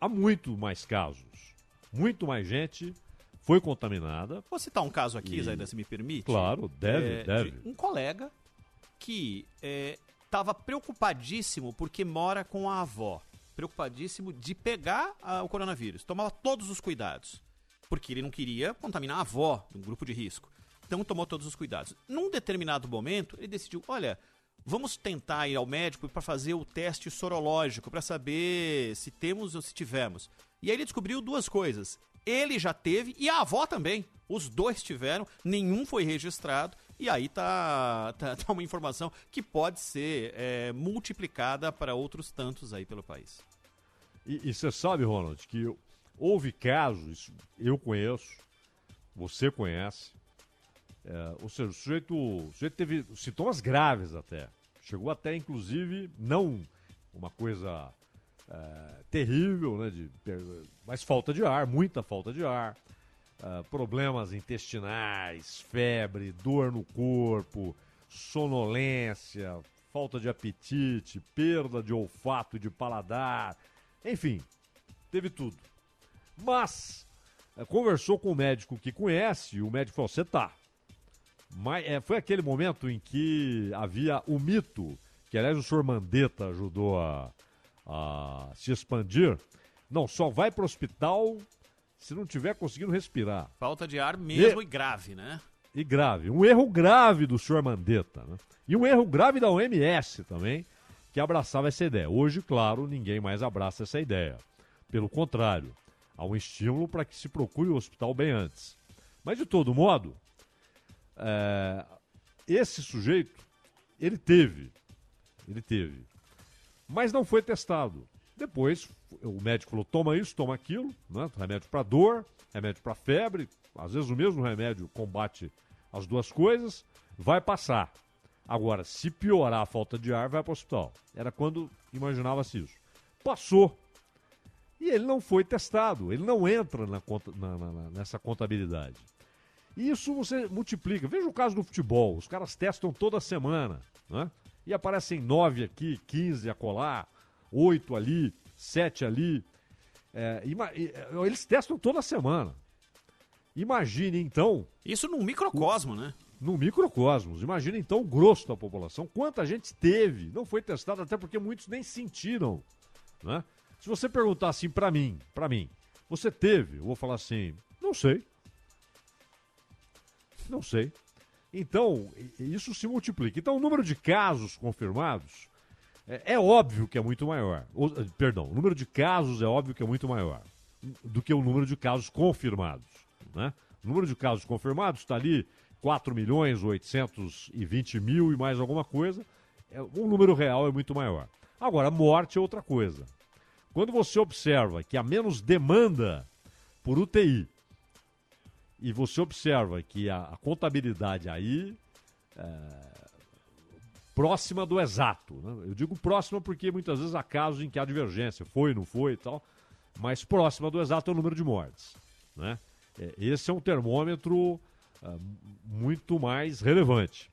Há muito mais casos. Muito mais gente foi contaminada. Vou citar um caso aqui, e... Se me permite. Claro, deve, é, deve. De um colega que é, estava preocupadíssimo porque mora com a avó. Preocupadíssimo de pegar a, o coronavírus. Tomava todos os cuidados. Porque ele não queria contaminar a avó, um grupo de risco. Então tomou todos os cuidados. Num determinado momento, ele decidiu: olha, vamos tentar ir ao médico para fazer o teste sorológico, para saber se temos ou se tivemos. E aí ele descobriu duas coisas. Ele já teve e a avó também. Os dois tiveram, nenhum foi registrado e aí tá, tá, tá uma informação que pode ser é, multiplicada para outros tantos aí pelo país. E você sabe, Ronald, que houve casos, eu conheço, você conhece, é, ou seja, o sujeito, o sujeito teve sintomas graves até. Chegou até, inclusive, não uma coisa é, terrível, né, de, mas falta de ar, muita falta de ar uh, problemas intestinais, febre, dor no corpo, sonolência, falta de apetite, perda de olfato e de paladar, enfim, teve tudo. Mas uh, conversou com o médico que conhece e o médico falou: você tá. Mas, é, foi aquele momento em que havia o mito, que aliás o senhor Mandetta ajudou a, a se expandir. Não, só vai para o hospital se não tiver conseguindo respirar. Falta de ar mesmo e, e grave, né? E grave. Um erro grave do senhor Mandetta, né? E um erro grave da OMS também, que abraçava essa ideia. Hoje, claro, ninguém mais abraça essa ideia. Pelo contrário, há um estímulo para que se procure o hospital bem antes. Mas, de todo modo, é, esse sujeito, ele teve, ele teve, mas não foi testado. Depois o médico falou: toma isso, toma aquilo, né? remédio para dor, remédio para febre. Às vezes o mesmo remédio combate as duas coisas, vai passar. Agora, se piorar a falta de ar, vai para o hospital. Era quando imaginava-se isso. Passou. E ele não foi testado, ele não entra na conta, na, na, nessa contabilidade. E isso você multiplica. Veja o caso do futebol, os caras testam toda semana, né? E aparecem nove aqui, 15 acolá, oito ali, sete ali. É, eles testam toda semana. Imagine então. Isso num microcosmo, né? No microcosmos. Imagina então o grosso da população. Quanta gente teve, não foi testado, até porque muitos nem sentiram. Né? Se você perguntar assim para mim, para mim, você teve? Eu vou falar assim, não sei. Não sei. Então, isso se multiplica. Então, o número de casos confirmados é, é óbvio que é muito maior. O, perdão, o número de casos é óbvio que é muito maior do que o número de casos confirmados. Né? O número de casos confirmados está ali 4 milhões 820 mil e mais alguma coisa. É, o número real é muito maior. Agora, morte é outra coisa. Quando você observa que há menos demanda por UTI e você observa que a, a contabilidade aí é, próxima do exato. Né? Eu digo próxima porque muitas vezes há casos em que há divergência, foi, não foi e tal, mas próxima do exato é o número de mortes. Né? É, esse é um termômetro é, muito mais relevante.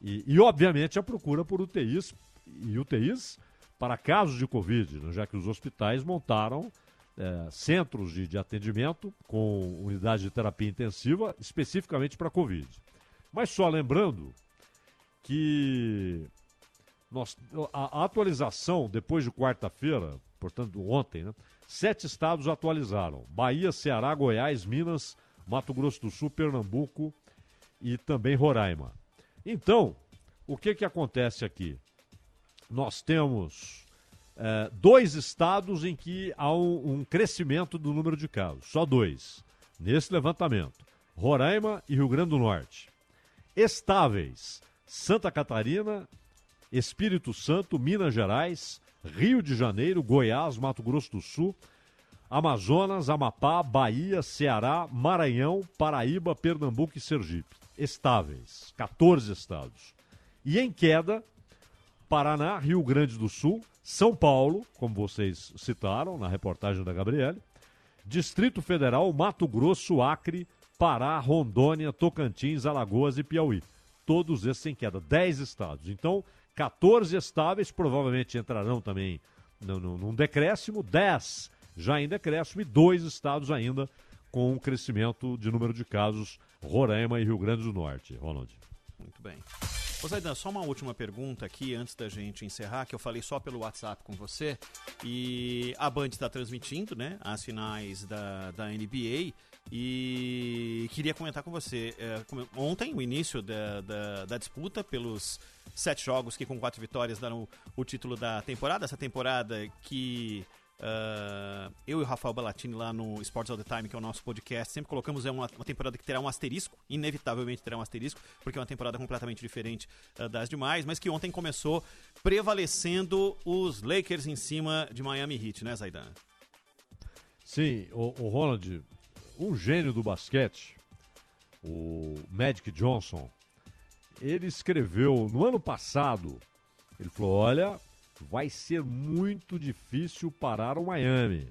E, e, obviamente, a procura por UTIs e UTIs para casos de Covid, né? já que os hospitais montaram é, centros de, de atendimento com unidade de terapia intensiva especificamente para Covid. Mas só lembrando que nós, a, atualização depois de quarta-feira, portanto ontem, né, sete estados atualizaram: Bahia, Ceará, Goiás, Minas, Mato Grosso do Sul, Pernambuco e também Roraima. Então, o que, que acontece aqui? Nós temos é, dois estados em que há um, um crescimento do número de casos, só dois, nesse levantamento: Roraima e Rio Grande do Norte. Estáveis: Santa Catarina, Espírito Santo, Minas Gerais, Rio de Janeiro, Goiás, Mato Grosso do Sul, Amazonas, Amapá, Bahia, Ceará, Maranhão, Paraíba, Pernambuco e Sergipe. Estáveis, 14 estados. E em queda, Paraná, Rio Grande do Sul, são Paulo, como vocês citaram na reportagem da Gabriele, Distrito Federal, Mato Grosso, Acre, Pará, Rondônia, Tocantins, Alagoas e Piauí. Todos esses em queda, 10 estados. Então, 14 estáveis, provavelmente entrarão também num, num decréscimo, 10 já em decréscimo e dois estados ainda com um crescimento de número de casos, Roraima e Rio Grande do Norte. Ronald. Muito bem. Ô Zaidan, só uma última pergunta aqui antes da gente encerrar, que eu falei só pelo WhatsApp com você. E a Band está transmitindo, né, as finais da, da NBA. E queria comentar com você. É, ontem, o início da, da, da, disputa pelos sete jogos que, com quatro vitórias, deram o, o título da temporada. Essa temporada que Uh, eu e o Rafael Balatini lá no Sports All the Time, que é o nosso podcast, sempre colocamos é uma, uma, temporada que terá um asterisco, inevitavelmente terá um asterisco, porque é uma temporada completamente diferente uh, das demais, mas que ontem começou prevalecendo os Lakers em cima de Miami Heat, né, Zaidan? Sim, o, o Ronald, um gênio do basquete, o Magic Johnson, ele escreveu no ano passado, ele falou, olha, vai ser muito difícil parar o Miami.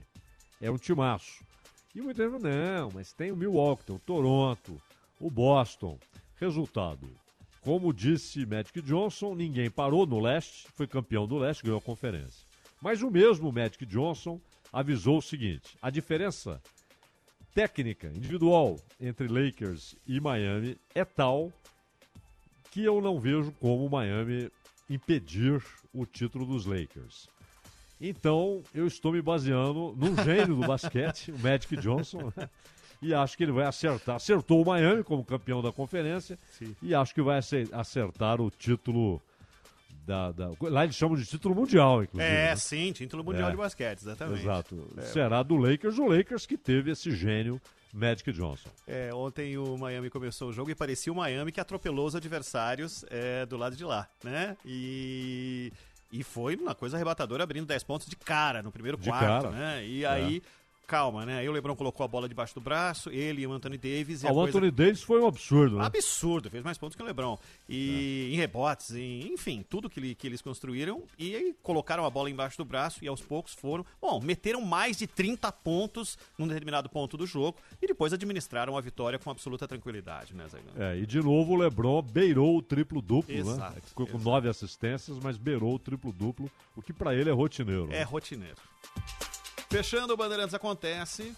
É um timaço. E muita gente não, mas tem o Milwaukee, tem o Toronto, o Boston. Resultado, como disse Magic Johnson, ninguém parou no leste, foi campeão do leste, ganhou a conferência. Mas o mesmo Magic Johnson avisou o seguinte: a diferença técnica, individual entre Lakers e Miami é tal que eu não vejo como o Miami impedir o título dos Lakers. Então, eu estou me baseando num gênio do basquete, o Magic Johnson, né? e acho que ele vai acertar. Acertou o Miami como campeão da conferência Sim. e acho que vai acertar o título da, da, Lá eles chamam de título mundial, inclusive. É, né? sim, título mundial é. de basquete, exatamente. Exato. É. Será do Lakers, o Lakers que teve esse gênio Magic Johnson. É, ontem o Miami começou o jogo e parecia o Miami que atropelou os adversários é, do lado de lá, né? E, e foi uma coisa arrebatadora, abrindo 10 pontos de cara no primeiro de quarto, cara. né? E é. aí calma, né? Aí o Lebron colocou a bola debaixo do braço, ele e o Anthony Davis. Ah, a o coisa- Anthony Davis foi um absurdo, né? Absurdo, fez mais pontos que o Lebron. E em rebotes, em, enfim, tudo que, que eles construíram. E aí colocaram a bola embaixo do braço e aos poucos foram. Bom, meteram mais de 30 pontos num determinado ponto do jogo e depois administraram a vitória com absoluta tranquilidade, né, Zaidan? É, e de novo o Lebron beirou o triplo-duplo, né? Exato, Ficou com nove assistências, mas beirou o triplo-duplo, o que pra ele é rotineiro. É né? rotineiro. Fechando o Bandeirantes Acontece.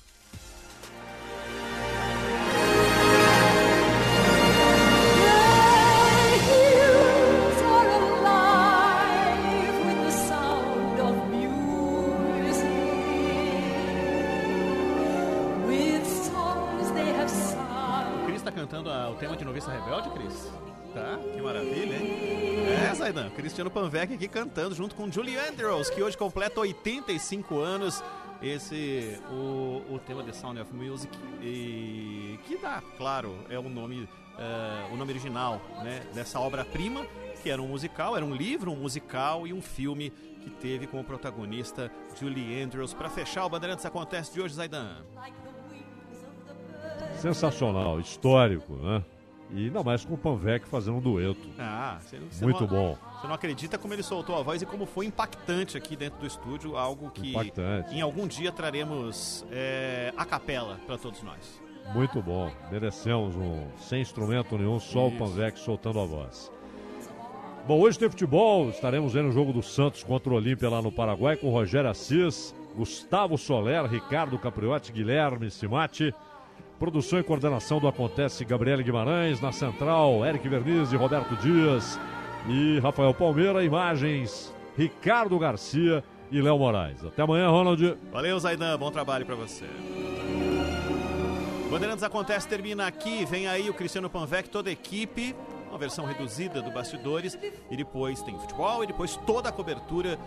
O Cris tá cantando a- o tema de Noviça Rebelde, Cris? Tá, que maravilha, hein? É, Zaidan, Cristiano Panvec aqui cantando junto com Julie Andrews, que hoje completa 85 anos. Esse, o, o tema The Sound of Music, e que dá, claro, é o nome, eh, o nome original né, dessa obra-prima, que era um musical, era um livro, um musical e um filme que teve como protagonista Julie Andrews. Para fechar, o Bandeirantes Acontece de hoje, Zaidan. Sensacional, histórico, né? E ainda mais com o Panvec fazendo um dueto. Ah, você, você Muito não, bom. Você não acredita como ele soltou a voz e como foi impactante aqui dentro do estúdio, algo que Impactante. em algum dia traremos é, a capela para todos nós. Muito bom. Merecemos um sem instrumento nenhum, só Isso. o Panvec soltando a voz. Bom, hoje tem futebol. Estaremos vendo o jogo do Santos contra o Olímpia lá no Paraguai com Rogério Assis, Gustavo Soler, Ricardo Capriotti, Guilherme Simati. Produção e coordenação do Acontece Gabriele Guimarães. Na central, Eric Verniz e Roberto Dias. E Rafael Palmeira. Imagens, Ricardo Garcia e Léo Moraes. Até amanhã, Ronald. Valeu, Zaidan, bom trabalho para você. Bandeirantes Acontece termina aqui, vem aí o Cristiano Panvec, toda a equipe, uma versão reduzida do Bastidores, e depois tem futebol e depois toda a cobertura